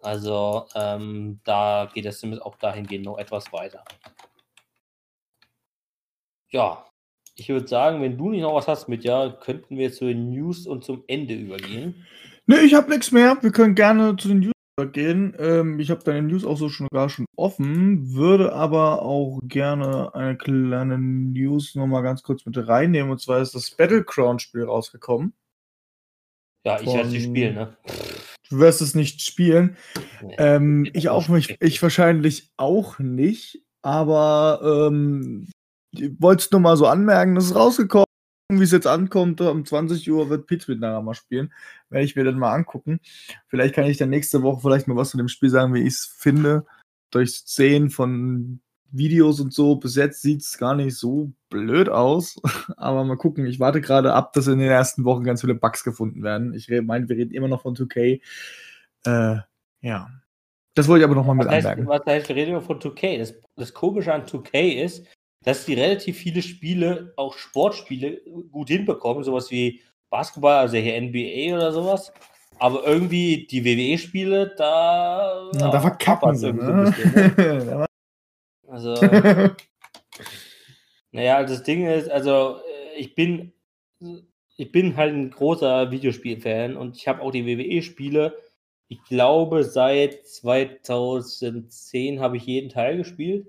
Also ähm, da geht es zumindest auch dahingehend noch etwas weiter. Ja, ich würde sagen, wenn du nicht noch was hast mit ja, könnten wir zu den News und zum Ende übergehen. Ne, ich habe nichts mehr. Wir können gerne zu den News übergehen. Ähm, ich habe deine News auch so schon gar schon offen, würde aber auch gerne eine kleine News nochmal ganz kurz mit reinnehmen. Und zwar ist das Battleground-Spiel rausgekommen. Ja, ich werde es nicht spielen, ne? Du wirst es nicht spielen. Ähm, ich auch nicht, ich wahrscheinlich auch nicht, aber ähm, ich wollte es nur mal so anmerken, das ist rausgekommen. Wie es jetzt ankommt, um 20 Uhr wird Pete miteinander mal spielen. Werde ich mir dann mal angucken. Vielleicht kann ich dann nächste Woche vielleicht mal was zu dem Spiel sagen, wie ich es finde. Durch Sehen von Videos und so. Bis jetzt sieht es gar nicht so blöd aus. Aber mal gucken. Ich warte gerade ab, dass in den ersten Wochen ganz viele Bugs gefunden werden. Ich meine, wir reden immer noch von 2K. Äh, ja. Das wollte ich aber nochmal mit heißt, anmerken. Was heißt, wir reden immer von 2K. Das, das Komische an 2K ist, dass die relativ viele Spiele, auch Sportspiele, gut hinbekommen. Sowas wie Basketball, also hier NBA oder sowas. Aber irgendwie die WWE-Spiele, da. Ja, da verkacken sie. Ne? Ne? Also, naja, das Ding ist, also ich bin, ich bin halt ein großer Videospiel-Fan und ich habe auch die WWE-Spiele, ich glaube, seit 2010 habe ich jeden Teil gespielt.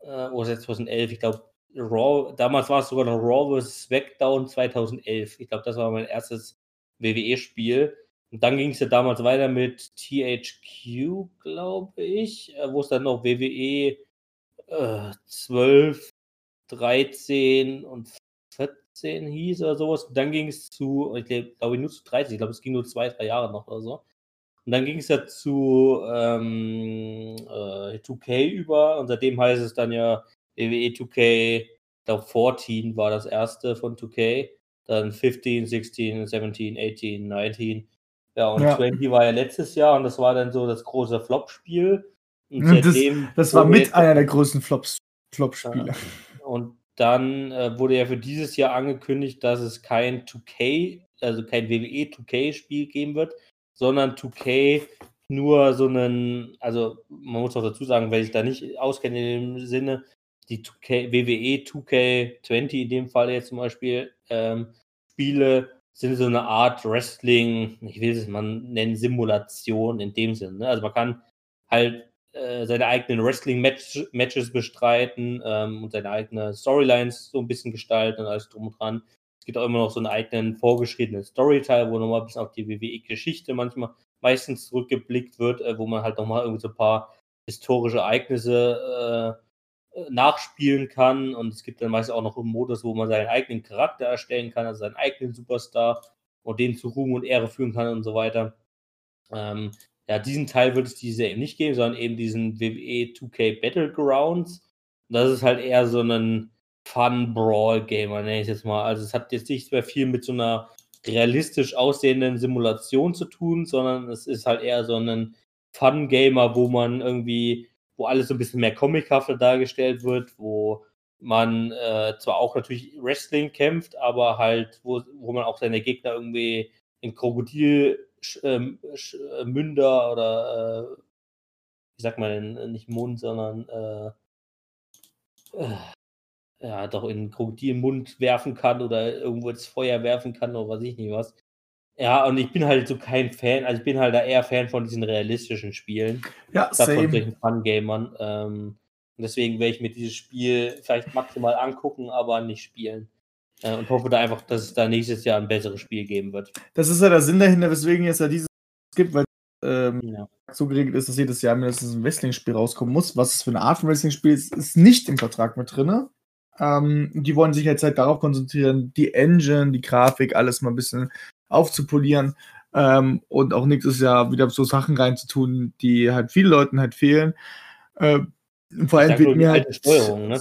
Äh, oder seit 2011, ich glaube, Raw, damals war es sogar noch Raw vs. SmackDown 2011. Ich glaube, das war mein erstes WWE-Spiel. Und dann ging es ja damals weiter mit THQ, glaube ich, äh, wo es dann noch WWE äh, 12, 13 und 14 hieß oder sowas. Und dann ging es zu, ich glaube nur zu 13, ich glaube, es ging nur zwei, drei Jahre noch oder so. Und dann ging es ja zu ähm, äh, 2K über und seitdem heißt es dann ja WWE 2K, ich glaube 14 war das erste von 2K, dann 15, 16, 17, 18, 19. Ja, und Ja. 20 war ja letztes Jahr und das war dann so das große Flop-Spiel. Und Das, seitdem das war mit einer der größten Flops, Flop-Spiele. und dann äh, wurde ja für dieses Jahr angekündigt, dass es kein 2K, also kein WWE 2K-Spiel geben wird, sondern 2K nur so einen, also man muss auch dazu sagen, weil ich da nicht auskenne in dem Sinne, die 2K, WWE 2K20 in dem Fall jetzt zum Beispiel, ähm, Spiele sind so eine Art Wrestling, ich will es mal nennen, Simulation in dem Sinne. Ne? Also man kann halt äh, seine eigenen Wrestling-Matches bestreiten ähm, und seine eigenen Storylines so ein bisschen gestalten und alles drum und dran. Es gibt auch immer noch so einen eigenen vorgeschriebenen Storyteil, wo nochmal ein bisschen auf die WWE-Geschichte manchmal meistens zurückgeblickt wird, äh, wo man halt nochmal irgendwie so ein paar historische Ereignisse äh, äh, nachspielen kann. Und es gibt dann meistens auch noch einen Modus, wo man seinen eigenen Charakter erstellen kann, also seinen eigenen Superstar und den zu Ruhm und Ehre führen kann und so weiter. Ähm, ja, diesen Teil wird es dieses Jahr eben nicht geben, sondern eben diesen WWE 2K Battlegrounds. Und das ist halt eher so ein Fun-Brawl-Gamer, nenne ich es jetzt mal. Also es hat jetzt nicht mehr viel mit so einer realistisch aussehenden Simulation zu tun, sondern es ist halt eher so ein Fun-Gamer, wo man irgendwie, wo alles so ein bisschen mehr comichafter dargestellt wird, wo man äh, zwar auch natürlich Wrestling kämpft, aber halt, wo, wo man auch seine Gegner irgendwie in Krokodil Sch- ähm, äh, oder äh, wie sagt man denn, äh, nicht Mund, sondern äh, äh, ja, doch in Krokodilmund werfen kann oder irgendwo ins Feuer werfen kann oder weiß ich nicht was. Ja, und ich bin halt so kein Fan, also ich bin halt da eher Fan von diesen realistischen Spielen, Ja, statt von same. solchen Fun-Gamern. Ähm, und deswegen werde ich mir dieses Spiel vielleicht maximal angucken, aber nicht spielen. Äh, und hoffe da einfach, dass es da nächstes Jahr ein besseres Spiel geben wird. Das ist ja der Sinn dahinter, weswegen es ja dieses gibt, weil ähm, Ja. so geregelt ist, dass jedes Jahr mindestens ein Wrestling-Spiel rauskommen muss. Was es für eine Art von Wrestling-Spiel ist, ist nicht im Vertrag mit drin. Ähm, die wollen sich jetzt halt darauf konzentrieren, die Engine, die Grafik, alles mal ein bisschen aufzupolieren ähm, und auch nächstes Jahr wieder so Sachen reinzutun, die halt vielen Leuten halt fehlen. Äh, vor allem wird mir halt. Steuerung, ne?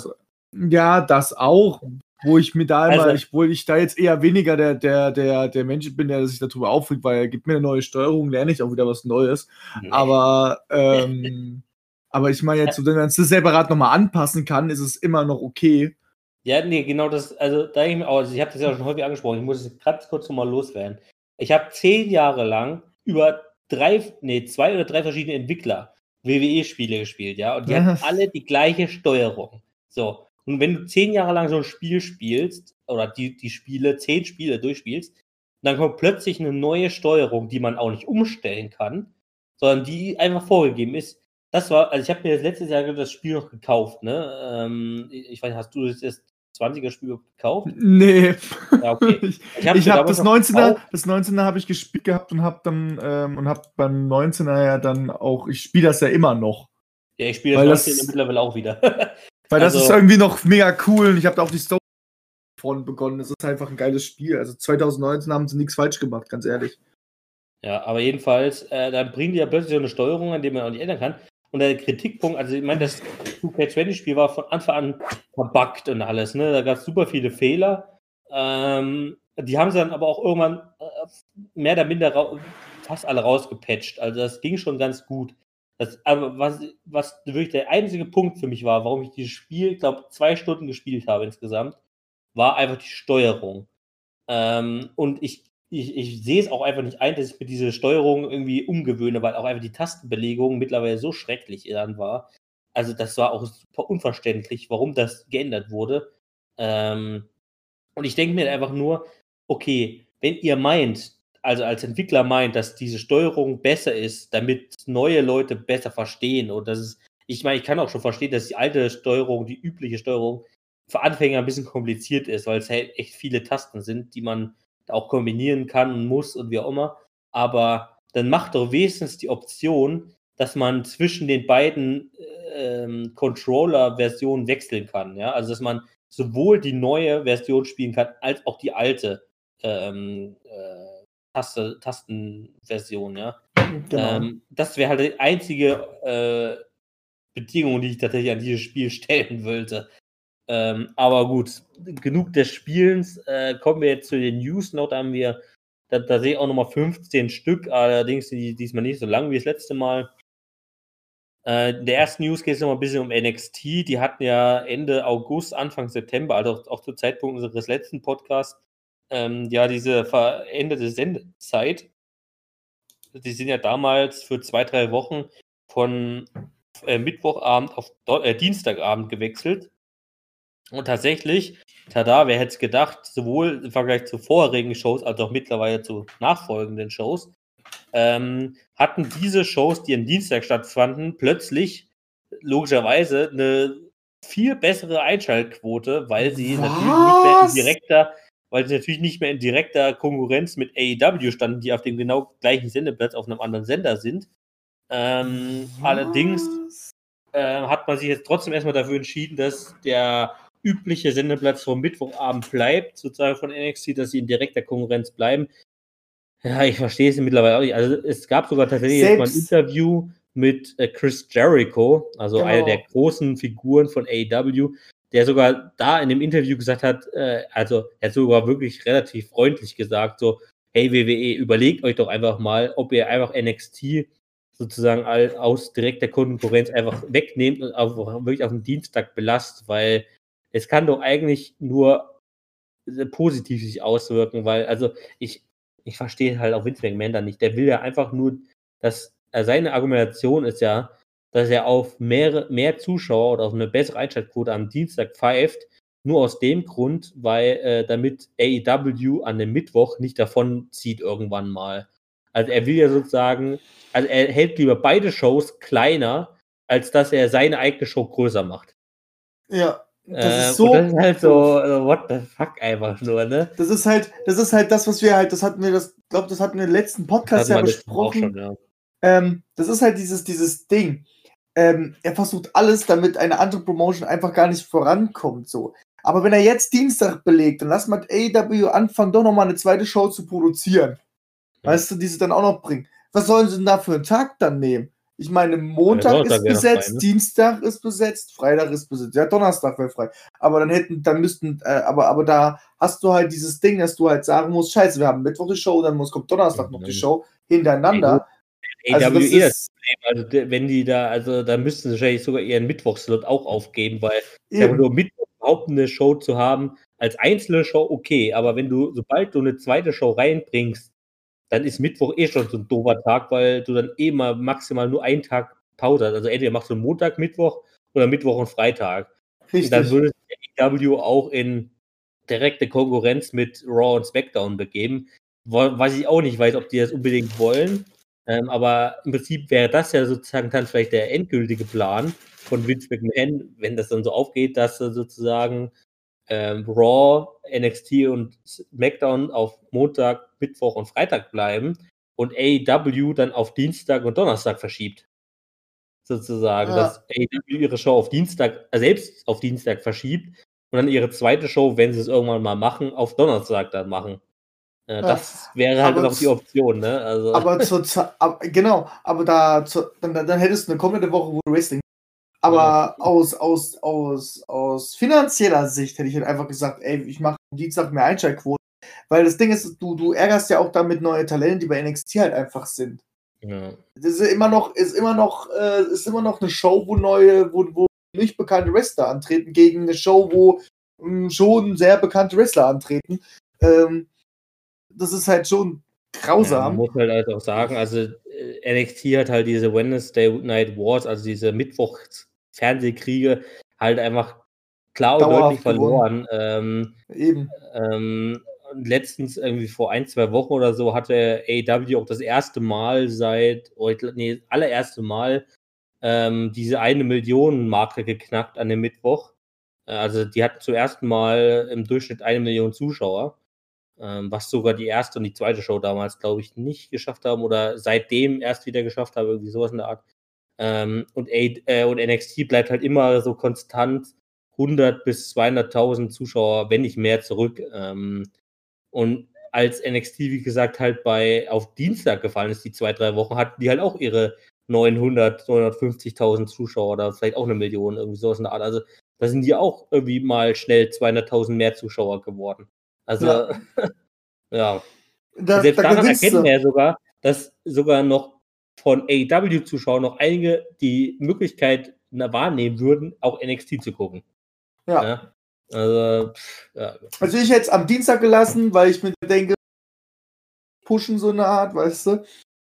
Ja, das auch. Wo ich mir da immer, Also- ich, wo ich da jetzt eher weniger der, der, der, der Mensch bin, der sich darüber aufregt, weil er gibt mir eine neue Steuerung, lerne ich auch wieder was Neues. Nee. Aber, ähm, aber ich meine jetzt, so, wenn man es separat nochmal anpassen kann, ist es immer noch okay. Ja, nee, genau das, also da ich mir also ich habe das ja schon häufig angesprochen, ich muss es gerade kurz nochmal loswerden. Ich habe zehn Jahre lang über drei, nee, zwei oder drei verschiedene Entwickler WWE-Spiele gespielt, ja, und die Ja. hatten alle die gleiche Steuerung. So, und wenn du zehn Jahre lang so ein Spiel spielst, oder die, die Spiele, zehn Spiele durchspielst, dann kommt plötzlich eine neue Steuerung, die man auch nicht umstellen kann, sondern die einfach vorgegeben ist. Das war, also ich habe mir das letztes Jahr das Spiel noch gekauft, ne? Ähm, ich weiß, hast du das das 20er Spiel gekauft? Nee. Ja, okay. Ich, habe damals das noch 19er, gekauft. das 19er habe ich gespielt gehabt und habe dann ähm, und habe beim 19er ja dann auch, ich spiele das ja immer noch. Ja, ich spiele das das- 19 mittlerweile auch wieder. Weil das Also- ist irgendwie noch mega cool und ich habe da auch die Story von begonnen. Es ist einfach ein geiles Spiel. Also 2019 haben sie nichts falsch gemacht, ganz ehrlich. ja, aber jedenfalls, äh, dann bringen die ja plötzlich so eine Steuerung, an die man auch nicht ändern kann. Und der Kritikpunkt, also ich meine, das 2K20-Spiel war von Anfang an verbuggt und alles, ne? Da gab es super viele Fehler. Ähm, die haben sie dann aber auch irgendwann äh, mehr oder minder fast alle rausgepatcht. Also das ging schon ganz gut. Das, aber was, was wirklich der einzige Punkt für mich war, warum ich dieses Spiel, ich glaube, zwei Stunden gespielt habe insgesamt, war einfach die Steuerung. Ähm, und ich, ich, ich sehe es auch einfach nicht ein, dass ich mir diese Steuerung irgendwie umgewöhne, weil auch einfach die Tastenbelegung mittlerweile so schrecklich dann war. Also das war auch super unverständlich, warum das geändert wurde. Ähm, und ich denke mir einfach nur, okay, wenn ihr meint, also als Entwickler meint, dass diese Steuerung besser ist, damit neue Leute besser verstehen und das ist, ich meine, ich kann auch schon verstehen, dass die alte Steuerung, die übliche Steuerung für Anfänger ein bisschen kompliziert ist, weil es halt echt viele Tasten sind, die man auch kombinieren kann und muss und wie auch immer. Aber dann macht doch wenigstens die Option, dass man zwischen den beiden ähm, Controller-Versionen wechseln kann. Ja? Also, dass man sowohl die neue Version spielen kann, als auch die alte ähm, äh, Taste, Tastenversion. Ja? Genau. Ähm, das wäre halt die einzige äh, Bedingung, die ich tatsächlich an dieses Spiel stellen wollte. Ähm, aber gut, genug des Spielens. Äh, kommen wir jetzt zu den News noch. Da haben wir, da, da sehe ich auch nochmal 15 Stück, allerdings die, diesmal nicht so lang wie das letzte Mal. Äh, in der ersten News geht es nochmal ein bisschen um NXT. Die hatten ja Ende August, Anfang September, also auch, auch zu Zeitpunkt unseres letzten Podcasts, ähm, ja, diese veränderte Sendezeit. Die sind ja damals für zwei, drei Wochen von äh, Mittwochabend auf Don äh, Dienstagabend gewechselt. Und tatsächlich, tada, wer hätte es gedacht, sowohl im Vergleich zu vorherigen Shows als auch mittlerweile zu nachfolgenden Shows, ähm, hatten diese Shows, die am Dienstag stattfanden, plötzlich logischerweise eine viel bessere Einschaltquote, weil sie natürlich nicht mehr in Was? direkter, weil sie natürlich nicht mehr in direkter Konkurrenz mit AEW standen, die auf dem genau gleichen Sendeplatz auf einem anderen Sender sind. Ähm, allerdings Was? äh, hat man sich jetzt trotzdem erstmal dafür entschieden, dass der übliche Sendeplatz vom Mittwochabend bleibt, sozusagen von NXT, dass sie in direkter Konkurrenz bleiben. Ja, ich verstehe es mittlerweile auch nicht. Also es gab sogar tatsächlich jetzt mal ein Interview mit äh, Chris Jericho, also Genau. einer der großen Figuren von AEW, der sogar da in dem Interview gesagt hat, äh, also er hat sogar wirklich relativ freundlich gesagt, so, hey WWE, überlegt euch doch einfach mal, ob ihr einfach NXT sozusagen aus direkter Konkurrenz einfach wegnehmt und auf, wirklich auf den Dienstag belasst, weil es kann doch eigentlich nur äh, positiv sich auswirken, weil, also ich, ich verstehe halt auch Vince McMahon da nicht. Der will ja einfach nur, dass äh, seine Argumentation ist ja, dass er auf mehr, mehr Zuschauer oder auf eine bessere Einschaltquote am Dienstag pfeift, nur aus dem Grund, weil äh, damit AEW an dem Mittwoch nicht davon zieht irgendwann mal. Also er will ja sozusagen, also er hält lieber beide Shows kleiner, als dass er seine eigene Show größer macht. Ja, das Äh, ist so. und das ist halt so, what the fuck einfach nur, ne? Das ist halt, das ist halt das, was wir halt, das hatten wir, das, glaube, das hatten wir im letzten Podcast ja besprochen. schon, ja. Ähm, das ist halt dieses, dieses Ding. Ähm, er versucht alles, damit eine andere Promotion einfach gar nicht vorankommt. So. Aber wenn er jetzt Dienstag belegt, dann lass mal AEW anfangen, doch nochmal eine zweite Show zu produzieren. Ja. Weißt du, die sie dann auch noch bringen. Was sollen sie denn da für einen Tag dann nehmen? Ich meine, Montag Donnerstag ist besetzt, frei, ne? Dienstag ist besetzt, Freitag ist besetzt. Ja, Donnerstag wäre frei. Aber dann hätten, dann müssten, äh, aber, aber da hast du halt dieses Ding, dass du halt sagen musst, scheiße, wir haben Mittwoch die Show, dann muss kommt Donnerstag noch die. Show hintereinander. Also AWE das ist Also wenn die da, also da müssten sie wahrscheinlich sogar ihren Mittwochslot auch aufgeben, weil ja, eben, nur Mittwoch überhaupt eine Show zu haben, als einzelne Show okay, aber wenn du, sobald du eine zweite Show reinbringst, dann ist Mittwoch eh schon so ein doofer Tag, weil du dann eh mal maximal nur einen Tag Pause hast. Also entweder machst du Montag, Mittwoch oder Mittwoch und Freitag. Und dann richtig. würde sich der AEW auch in direkte Konkurrenz mit Raw und SmackDown begeben. Weiß ich auch nicht weiß, ob die das unbedingt wollen. Ähm, aber im Prinzip wäre das ja sozusagen dann vielleicht der endgültige Plan von Vince McMahon, wenn das dann so aufgeht, dass sie sozusagen ähm, Raw, NXT und SmackDown auf Montag, Mittwoch und Freitag bleiben und AEW dann auf Dienstag und Donnerstag verschiebt. Sozusagen, Ja. dass AEW ihre Show auf Dienstag, äh, selbst auf Dienstag verschiebt und dann ihre zweite Show, wenn sie es irgendwann mal machen, auf Donnerstag dann machen. Äh, Ja, das wäre halt aber noch die Option, ne? Also, Aber zur Zeit, genau, aber da, zu, dann, dann hättest du eine komplette Woche, wo du Wrestling. Aber aus, aus, aus, aus finanzieller Sicht hätte ich halt einfach gesagt, ey, ich mache Dienstag mehr Einschaltquoten. Weil das Ding ist, du, du ärgerst ja auch damit neue Talente, die bei NXT halt einfach sind. ja. Das ist immer noch, ist immer noch, äh, ist immer noch eine Show, wo neue, wo, wo nicht bekannte Wrestler antreten, gegen eine Show, wo mh, schon sehr bekannte Wrestler antreten. Ähm, das ist halt schon Ja, man grausam. muss halt, halt auch sagen, also äh, NXT hat halt diese Wednesday Night Wars, also diese Mittwochs-Fernsehkriege, halt einfach klar und Dauerhaft deutlich verloren. Ähm, Eben. ähm, letztens, irgendwie vor ein, zwei Wochen oder so, hatte AEW auch das erste Mal seit, oh, nee, allererste Mal ähm, diese eine Million Marke geknackt an dem Mittwoch. Äh, Also die hatten zum ersten Mal im Durchschnitt eine Million Zuschauer, ähm, was sogar die erste und die zweite Show damals, glaube ich, nicht geschafft haben oder seitdem erst wieder geschafft haben, irgendwie sowas in der Art. Ähm, und, äh, und NXT bleibt halt immer so konstant 100 bis 200.000 Zuschauer, wenn nicht mehr, zurück. Ähm, und als NXT, wie gesagt, halt bei auf Dienstag gefallen ist, die zwei, drei Wochen, hatten die halt auch ihre 900, 950.000 Zuschauer oder vielleicht auch eine Million, irgendwie sowas in der Art. Also da sind die auch irgendwie mal schnell 200.000 mehr Zuschauer geworden. Also, ja. Ja. Da, selbst da daran du. wir ja sogar, dass sogar noch von AEW-Zuschauern noch einige die Möglichkeit wahrnehmen würden, auch NXT zu gucken. Ja. Ja. Also, pff, ja. Also ich hätte es am Dienstag gelassen, weil ich mir denke, pushen so eine Art, weißt du.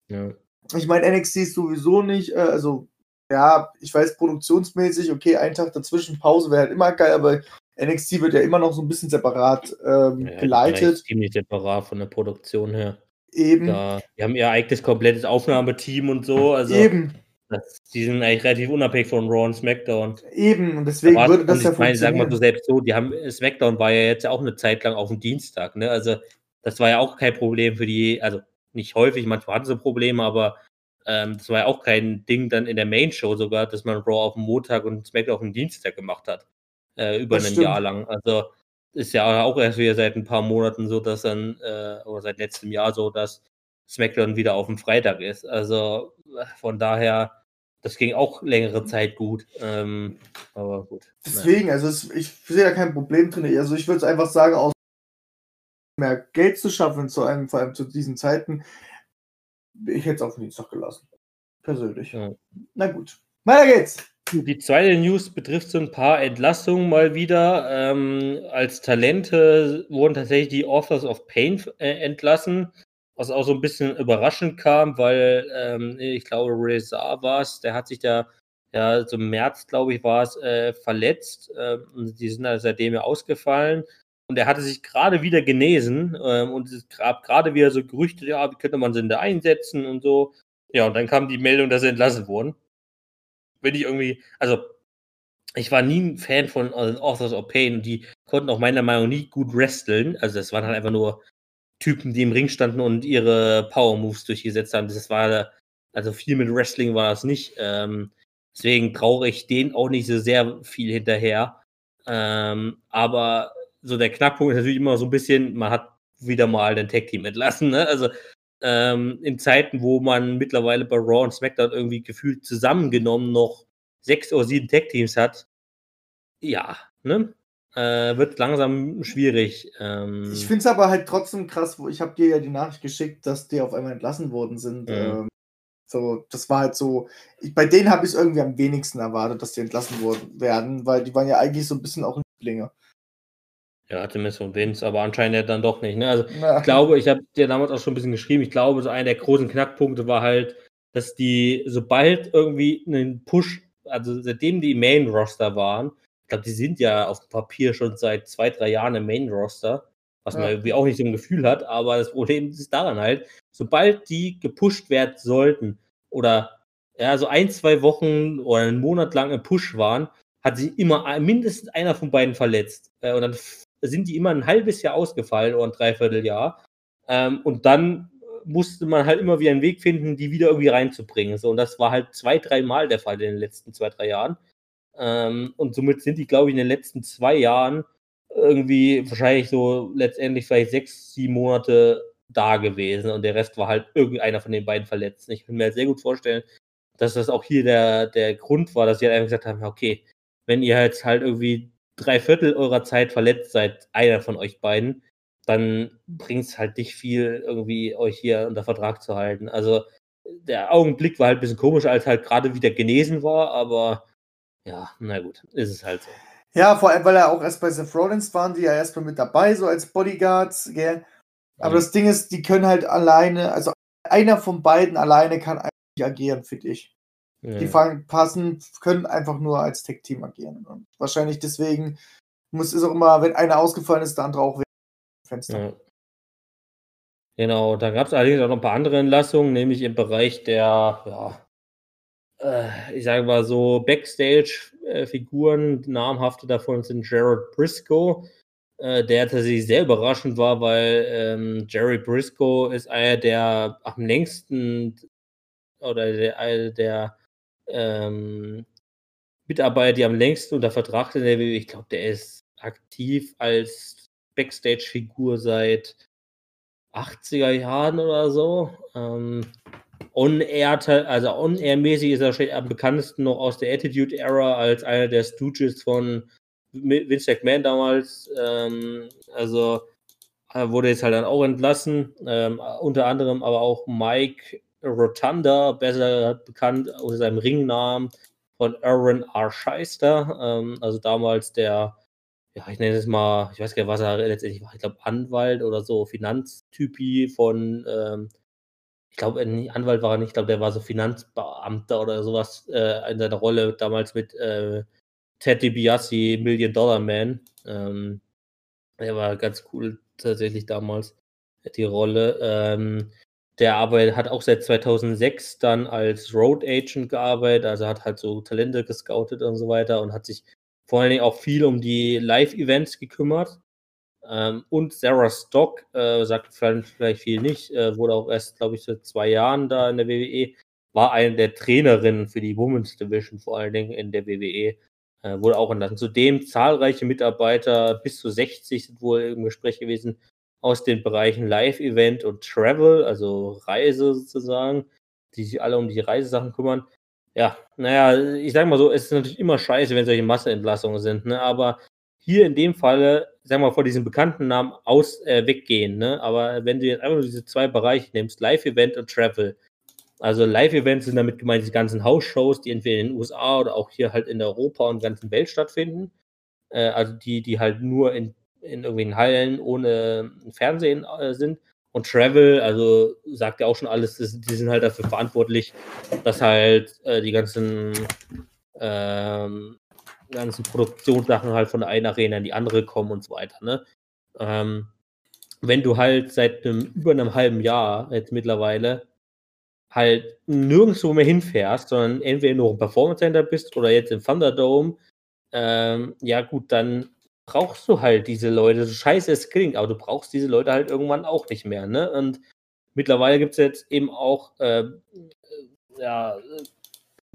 ja. Ich meine, NXT ist sowieso nicht, äh, also ja, ich weiß, produktionsmäßig, okay, ein Tag dazwischen, Pause wäre halt immer geil, aber NXT wird ja immer noch so ein bisschen separat ähm, Ja, geleitet. Ziemlich separat von der Produktion her. Eben, Da, die haben ihr eigenes komplettes Aufnahmeteam und so. Also, eben, das, die sind eigentlich relativ unabhängig von Raw und SmackDown. eben. Und deswegen Aber- würde das und ja ich meine, sagen wir funktionieren. so selbst so, die haben SmackDown war ja jetzt auch eine Zeit lang auf dem Dienstag, ne? Also das war ja auch kein Problem für die, also nicht häufig, manchmal hatten sie Probleme, aber ähm, das war ja auch kein Ding dann in der Main Show sogar, dass man Raw auf dem Montag und SmackDown auf dem Dienstag gemacht hat. Äh, über Das ein stimmt. Jahr lang. Also ist ja auch erst wieder seit ein paar Monaten so, dass dann, äh, oder seit letztem Jahr so, dass SmackDown wieder auf dem Freitag ist. Also von daher, das ging auch längere Zeit gut. Ähm, aber gut. naja. Deswegen, also es, ich sehe da kein Problem drin. Also ich würde es einfach sagen, aus mehr Geld zu schaffen, zu einem, vor allem zu diesen Zeiten, ich hätte es auf den Dienstag gelassen. Persönlich. Ja. Na gut. Weiter geht's. Die zweite News betrifft so ein paar Entlassungen mal wieder. Ähm, als Talente wurden tatsächlich die Authors of Pain äh, entlassen, was auch so ein bisschen überraschend kam, weil ähm, ich glaube, Rezar war es, der hat sich da, ja, so im März, glaube ich, war es, äh, verletzt. Äh, die sind halt seitdem ja ausgefallen. Und er hatte sich gerade wieder genesen ähm, und es gab gerade wieder so Gerüchte, ja, wie könnte man sie denn da einsetzen und so. Ja, und dann kam die Meldung, dass sie entlassen wurden wenn ich irgendwie, also ich war nie ein Fan von äh, Authors of Pain und die konnten auch meiner Meinung nach nie gut wresteln. Also das waren halt einfach nur Typen, die im Ring standen und ihre Power Moves durchgesetzt haben. Das war, also viel mit Wrestling war das nicht. Ähm, deswegen traue ich denen auch nicht so sehr viel hinterher. Ähm, aber so der Knackpunkt ist natürlich immer so ein bisschen, man hat wieder mal den Tag-Team entlassen. Ne? Also ähm, in Zeiten, wo man mittlerweile bei Raw und SmackDown irgendwie gefühlt zusammengenommen noch sechs oder sieben Tag-Teams hat, ja, ne? Äh, wird langsam schwierig. Ähm, Ich finde es aber halt trotzdem krass, wo ich habe dir ja die Nachricht geschickt, dass die auf einmal entlassen worden sind. Mhm. Ähm, so, das war halt so. Ich, bei denen habe ich es irgendwie am wenigsten erwartet, dass die entlassen worden werden, weil die waren ja eigentlich so ein bisschen auch Lieblinge. Ja, zumindest von Vince, aber anscheinend ja dann doch nicht. Ne? Also Na, ich glaube, ich habe dir damals auch schon ein bisschen geschrieben, ich glaube, so einer der großen Knackpunkte war halt, dass die, sobald irgendwie einen Push, also seitdem die Main Roster waren, ich glaube, die sind ja auf dem Papier schon seit zwei, drei Jahren im Main Roster, was man Ja. irgendwie auch nicht so ein Gefühl hat, aber das Problem ist daran halt, sobald die gepusht werden sollten oder ja, so ein, zwei Wochen oder einen Monat lang im Push waren, hat sich immer mindestens einer von beiden verletzt. Äh, und dann sind die immer ein halbes Jahr ausgefallen oder ein Dreivierteljahr. Ähm, und dann musste man halt immer wieder einen Weg finden, die wieder irgendwie reinzubringen. So, und das war halt zwei, dreimal der Fall in den letzten zwei, drei Jahren. Ähm, und somit sind die, glaube ich, in den letzten zwei Jahren irgendwie wahrscheinlich so letztendlich vielleicht sechs, sieben Monate da gewesen und der Rest war halt irgendeiner von den beiden verletzt. Ich kann mir halt sehr gut vorstellen, dass das auch hier der, der Grund war, dass sie halt einfach gesagt haben, okay, wenn ihr jetzt halt irgendwie drei Viertel eurer Zeit verletzt seid, einer von euch beiden, dann bringt es halt nicht viel, irgendwie euch hier unter Vertrag zu halten. Also der Augenblick war halt ein bisschen komisch, als halt gerade wieder genesen war, aber ja, na gut, ist es halt so. Ja, vor allem, weil er auch erst bei Seth Rollins waren, die ja erstmal mit dabei, so als Bodyguards, gell? Aber Mhm. das Ding ist, die können halt alleine, also einer von beiden alleine kann eigentlich agieren, finde ich. Ja. Die fallen, passen, können einfach nur als Tech-Team agieren. Und wahrscheinlich deswegen muss es auch immer, wenn einer ausgefallen ist, der andere auch weg. Fenster. Ja. Genau, da gab es allerdings auch noch ein paar andere Entlassungen, nämlich im Bereich der, ja, äh, ich sage mal so, Backstage-Figuren. Namhafte davon sind Jared Briscoe, äh, der tatsächlich sehr überraschend war, weil ähm, Jerry Briscoe ist einer der am längsten oder der, einer der ähm, Mitarbeiter, die am längsten unter Vertrag sind. in der WWE. Ich glaube, der ist aktiv als Backstage-Figur seit 80er Jahren oder so. Ähm, On-Air, also On-Air-mäßig ist er wahrscheinlich am bekanntesten noch aus der Attitude-Era als einer der Stooges von Vince McMahon damals. Ähm, also wurde jetzt halt dann auch entlassen. Ähm, unter anderem aber auch Mike Rotunda, besser bekannt unter seinem Ringnamen von Aaron R. Scheister. Ähm, also damals der, ja, ich nenne es mal, ich weiß gar nicht, was er letztendlich war. Ich glaube, Anwalt oder so, Finanztypi von, ähm, ich glaube, nicht Anwalt war er nicht, ich glaube, der war so Finanzbeamter oder sowas äh, in seiner Rolle damals mit äh, Ted DiBiase, Million Dollar Man. Ähm, der war ganz cool tatsächlich damals, die Rolle. Ähm, der arbeitet, hat auch seit 2006 dann als Road Agent gearbeitet, also hat halt so Talente gescoutet und so weiter und hat sich vor allen Dingen auch viel um die Live-Events gekümmert. Ähm, und Sarah Stock, äh, sagt vielleicht viel nicht, äh, wurde auch erst, glaube ich, seit zwei Jahren da in der WWE, war eine der Trainerinnen für die Women's Division, vor allen Dingen in der WWE, äh, wurde auch entlassen. Zudem zahlreiche Mitarbeiter, bis zu 60 sind wohl im Gespräch gewesen, aus den Bereichen Live-Event und Travel, also Reise sozusagen, die sich alle um die Reisesachen kümmern. Ja, naja, ich sag mal so, es ist natürlich immer scheiße, wenn solche Masseentlassungen sind, ne? aber hier in dem Falle, sagen wir mal, vor diesen bekannten Namen aus, äh, weggehen, ne? aber wenn du jetzt einfach nur diese zwei Bereiche nimmst, Live-Event und Travel, also Live-Events sind damit gemeint, diese ganzen Hausshows, die entweder in den USA oder auch hier halt in Europa und ganzen Welt stattfinden. Äh, also die, die halt nur in, in irgendwelchen Hallen ohne Fernsehen äh, sind. Und Travel, also sagt ja auch schon alles, das, die sind halt dafür verantwortlich, dass halt äh, die ganzen, ähm, ganzen Produktionssachen halt von der einen Arena in die andere kommen und so weiter. Ne? Ähm, wenn du halt seit einem, über einem halben Jahr jetzt mittlerweile halt nirgendwo mehr hinfährst, sondern entweder nur im Performance Center bist oder jetzt im Thunderdome, ähm, ja gut, dann brauchst du halt diese Leute, so scheiße es klingt, aber du brauchst diese Leute halt irgendwann auch nicht mehr, ne? Und mittlerweile gibt es jetzt eben auch äh, ja,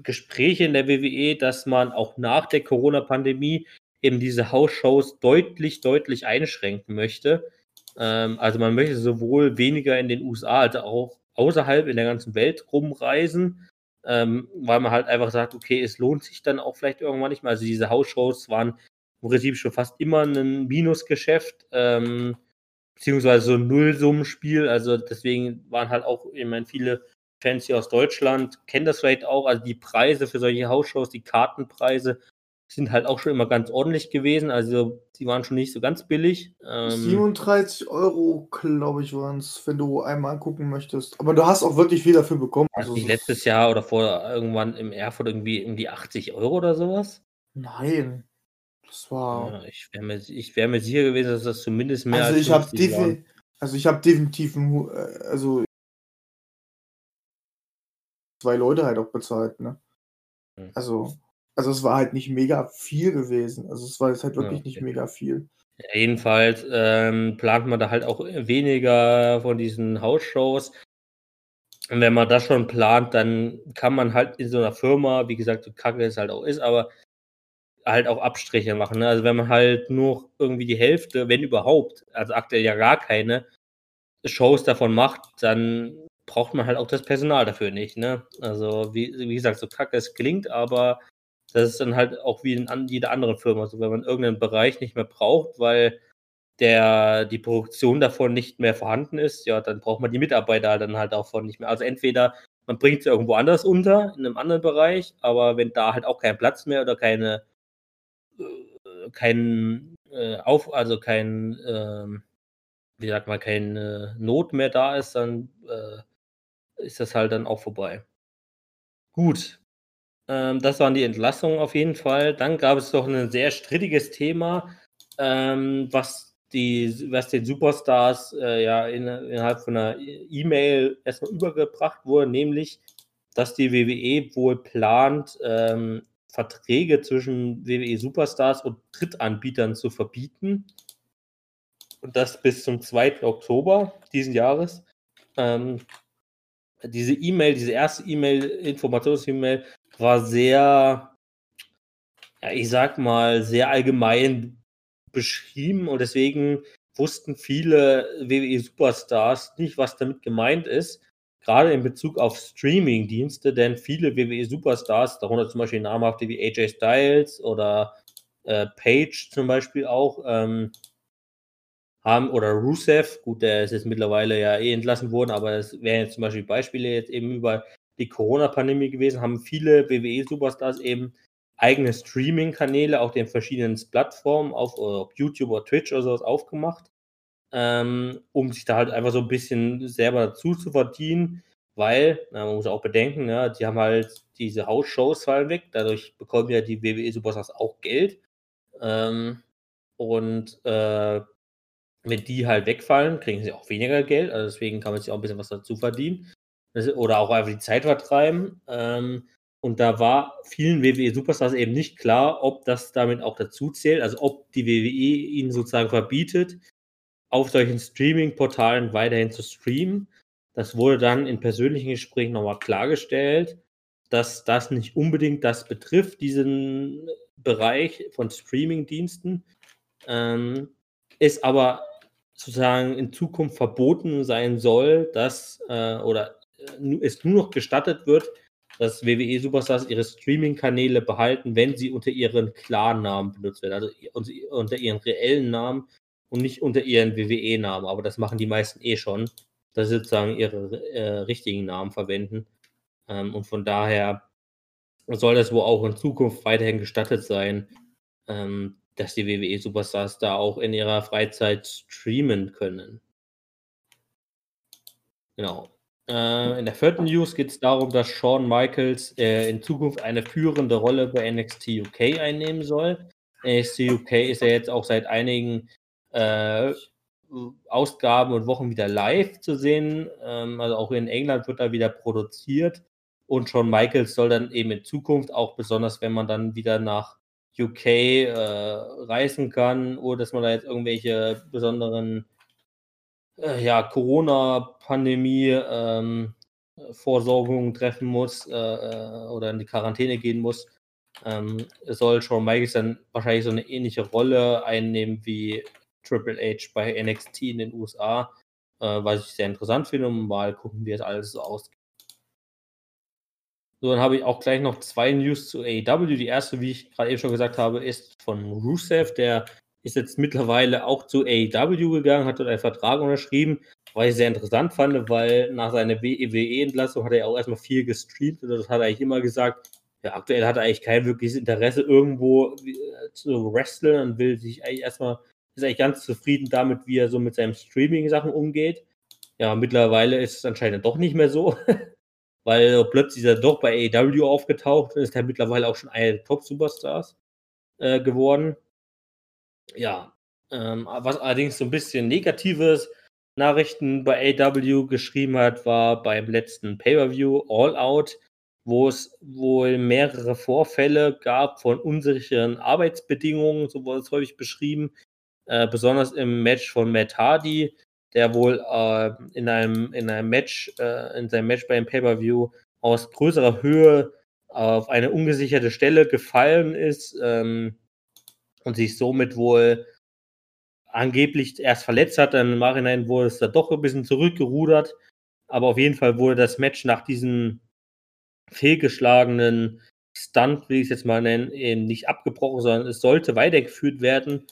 Gespräche in der WWE, dass man auch nach der Corona-Pandemie eben diese Hausshows deutlich, deutlich einschränken möchte. Ähm, also man möchte sowohl weniger in den USA als auch außerhalb in der ganzen Welt rumreisen, ähm, weil man halt einfach sagt, okay, es lohnt sich dann auch vielleicht irgendwann nicht mehr. Also diese Hausshows waren im Prinzip schon fast immer ein Minusgeschäft, ähm, beziehungsweise so ein Nullsummenspiel. Also deswegen waren halt auch, ich meine, viele Fans hier aus Deutschland kennen das vielleicht auch. Also die Preise für solche Hausshows, die Kartenpreise sind halt auch schon immer ganz ordentlich gewesen. Also die waren schon nicht so ganz billig. Ähm, 37 Euro, glaube ich, waren es, wenn du einmal gucken möchtest. Aber du hast auch wirklich viel dafür bekommen. Also letztes Jahr oder vor irgendwann im Erfurt irgendwie irgendwie 80 Euro oder sowas? Nein. Das war. Ja, ich wäre mir, wär mir sicher gewesen, dass das zumindest mehr also als ich habe defi Also ich habe definitiv äh, also zwei Leute halt auch bezahlt, ne? Hm. Also also es war halt nicht mega viel gewesen. Also es war jetzt halt wirklich ja, okay. nicht mega viel. Ja, jedenfalls ähm, plant man da halt auch weniger von diesen Hausshows. Und wenn man das schon plant, dann kann man halt in so einer Firma, wie gesagt, so kacke es halt auch ist, aber halt auch Abstriche machen. Ne? Also wenn man halt nur irgendwie die Hälfte, wenn überhaupt, also aktuell ja gar keine Shows davon macht, dann braucht man halt auch das Personal dafür nicht. Ne? Also wie, wie gesagt, so kacke es klingt, aber das ist dann halt auch wie in jeder anderen Firma. Also wenn man irgendeinen Bereich nicht mehr braucht, weil der, die Produktion davon nicht mehr vorhanden ist, ja, dann braucht man die Mitarbeiter dann halt auch von nicht mehr. Also entweder man bringt sie irgendwo anders unter, in einem anderen Bereich, aber wenn da halt auch kein Platz mehr oder keine, kein äh, auf, also kein, äh, wie sagt man, keine Not mehr da ist, dann äh, ist das halt dann auch vorbei. Gut, ähm, das waren die Entlassungen auf jeden Fall. Dann gab es doch ein sehr strittiges Thema, ähm, was, die, was den Superstars äh, ja in, innerhalb von einer E-Mail erstmal übergebracht wurde, nämlich, dass die WWE wohl plant, ähm, Verträge zwischen WWE Superstars und Drittanbietern zu verbieten. Und das bis zum 2. Oktober diesen Jahres. Ähm, diese E-Mail, diese erste E-Mail, Informations-E-Mail, war sehr, ja, ich sag mal, sehr allgemein beschrieben und deswegen wussten viele WWE-Superstars nicht, was damit gemeint ist. Gerade in Bezug auf Streaming-Dienste, denn viele WWE-Superstars, darunter zum Beispiel namhafte wie AJ Styles oder äh, Page zum Beispiel auch, ähm, haben, oder Rusev, gut, der ist jetzt mittlerweile ja eh entlassen worden, aber es wären jetzt zum Beispiel Beispiele jetzt eben über die Corona-Pandemie gewesen, haben viele WWE-Superstars eben eigene Streaming-Kanäle auf den verschiedenen Plattformen, auf, auf YouTube oder Twitch oder sowas aufgemacht, ähm, um sich da halt einfach so ein bisschen selber dazu zu verdienen, weil, na, man muss auch bedenken, ja, die haben halt diese Hausshows fallen weg, dadurch bekommen ja die WWE-Superstars auch Geld. Ähm, und äh, wenn die halt wegfallen, kriegen sie auch weniger Geld, also deswegen kann man sich auch ein bisschen was dazu verdienen oder auch einfach die Zeit vertreiben. Ähm, und da war vielen WWE-Superstars eben nicht klar, ob das damit auch dazu zählt, also ob die WWE ihnen sozusagen verbietet, auf solchen Streaming-Portalen weiterhin zu streamen. Das wurde dann in persönlichen Gesprächen nochmal klargestellt, dass das nicht unbedingt das betrifft, diesen Bereich von Streaming-Diensten. Ähm, ist aber sozusagen in Zukunft verboten sein soll, dass äh, oder es nur noch gestattet wird, dass WWE Superstars ihre Streaming-Kanäle behalten, wenn sie unter ihren Klarnamen benutzt werden, also unter ihren reellen Namen und nicht unter ihren WWE-Namen. Aber das machen die meisten eh schon, dass sie sozusagen ihre äh, richtigen Namen verwenden. Ähm, und von daher soll das wohl auch in Zukunft weiterhin gestattet sein, ähm, dass die WWE Superstars da auch in ihrer Freizeit streamen können. Genau. Äh, in der vierten News geht es darum, dass Shawn Michaels äh, in Zukunft eine führende Rolle bei NXT UK einnehmen soll. NXT UK ist ja jetzt auch seit einigen äh, Ausgaben und Wochen wieder live zu sehen. Ähm, also auch in England wird er wieder produziert. Und Shawn Michaels soll dann eben in Zukunft, auch besonders wenn man dann wieder nach UK äh, reisen kann, oder dass man da jetzt irgendwelche besonderen äh, ja, Corona-Pandemie ähm, Vorsorgungen treffen muss äh, äh, oder in die Quarantäne gehen muss, ähm, soll Shawn Michaels dann wahrscheinlich so eine ähnliche Rolle einnehmen wie Triple H bei NXT in den USA, äh, was ich sehr interessant finde und mal gucken, wie es alles so ausgeht. So, dann habe ich auch gleich noch zwei News zu AEW. Die erste, wie ich gerade eben schon gesagt habe, ist von Rusev. Der ist jetzt mittlerweile auch zu AEW gegangen, hat dort einen Vertrag unterschrieben, was ich sehr interessant fand, weil nach seiner WWE-Entlassung hat er auch erstmal viel gestreamt und das hat er eigentlich immer gesagt, ja, aktuell hat er eigentlich kein wirkliches Interesse, irgendwo äh, zu wresteln und will sich eigentlich erstmal, ist eigentlich ganz zufrieden damit, wie er so mit seinen Streaming-Sachen umgeht. Ja, mittlerweile ist es anscheinend doch nicht mehr so, weil plötzlich ist er doch bei AEW aufgetaucht und ist er mittlerweile auch schon einer der Top-Superstars äh, geworden. Ja, ähm, was allerdings so ein bisschen negatives Nachrichten bei AEW geschrieben hat, war beim letzten Pay-Per-View All Out wo es wohl mehrere Vorfälle gab von unsicheren Arbeitsbedingungen, so wurde es häufig beschrieben, äh, besonders im Match von Matt Hardy, der wohl äh, in, einem, in einem Match, äh, in seinem Match beim Pay-Per-View aus größerer Höhe auf eine ungesicherte Stelle gefallen ist ähm, und sich somit wohl angeblich erst verletzt hat, dann im Nachhinein wurde es da doch ein bisschen zurückgerudert, aber auf jeden Fall wurde das Match nach diesem fehlgeschlagenen Stunt, will ich es jetzt mal nennen, eben nicht abgebrochen, sondern es sollte weitergeführt werden.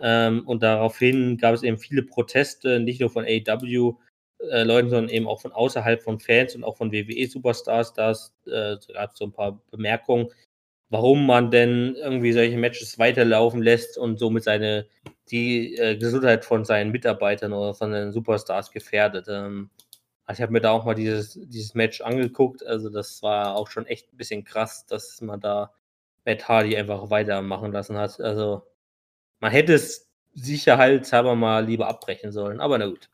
Ähm, und daraufhin gab es eben viele Proteste, nicht nur von AEW-Leuten, äh, sondern eben auch von außerhalb von Fans und auch von WWE-Superstars. Da äh, gab es so ein paar Bemerkungen, warum man denn irgendwie solche Matches weiterlaufen lässt und somit seine die äh, Gesundheit von seinen Mitarbeitern oder von den Superstars gefährdet. Ähm, also ich habe mir da auch mal dieses, dieses Match angeguckt. Also das war auch schon echt ein bisschen krass, dass man da Matt Hardy einfach weitermachen lassen hat. Also man hätte es sicherheitshalber mal lieber abbrechen sollen, aber na gut.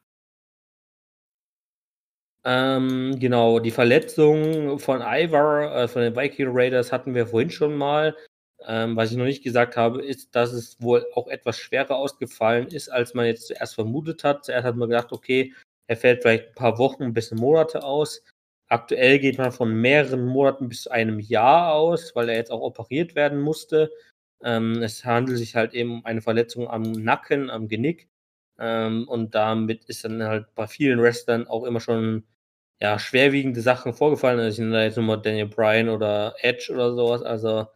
Ähm, genau, die Verletzung von Ivar, äh, von den Viking Raiders hatten wir vorhin schon mal. Ähm, was ich noch nicht gesagt habe, ist, dass es wohl auch etwas schwerer ausgefallen ist, als man jetzt zuerst vermutet hat. Zuerst hat man gedacht, okay, er fällt vielleicht ein paar Wochen bis Monate aus. Aktuell geht man von mehreren Monaten bis zu einem Jahr aus, weil er jetzt auch operiert werden musste. Ähm, es handelt sich halt eben um eine Verletzung am Nacken, am Genick. Ähm, und damit ist dann halt bei vielen Wrestlern auch immer schon ja, schwerwiegende Sachen vorgefallen. Also ich nenne da jetzt nochmal Daniel Bryan oder Edge oder sowas. Also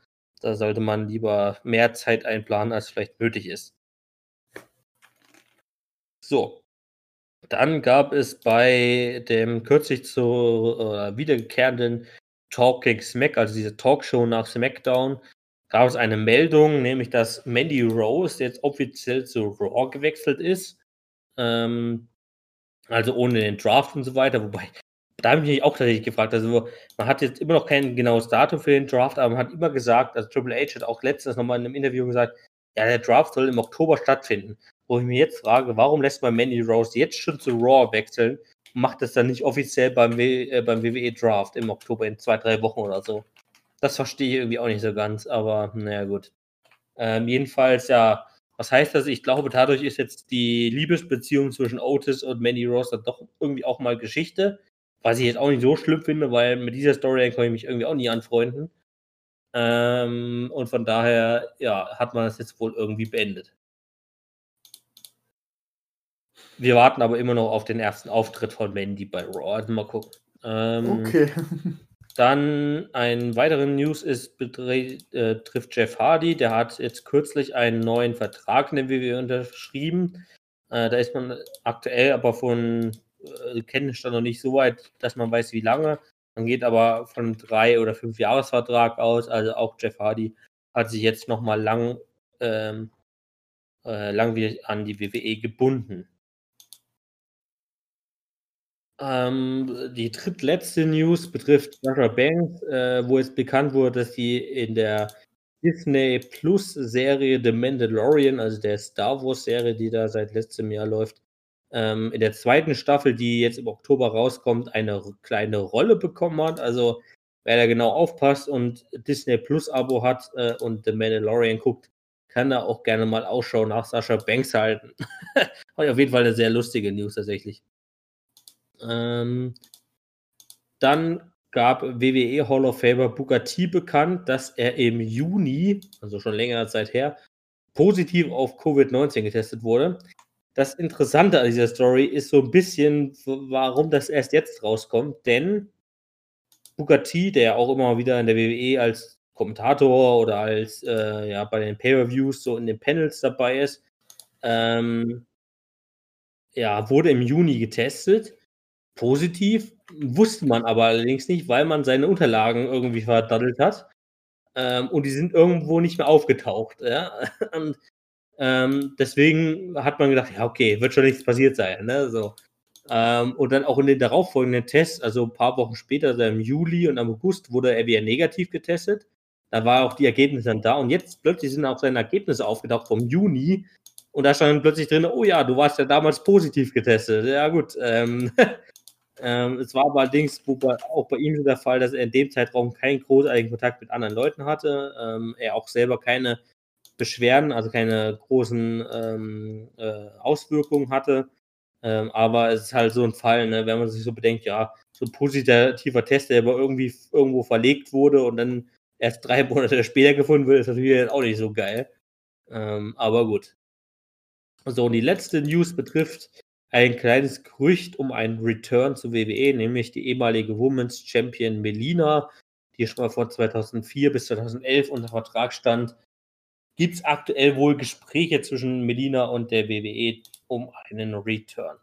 da sollte man lieber mehr Zeit einplanen, als vielleicht nötig ist. So, dann gab es bei dem kürzlich zu äh, wiederkehrenden Talking Smack, also diese Talkshow nach SmackDown, gab es eine Meldung, nämlich dass Mandy Rose jetzt offiziell zu Raw gewechselt ist. Ähm, also ohne den Draft und so weiter. Wobei, da habe ich mich auch tatsächlich gefragt. Also, man hat jetzt immer noch kein genaues Datum für den Draft, aber man hat immer gesagt, also Triple H hat auch letztens nochmal in einem Interview gesagt, ja, der Draft soll im Oktober stattfinden wo ich mir jetzt frage, warum lässt man Mandy Rose jetzt schon zu Raw wechseln und macht das dann nicht offiziell beim, w äh, beim WWE Draft im Oktober in zwei, drei Wochen oder so? Das verstehe ich irgendwie auch nicht so ganz, aber naja, gut. Ähm, jedenfalls, ja, was heißt das? Ich glaube, dadurch ist jetzt die Liebesbeziehung zwischen Otis und Mandy Rose dann doch irgendwie auch mal Geschichte. Was ich jetzt auch nicht so schlimm finde, weil mit dieser Story kann ich mich irgendwie auch nie anfreunden. Ähm, und von daher, ja, hat man das jetzt wohl irgendwie beendet. Wir warten aber immer noch auf den ersten Auftritt von Mandy bei Raw. Also mal gucken. Ähm, okay. Dann ein weiterer News ist, äh, trifft Jeff Hardy. Der hat jetzt kürzlich einen neuen Vertrag in der WWE unterschrieben. Äh, da ist man aktuell aber von äh, Kenntnisstand noch nicht so weit, dass man weiß, wie lange. Man geht aber von einem drei- oder fünf Jahresvertrag aus. Also auch Jeff Hardy hat sich jetzt nochmal lang, ähm, äh, lang an die WWE gebunden. Ähm, die drittletzte News betrifft Sasha Banks, äh, wo es bekannt wurde, dass sie in der Disney Plus Serie The Mandalorian, also der Star Wars Serie, die da seit letztem Jahr läuft, ähm, in der zweiten Staffel, die jetzt im Oktober rauskommt, eine kleine Rolle bekommen hat. Also wer da genau aufpasst und Disney Plus Abo hat äh, und The Mandalorian guckt, kann da auch gerne mal Ausschau nach Sascha Banks halten. auf jeden Fall eine sehr lustige News tatsächlich. Ähm, dann gab WWE Hall of Famer Booker T bekannt, dass er im Juni, also schon längere Zeit her, positiv auf Covid-19 getestet wurde. Das Interessante an dieser Story ist so ein bisschen, warum das erst jetzt rauskommt, denn Booker T, der auch immer wieder in der WWE als Kommentator oder als äh, ja bei den Pay-per-Views so in den Panels dabei ist, ähm, ja, wurde im Juni getestet. Positiv, wusste man aber allerdings nicht, weil man seine Unterlagen irgendwie verdaddelt hat. Ähm, und die sind irgendwo nicht mehr aufgetaucht. Ja? Und ähm, deswegen hat man gedacht, ja, okay, wird schon nichts passiert sein. Ne? So. Ähm, und dann auch in den darauffolgenden Tests, also ein paar Wochen später, also im Juli und am August, wurde er wieder negativ getestet. Da war auch die Ergebnisse dann da. Und jetzt plötzlich sind auch seine Ergebnisse aufgetaucht vom Juni. Und da stand plötzlich drin, oh ja, du warst ja damals positiv getestet. Ja, gut. Ähm, ähm, es war allerdings auch bei ihm der Fall, dass er in dem Zeitraum keinen großartigen Kontakt mit anderen Leuten hatte. Ähm, er auch selber keine Beschwerden, also keine großen ähm, äh, Auswirkungen hatte. Ähm, aber es ist halt so ein Fall, ne, wenn man sich so bedenkt, ja, so ein positiver Test, der aber irgendwie irgendwo verlegt wurde und dann erst drei Monate später gefunden wird, ist natürlich auch nicht so geil. Ähm, aber gut. So, und die letzte News betrifft ein kleines Gerücht um einen Return zu WWE, nämlich die ehemalige Women's Champion Melina, die schon mal von 2004 bis 2011 unter Vertrag stand. Gibt es aktuell wohl Gespräche zwischen Melina und der WWE um einen Return?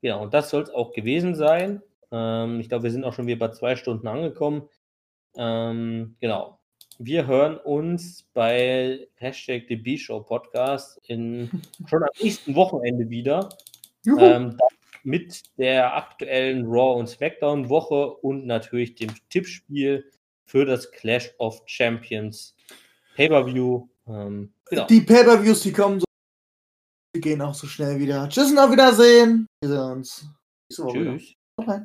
Ja, und das soll es auch gewesen sein. Ähm, ich glaube, wir sind auch schon wieder bei zwei Stunden angekommen. Ähm, genau. Wir hören uns bei Hashtag The B-Show Podcast in, schon am nächsten Wochenende wieder. Ähm, mit der aktuellen Raw und SmackDown Woche und natürlich dem Tippspiel für das Clash of Champions Pay-Per-View. Ähm, genau. Die Pay-Per-Views, die kommen so, die gehen auch so schnell wieder. Tschüss und auf Wiedersehen. Wir sehen uns. Tschüss. Okay.